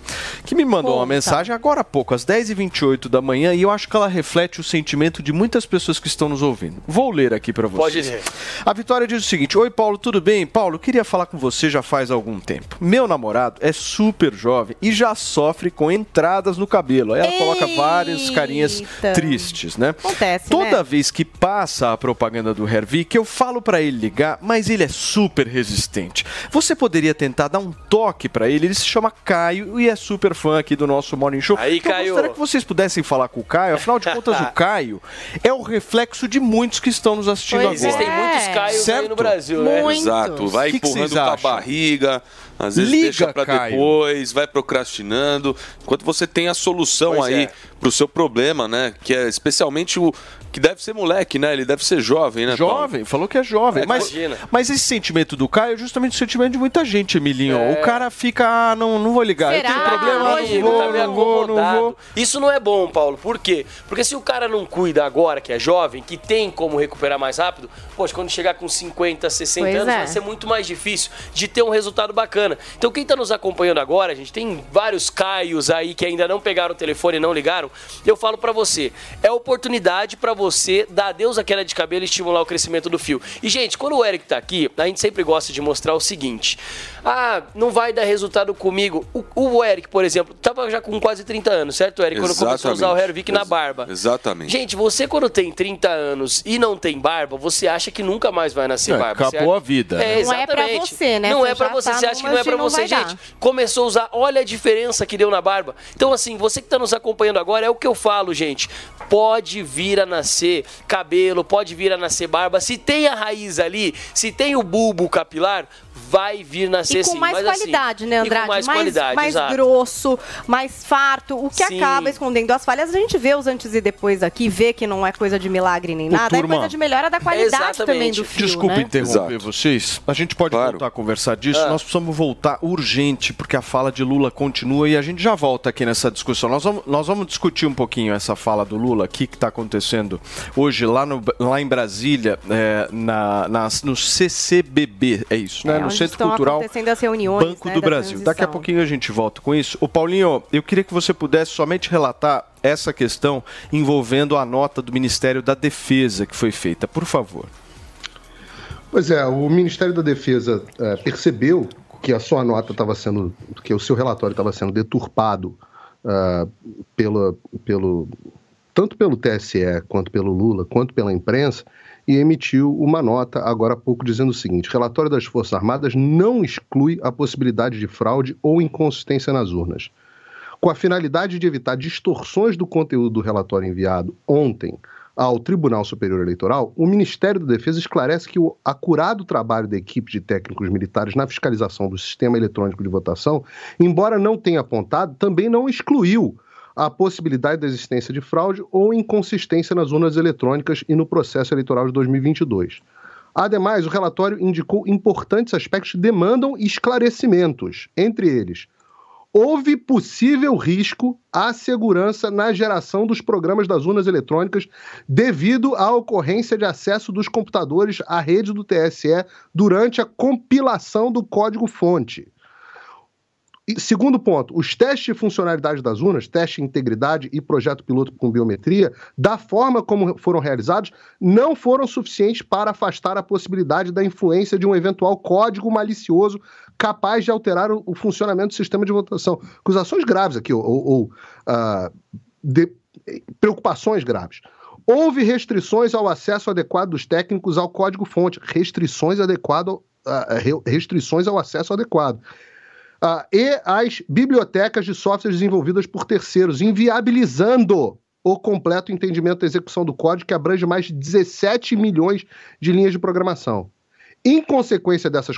que me mandou uma mensagem agora há pouco, às 10h28 da manhã, e eu acho que ela reflete o sentimento de muitas pessoas que estão nos ouvindo. Vou ler aqui para vocês. Pode ler. A Vitória diz o seguinte: Oi, Paulo, tudo bem? Paulo, queria falar com você já faz algum tempo. Meu namorado é super jovem e já sofre com entradas no cabelo. Aí ela coloca várias carinhas Eita. tristes, né? Acontece, Toda né? vez que passa a propaganda do Hervik, eu falo pra ele ligar, mas ele é super resistente. Você poderia tentar dar um toque pra ele? Ele se chama Caio e é super fã aqui do nosso Morning Show. Aí, Então, Caio. Eu gostaria que vocês pudessem falar com o Caio. Afinal de contas, o Caio é o reflexo de muitos que estão nos assistindo Pois agora. Existem muitos Caios aí Certo? no Brasil, né? Exato, vai Que que empurrando com a acham? Barriga, às vezes Liga, deixa Caio. depois, vai procrastinando, enquanto você tem a solução Pois aí é. pro seu problema, né? Que é especialmente o que deve ser moleque, né? Ele deve ser jovem, né? Paulo? Jovem, falou que é jovem. É, mas, imagina. mas esse sentimento do Caio é justamente o sentimento de muita gente, Emilinho. O cara fica, ah, não, não vou ligar. Eu tenho problema, Hoje não vou, tá não vou, não vou. Isso não é bom, Paulo. Por quê? Porque se o cara não cuida agora, que é jovem, que tem como recuperar mais rápido, poxa, quando chegar com 50, 60 Pois anos, é. vai ser muito mais difícil de ter um resultado bacana. Então, quem tá nos acompanhando agora, a gente tem vários Caios aí que ainda não pegaram o telefone e não ligaram. Eu falo pra você, é oportunidade pra você dar adeus à queda de cabelo e estimular o crescimento do fio. E, gente, quando o Eric tá aqui, a gente sempre gosta de mostrar o seguinte: ah, não vai dar resultado comigo. O, o Eric, por exemplo, tava já com quase 30 anos, certo, Eric? Quando começou a usar o Hervik na barba. Exatamente. Gente, você quando tem 30 anos e não tem barba, você acha que nunca mais vai nascer É, barba. acabou Você- a vida, né? É, Não é pra exatamente. você, né? Não Você é pra você, tá você acha que não é pra você, gente. Começou a usar, olha a diferença que deu na barba. Então assim, você que tá nos acompanhando agora, é o que eu falo, gente. Pode vir a nascer cabelo, pode vir a nascer barba. Se tem a raiz ali, se tem o bulbo capilar, vai vir nascer E com sim. mais mas, assim, qualidade, né, e com Andrade? mais, qualidade, mais exato. grosso, mais farto, o que Sim. acaba escondendo as falhas. A gente vê os antes e depois aqui, vê que não é coisa de milagre nem nada, turma. é coisa de melhora da qualidade também do fio, Desculpa né? interromper vocês. A gente pode voltar a conversar disso. Ah. Nós precisamos voltar urgente, porque a fala de Lula continua e a gente já volta aqui nessa discussão. Nós vamos, nós vamos discutir um pouquinho essa fala do Lula aqui que está acontecendo hoje lá, no, lá em Brasília, é, na, na- no CCBB. É isso, né? É, no Centro estão Cultural acontecendo as reuniões, Banco né, do da Brasil. Daqui a transição. pouquinho a gente volta com isso. O Paulinho, eu queria que você pudesse somente relatar essa questão envolvendo a nota do Ministério da Defesa que foi feita, por favor. Pois é, o Ministério da Defesa eh, percebeu que a sua nota estava sendo, que o seu relatório estava sendo deturpado pela, pelo, tanto pelo TSE quanto pelo Lula, quanto pela imprensa, e emitiu uma nota agora há pouco dizendo o seguinte: relatório das Forças Armadas não exclui a possibilidade de fraude ou inconsistência nas urnas. com a finalidade de evitar distorções do conteúdo do relatório enviado ontem ao Tribunal Superior Eleitoral, o Ministério da Defesa esclarece que o acurado trabalho da equipe de técnicos militares na fiscalização do sistema eletrônico de votação, embora não tenha apontado, também não excluiu a possibilidade da existência de fraude ou inconsistência nas urnas eletrônicas e no processo eleitoral de 2022. Ademais, o relatório indicou importantes aspectos que demandam esclarecimentos, entre eles houve possível risco à segurança na geração dos programas das urnas eletrônicas devido à ocorrência de acesso dos computadores à rede do TSE durante a compilação do código-fonte. E, segundo ponto, os testes de funcionalidade das urnas, teste de integridade e projeto piloto com biometria, da forma como foram realizados, não foram suficientes para afastar a possibilidade da influência de um eventual código malicioso capaz de alterar o, o funcionamento do sistema de votação. Acusações graves aqui, ou, ou uh, de, preocupações graves. Houve restrições ao acesso adequado dos técnicos ao código-fonte, restrições, adequado, uh, restrições ao acesso adequado. E as bibliotecas de softwares desenvolvidas por terceiros, inviabilizando o completo entendimento da execução do código, que abrange mais de 17 milhões de linhas de programação. Em consequência dessas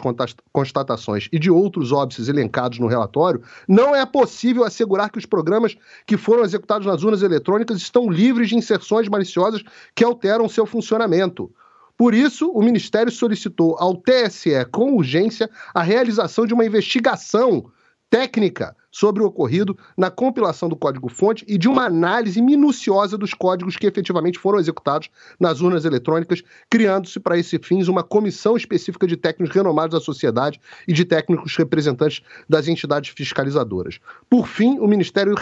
constatações e de outros óbices elencados no relatório, não é possível assegurar que os programas que foram executados nas urnas eletrônicas estão livres de inserções maliciosas que alteram seu funcionamento. Por isso, o Ministério solicitou ao TSE, com urgência, a realização de uma investigação técnica sobre o ocorrido na compilação do código-fonte e de uma análise minuciosa dos códigos que efetivamente foram executados nas urnas eletrônicas, criando-se para esse fins uma comissão específica de técnicos renomados da sociedade e de técnicos representantes das entidades fiscalizadoras. Por fim, o Ministério,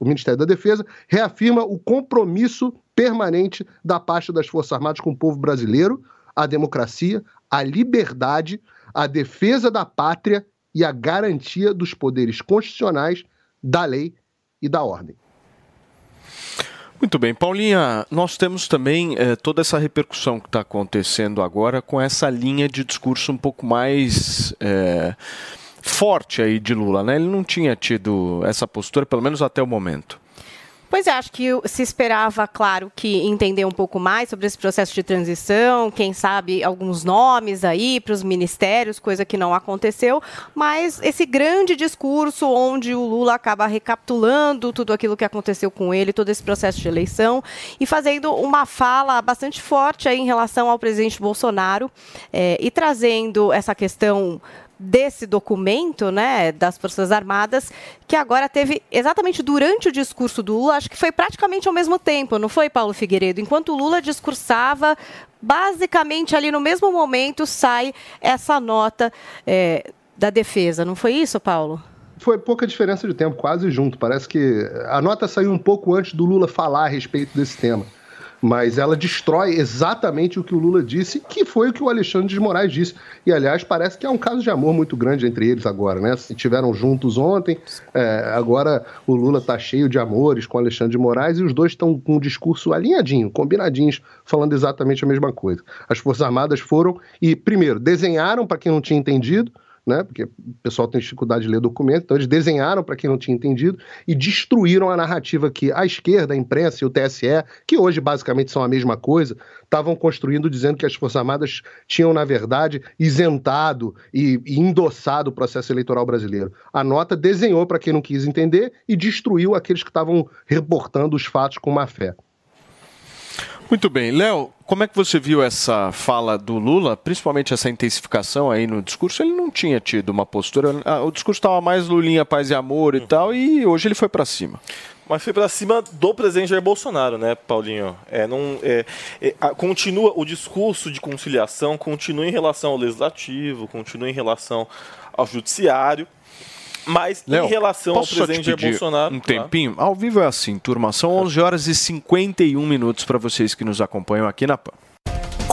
o Ministério da Defesa reafirma o compromisso permanente da parte das Forças Armadas com o povo brasileiro, a democracia, a liberdade, a defesa da pátria e a garantia dos poderes constitucionais, da lei e da ordem. Muito bem, Paulinha, nós temos também eh, toda essa repercussão que está acontecendo agora com essa linha de discurso um pouco mais eh, forte aí de Lula, né? Ele não tinha tido essa postura, pelo menos até o momento. Pois é, acho que se esperava, claro, que entender um pouco mais sobre esse processo de transição, quem sabe alguns nomes aí para os ministérios, coisa que não aconteceu, mas esse grande discurso onde o Lula acaba recapitulando tudo aquilo que aconteceu com ele, todo esse processo de eleição e fazendo uma fala bastante forte aí em relação ao presidente Bolsonaro é, e trazendo essa questão desse documento, né, das Forças Armadas, que agora teve exatamente durante o discurso do Lula, acho que foi praticamente ao mesmo tempo, não foi, Paulo Figueiredo? Enquanto o Lula discursava, basicamente ali no mesmo momento sai essa nota é, da defesa, não foi isso, Paulo? Foi pouca diferença de tempo, quase junto. Parece que a nota saiu um pouco antes do Lula falar a respeito desse tema mas ela destrói exatamente o que o Lula disse, que foi o que o Alexandre de Moraes disse. E, aliás, parece que é um caso de amor muito grande entre eles agora, né? Se tiveram juntos ontem, é, agora o Lula está cheio de amores com o Alexandre de Moraes e os dois estão com um discurso alinhadinho, combinadinhos, falando exatamente a mesma coisa. As Forças Armadas foram e, primeiro, desenharam para quem não tinha entendido, né? Porque o pessoal tem dificuldade de ler documento, então eles desenharam para quem não tinha entendido e destruíram a narrativa que a esquerda, a imprensa e o TSE, que hoje basicamente são a mesma coisa, estavam construindo dizendo que as Forças Armadas tinham, na verdade, isentado e, e endossado o processo eleitoral brasileiro. A nota desenhou para quem não quis entender e destruiu aqueles que estavam reportando os fatos com má fé. Muito bem. Léo, como é que você viu essa fala do Lula, principalmente essa intensificação aí no discurso? Ele não tinha tido uma postura. Ah, o discurso estava mais Lulinha, paz e amor e uhum. tal, e hoje ele foi para cima. Mas foi para cima do presidente Jair Bolsonaro, né, Paulinho? É, não, é, é, continua o discurso de conciliação, continua em relação ao legislativo, continua em relação ao judiciário. Mas em relação ao presidente Jair Bolsonaro. Um tempinho? Ao vivo é assim, turma. São 11 horas e 51 minutos para vocês que nos acompanham aqui na PAN.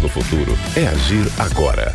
no futuro é agir agora.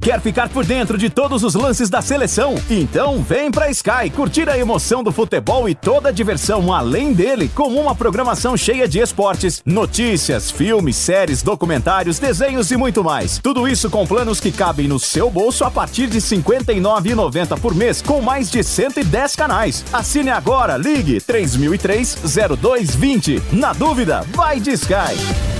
Quer ficar por dentro de todos os lances da seleção? Então vem pra Sky curtir a emoção do futebol e toda a diversão além dele com uma programação cheia de esportes, notícias, filmes, séries, documentários, desenhos e muito mais. Tudo isso com planos que cabem no seu bolso a partir de R$ 59,90 por mês, com mais de 110 canais. Assine agora, ligue 3003-0220. Na dúvida, vai de Sky.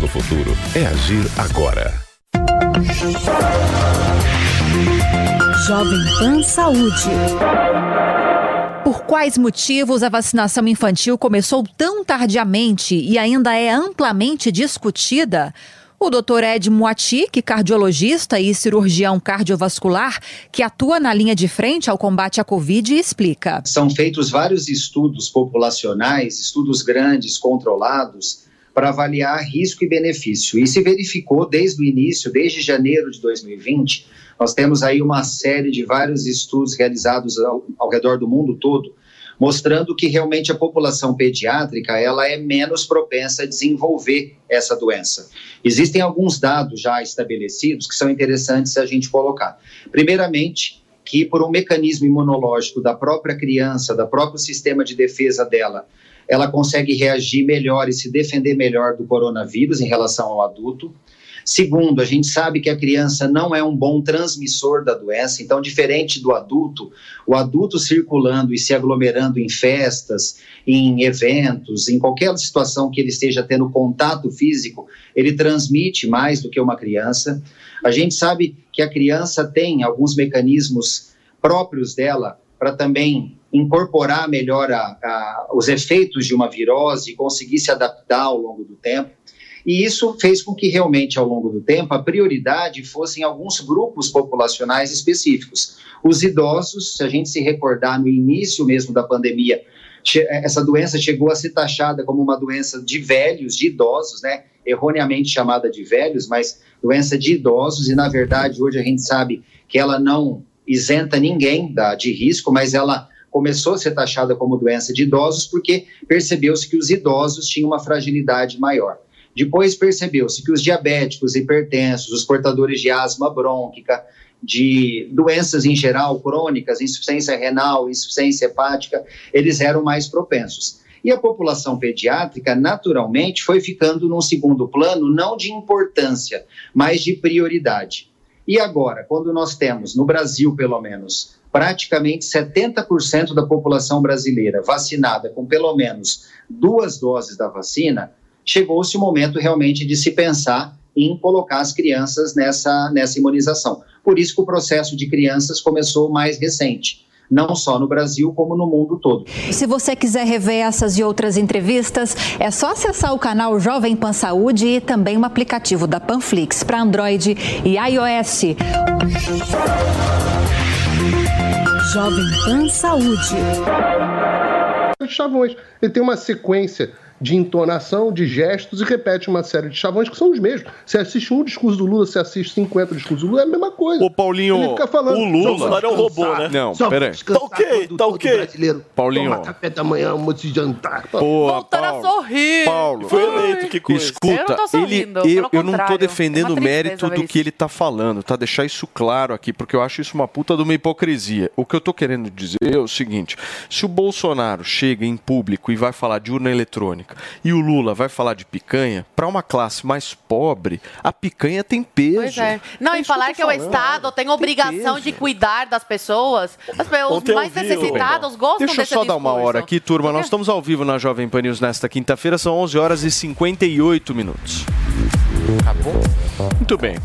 no futuro é agir agora. Jovem Pan Saúde. Por quais motivos a vacinação infantil começou tão tardiamente e ainda é amplamente discutida? O Dr. Ed Moati, que é cardiologista e cirurgião cardiovascular, que atua na linha de frente ao combate à Covid, explica. São feitos vários estudos populacionais, estudos grandes, controlados, para avaliar risco e benefício. E se verificou desde o início, desde janeiro de 2020, nós temos aí uma série de vários estudos realizados ao, ao redor do mundo todo, mostrando que realmente a população pediátrica ela é menos propensa a desenvolver essa doença. Existem alguns dados já estabelecidos que são interessantes a gente colocar. Primeiramente, que por um mecanismo imunológico da própria criança, da próprio sistema de defesa dela, ela consegue reagir melhor e se defender melhor do coronavírus em relação ao adulto. Segundo, a gente sabe que a criança não é um bom transmissor da doença, então, diferente do adulto, o adulto circulando e se aglomerando em festas, em eventos, em qualquer situação que ele esteja tendo contato físico, ele transmite mais do que uma criança. A gente sabe que a criança tem alguns mecanismos próprios dela para também incorporar melhor a, a, os efeitos de uma virose e conseguir se adaptar ao longo do tempo. E isso fez com que realmente, ao longo do tempo, a prioridade fossem alguns grupos populacionais específicos. Os idosos, se a gente se recordar no início mesmo da pandemia, essa doença chegou a ser taxada como uma doença de velhos, de idosos, né? Erroneamente chamada de velhos, mas doença de idosos, e na verdade hoje a gente sabe que ela não isenta ninguém da, de risco, mas ela começou a ser taxada como doença de idosos porque percebeu-se que os idosos tinham uma fragilidade maior. Depois percebeu-se que os diabéticos, hipertensos, os portadores de asma brônquica, de doenças em geral crônicas, insuficiência renal, insuficiência hepática, eles eram mais propensos. E a população pediátrica, naturalmente, foi ficando num segundo plano, não de importância, mas de prioridade. E agora, quando nós temos, no Brasil pelo menos, praticamente 70% da população brasileira vacinada com pelo menos duas doses da vacina, chegou-se o momento realmente de se pensar em colocar as crianças nessa, nessa imunização. Por isso que o processo de crianças começou mais recente. não só no Brasil, como no mundo todo. Se você quiser rever essas e outras entrevistas, é só acessar o canal Jovem Pan Saúde e também o aplicativo da Panflix para Android e iOS. Jovem Pan Saúde. de chavões. Ele tem uma sequência de entonação, de gestos e repete uma série de chavões que são os mesmos. Você assiste um discurso do Lula, você assiste 50 discursos do Lula, é a mesma coisa. Ô, Paulinho, Ele fica falando. o Lula- "Só Bolsonaro é um robô, né? Não, peraí. Tá ok, tá ok. brasileiro. Paulinho. Toma café da manhã, almoço e jantar. Voltando a sorrir. Paulo, Foi eleito, que coisa. Escuta, Eu não tô ele, eu, eu não tô defendendo É o mérito do que ele tá falando, tá? Deixar isso claro aqui, porque eu acho isso uma puta de uma hipocrisia. O que eu tô querendo dizer é o seguinte: se o Bolsonaro chega em público e vai falar de urna eletrônica e o Lula vai falar de picanha, para uma classe mais pobre, a picanha tem peso. Pois é. Não, e falar que, o Estado tem obrigação de cuidar das pessoas. As pessoas mais vi o- necessitados gostam Deixa eu só dar uma discurso. hora aqui, turma. Nós estamos ao vivo na Jovem Pan News nesta quinta-feira, são 11 horas e 58 minutos. Acabou? Muito bem.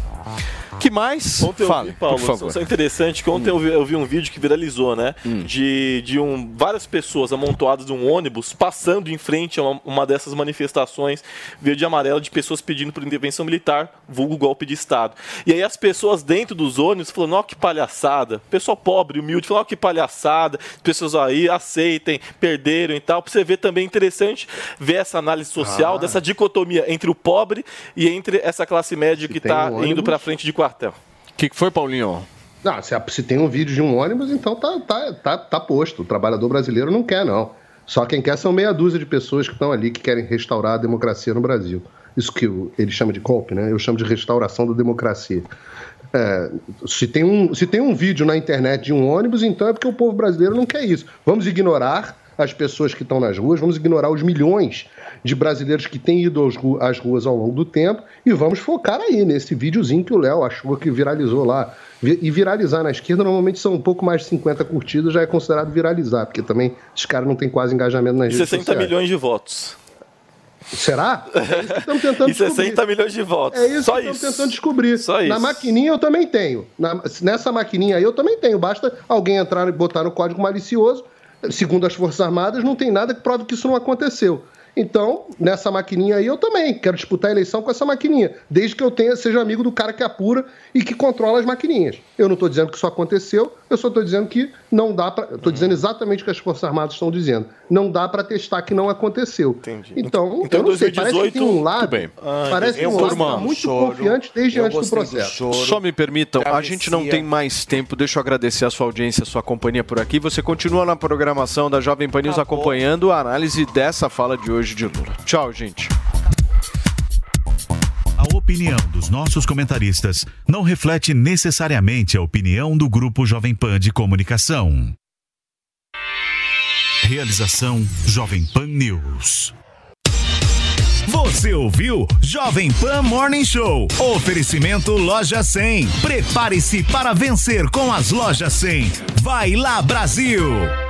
Que mais? Ontem eu Fale, vi, Paulo, por favor. só interessante que ontem eu, vi, eu vi um vídeo que viralizou, né? Hum. De, de um, várias pessoas amontoadas num ônibus passando em frente a uma, uma dessas manifestações verde e amarela de pessoas pedindo por intervenção militar, vulgo golpe de Estado. E aí as pessoas dentro dos ônibus falando, ó que palhaçada. Pessoal pobre, humilde, falando, ó que palhaçada. As pessoas aí aceitem, perderam e tal. Pra você ver também interessante ver essa análise social, Ah. dessa dicotomia entre o pobre e entre essa classe média que tem tá um indo pra frente de quartel. O que, que foi, Paulinho? Não, se, se tem um vídeo de um ônibus, então tá, tá, tá, tá posto. O trabalhador brasileiro não quer, não. Só quem quer são meia dúzia de pessoas que estão ali que querem restaurar a democracia no Brasil. Isso que ele chama de golpe, né? Eu chamo de restauração da democracia. É, se, tem um, se tem um vídeo na internet de um ônibus, então é porque o povo brasileiro não quer isso. Vamos ignorar as pessoas que estão nas ruas, vamos ignorar os milhões de brasileiros que têm ido ru- às ruas ao longo do tempo e vamos focar aí nesse videozinho que o Léo achou que viralizou lá. E viralizar na esquerda normalmente são um pouco mais de 50 curtidas, já é considerado viralizar, porque também esses caras não têm quase engajamento nas E redes 60 sociais. milhões de votos. Será? É isso que estamos tentando E 60 descobrir. milhões de votos. É isso Só que isso. estamos tentando descobrir. Só isso. Na maquininha eu também tenho. Na- nessa maquininha aí eu também tenho. Basta alguém entrar e botar no código malicioso. Segundo as Forças Armadas, não tem nada que prove que isso não aconteceu. Então, nessa maquininha aí eu também quero disputar a eleição com essa maquininha, desde que eu tenha, seja amigo do cara que apura e que controla as maquininhas. Eu não estou dizendo que isso aconteceu, eu só estou dizendo que não dá para. Estou dizendo exatamente o que as Forças Armadas estão dizendo. Não dá para testar que não aconteceu. Então, Então, eu não sei, parece que 2018, tem um lado, bem. parece que eu um lado tá muito choro. confiante desde antes do do processo. choro. Só me permitam, a gente não tem mais tempo. Deixa eu agradecer a sua audiência, a sua companhia por aqui. Você continua na programação da Jovem Pan News acompanhando a análise dessa fala de hoje de Lula. Tchau, gente. Opinião dos nossos comentaristas não reflete necessariamente a opinião do Grupo Jovem Pan de Comunicação. Realização Jovem Pan News. Você ouviu Jovem Pan Morning Show. Oferecimento Loja 100. Prepare-se para vencer com as Lojas 100. Vai lá, Brasil!